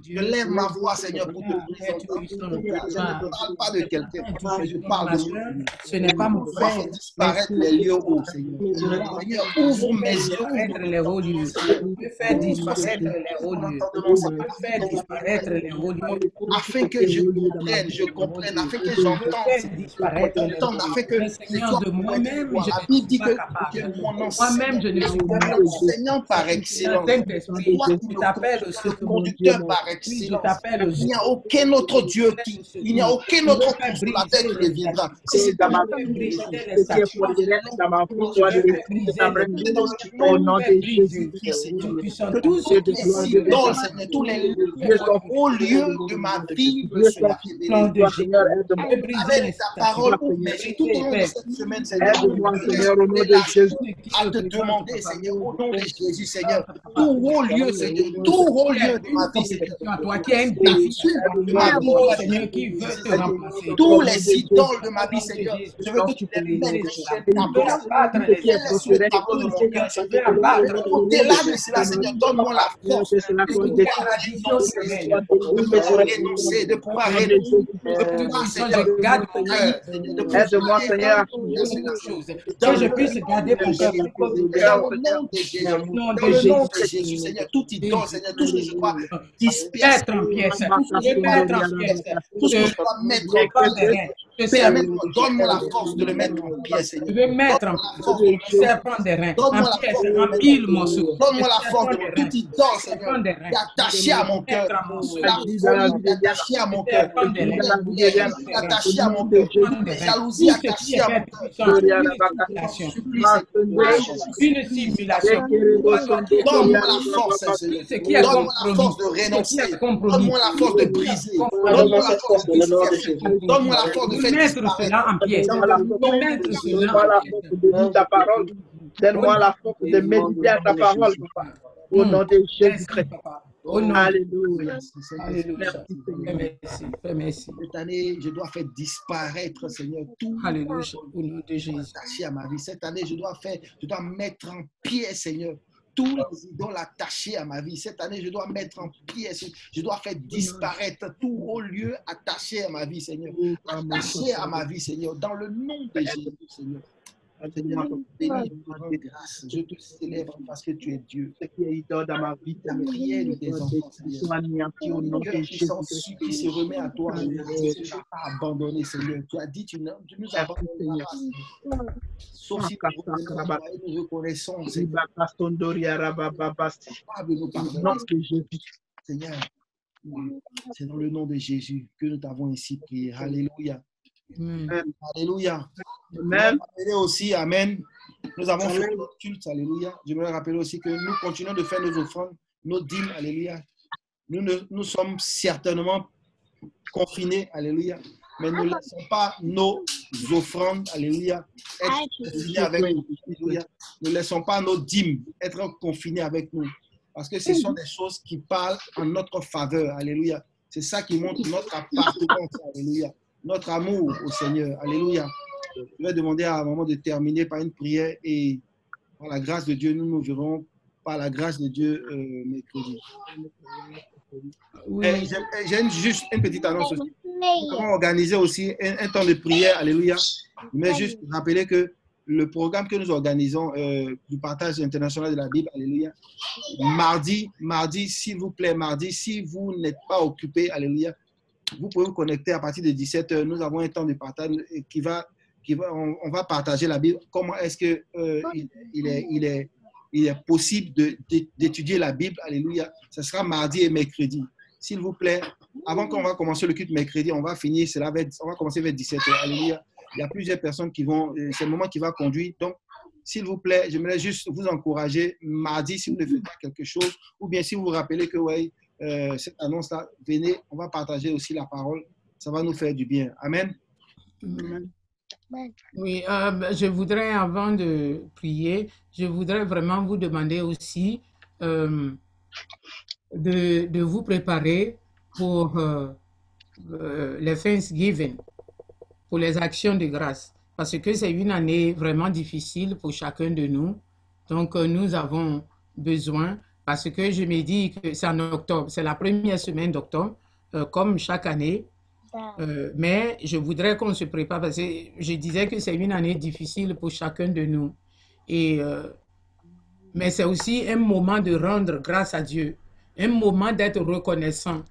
Je lève ma voix, Seigneur, pour te présenter. Je ne parle pas de quelqu'un, mais je parle de moi. Ce n'est pas mon frère. disparaître les lieux hauts, Seigneur. Seigneur, ouvre mes yeux. les hauts lieux. Je faire disparaître les hauts lieux. Je faire disparaître les hauts lieux. afin que je comprenne, je comprenne, afin que Je j'entende, disparaître les afin que Seigneur, de moi-même, je ne suis pas capable. Moi-même, je ne suis pas enseignant, capable. enseignant par excellence, qui je t'appelle secours. conducteur par excellence. Il n'y a aucun autre Dieu qui, il n'y a aucun autre consolateur qui reviendra. Si c'est dans ma qui ordinaire dans ma vie, au nom de que tous les hauts lieux de ma vie Jésus. Avec ta parole, tout au long de cette semaine, Seigneur, Aide-moi, je Seigneur, au nom de Jésus. à te demander, Seigneur, au nom de Jésus, Seigneur, tout haut lieu, Seigneur, tout haut lieu de ma vie, Seigneur, Toi qui es un la défi, figure de ma vie, oh Seigneur, qui veut te remplacer. tous les idoles de ma vie, Seigneur, je veux que tu les mettes sur ta Je veux place. abattre les Mets-les sur le tableau de mon cœur, Seigneur. Au-delà de cela, Seigneur, donne-moi la force de pouvoir Seigneur, de pouvoir renoncer, de pouvoir renoncer, de pouvoir, Seigneur, je garde mon cœur, Aide-moi, Seigneur. Que je puisse garder mon cœur le nom de Jésus, dans le nom de Jésus, Seigneur, tout idole, Seigneur, tout ce que je dois disperser, tout ce que je dois mettre en place, Je donne-moi la force de le mettre en pièces, Je Seigneur. vais mettre en serpent des reins. En pièces, en mille morceaux. Donne-moi la force de des idole, reins. Seigneur, attaché à mon cœur. La folie attachée à mon cœur. La attachée à mon cœur. La jalousie attachée à mon cœur. une simulation. Donne-moi la force, Seigneur. Donne-moi la force de renoncer. Donne-moi la force de briser. Donne-moi la force de. Donne-moi la force de Mettre cela en pièces. Donne-moi la force de lire ta parole. Donne-moi la force de méditer à ta parole, papa. Au nom de Jésus-Christ. Alléluia. Alléluia. Merci, Seigneur. Merci. Cette année, je dois faire disparaître, Seigneur, tout Alléluia. Au nom de Jésus. attaché à ma vie. Cette année, je dois faire, je dois mettre en pied, Seigneur, tous les idoles attachés à ma vie. Cette année, je dois mettre en pièces, je dois faire disparaître tout haut lieu attaché à ma vie, Seigneur. Attaché à ma vie, Seigneur, dans le nom de Jésus, Seigneur. Seigneur, je te rends grâce. Je te célèbre parce que tu es Dieu. Ce qui est dans ma vie, La prière de tes enfants, au nom de Jésus. qui se remet à toi, tu ne l'as pas abandonné, Seigneur. Tu as dit, tu, nous abandonnes. Sauf si nous reconnaissons, Seigneur, pardonner. de Jésus. Seigneur, c'est dans le nom de Jésus que nous t'avons ainsi prié. Alléluia. Alléluia. Amen. rappeler aussi, Amen. Nous avons fait notre culte, Alléluia. J'aimerais rappeler aussi que nous continuons de faire nos offrandes, nos dîmes, Alléluia. Nous, ne- nous sommes certainement confinés, Alléluia. Mais ne laissons pas nos offrandes, Alléluia, être confinées avec nous. Alléluia. Ne laissons pas nos dîmes être confinées avec nous. Parce que ce sont des choses qui parlent en notre faveur. Alléluia. C'est ça qui montre notre appartenance. Alléluia. Notre amour au Seigneur. Alléluia. Je vais demander à un moment de terminer par une prière et par la grâce de Dieu, nous nous verrons par la grâce de Dieu euh, mercredi. Oui. Et J'ai une- juste une petite annonce aussi. Nous avons organisé aussi un, un temps de prière, Alléluia. Mais juste rappeler que le programme que nous organisons euh, du partage international de la Bible, Alléluia, mardi, mardi, s'il vous plaît, mardi, si vous n'êtes pas occupé, Alléluia, vous pouvez vous connecter à partir de 17h. Nous avons un temps de partage qui va, on, va partager la Bible. Comment est-ce que euh, il, est, possible d'étudier la Bible, Alléluia. Ce sera mardi et mercredi. S'il vous plaît, avant qu'on va commencer le culte mercredi, on va finir, cela va on va commencer vers 17h. Alléluia. Il y a plusieurs personnes qui vont, euh, c'est le moment qui va conduire. Donc, s'il vous plaît, j'aimerais juste vous encourager mardi si vous ne faites pas quelque chose, ou bien si vous vous rappelez que ouais, euh, cette annonce-là, venez, on va partager aussi la parole. Ça va nous faire du bien. Amen. Oui, euh, ben, je voudrais, avant de prier, je voudrais vraiment vous demander aussi euh, de, de vous préparer pour euh, euh, les Thanksgiving, pour les actions de grâce, parce que c'est une année vraiment difficile pour chacun de nous. Donc, nous avons besoin, parce que je me dis que c'est en octobre, c'est la première semaine d'octobre, comme chaque année. Euh, mais je voudrais qu'on se prépare parce que je disais que c'est une année difficile pour chacun de nous. Et, euh, mais c'est aussi un moment de rendre grâce à Dieu, un moment d'être reconnaissant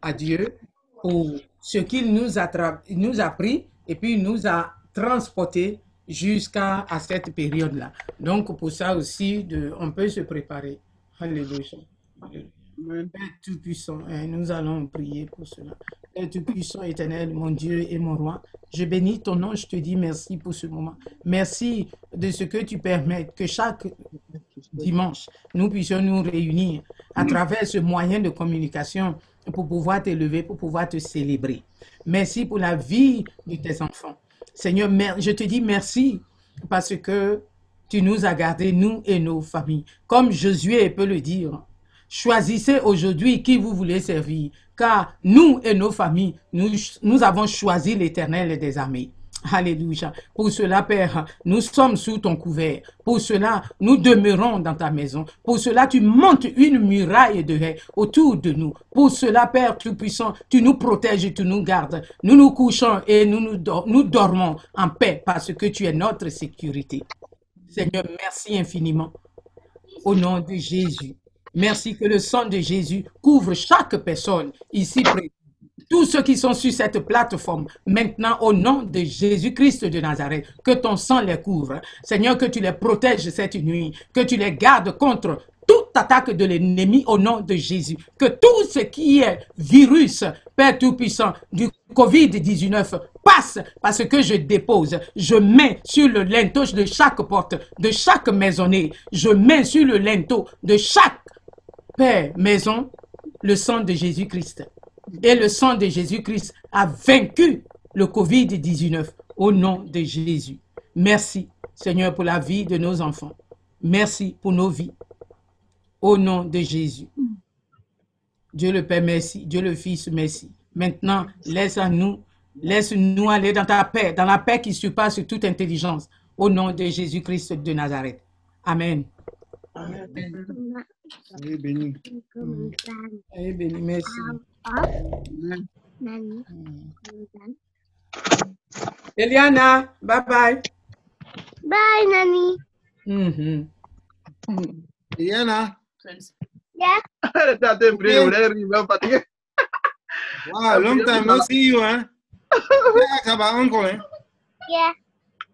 à Dieu pour ce qu'il nous a, nous a pris et puis nous a transportés jusqu'à à cette période-là. Donc pour ça aussi, on peut se préparer. Alléluia. Père Tout-Puissant, hein, nous allons prier pour cela. Père Tout-Puissant, éternel, mon Dieu et mon roi, je bénis ton nom, je te dis merci pour ce moment. Merci de ce que tu permets que chaque dimanche, nous puissions nous réunir à travers ce moyen de communication pour pouvoir t'élever, pour pouvoir te célébrer. Merci pour la vie de tes enfants. Seigneur, je te dis merci parce que tu nous as gardés, nous et nos familles. Comme Josué peut le dire, choisissez aujourd'hui qui vous voulez servir, car nous et nos familles, nous, avons choisi l'éternel des armées. Alléluia. Pour cela, Père, nous sommes sous ton couvert. Pour cela, nous demeurons dans ta maison. Pour cela, tu montes une muraille de haie autour de nous. Pour cela, Père Tout-Puissant, tu nous protèges et tu nous gardes. Nous nous couchons et nous dormons en paix parce que tu es notre sécurité. Seigneur, merci infiniment. Au nom de Jésus. Merci que le sang de Jésus couvre chaque personne ici présente. Tous ceux qui sont sur cette plateforme, maintenant au nom de Jésus-Christ de Nazareth, que ton sang les couvre. Seigneur, que tu les protèges cette nuit, que tu les gardes contre toute attaque de l'ennemi au nom de Jésus. Que tout ce qui est virus, Père Tout-Puissant, du Covid-19 passe parce que je dépose, je mets sur le linteau de chaque porte, de chaque maisonnée, je mets sur le linteau de chaque Père, maison, le sang de Jésus-Christ. Et le sang de Jésus-Christ a vaincu le Covid-19 au nom de Jésus. Merci, Seigneur, pour la vie de nos enfants. Merci pour nos vies. Au nom de Jésus. Dieu le Père, merci. Dieu le Fils, merci. Maintenant, laisse à nous, laisse-nous aller dans ta paix, dans la paix qui surpasse toute intelligence. Au nom de Jésus-Christ de Nazareth. Amen. Soyez bénis. Soyez bénis. Merci. Eliana, bye bye. Bye, Nani. Mhm. Eliana. Yeah. Elle était en train de prier, elle est même fatiguée. Wow, long time no see you, hein? Yeah, ça va encore, hein? Yeah.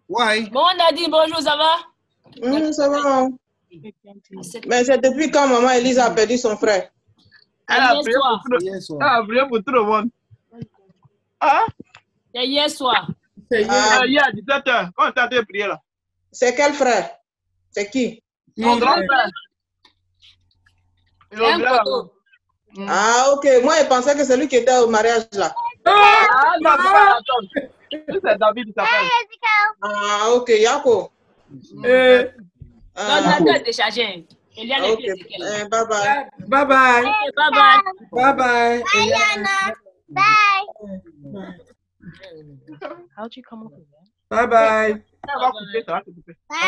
Why? Bon, Nadine, bonjour, ça va? Hum, ça va. Mais c'est depuis quand maman Elise a perdu son frère? Elle a Hier prié pour soir. tout le- Hier elle soir. a prié pour tout le monde. Ah, C'est hier soir. C'est Ah, euh, hier à 17h, quand train de prier là. c'est quel frère? C'est qui? Mon vient- poteau. Ah, ok. Moi, je pensais que c'est lui qui était au mariage là. Ah, non, non. C'est David, il s'appelle. Ah, ok. Yako. Euh, Ah. Okay. Uh, bye bye. Bye bye. Bye bye. Bye bye. Bye. Bye. How'd you come up with that? Bye bye. Bye.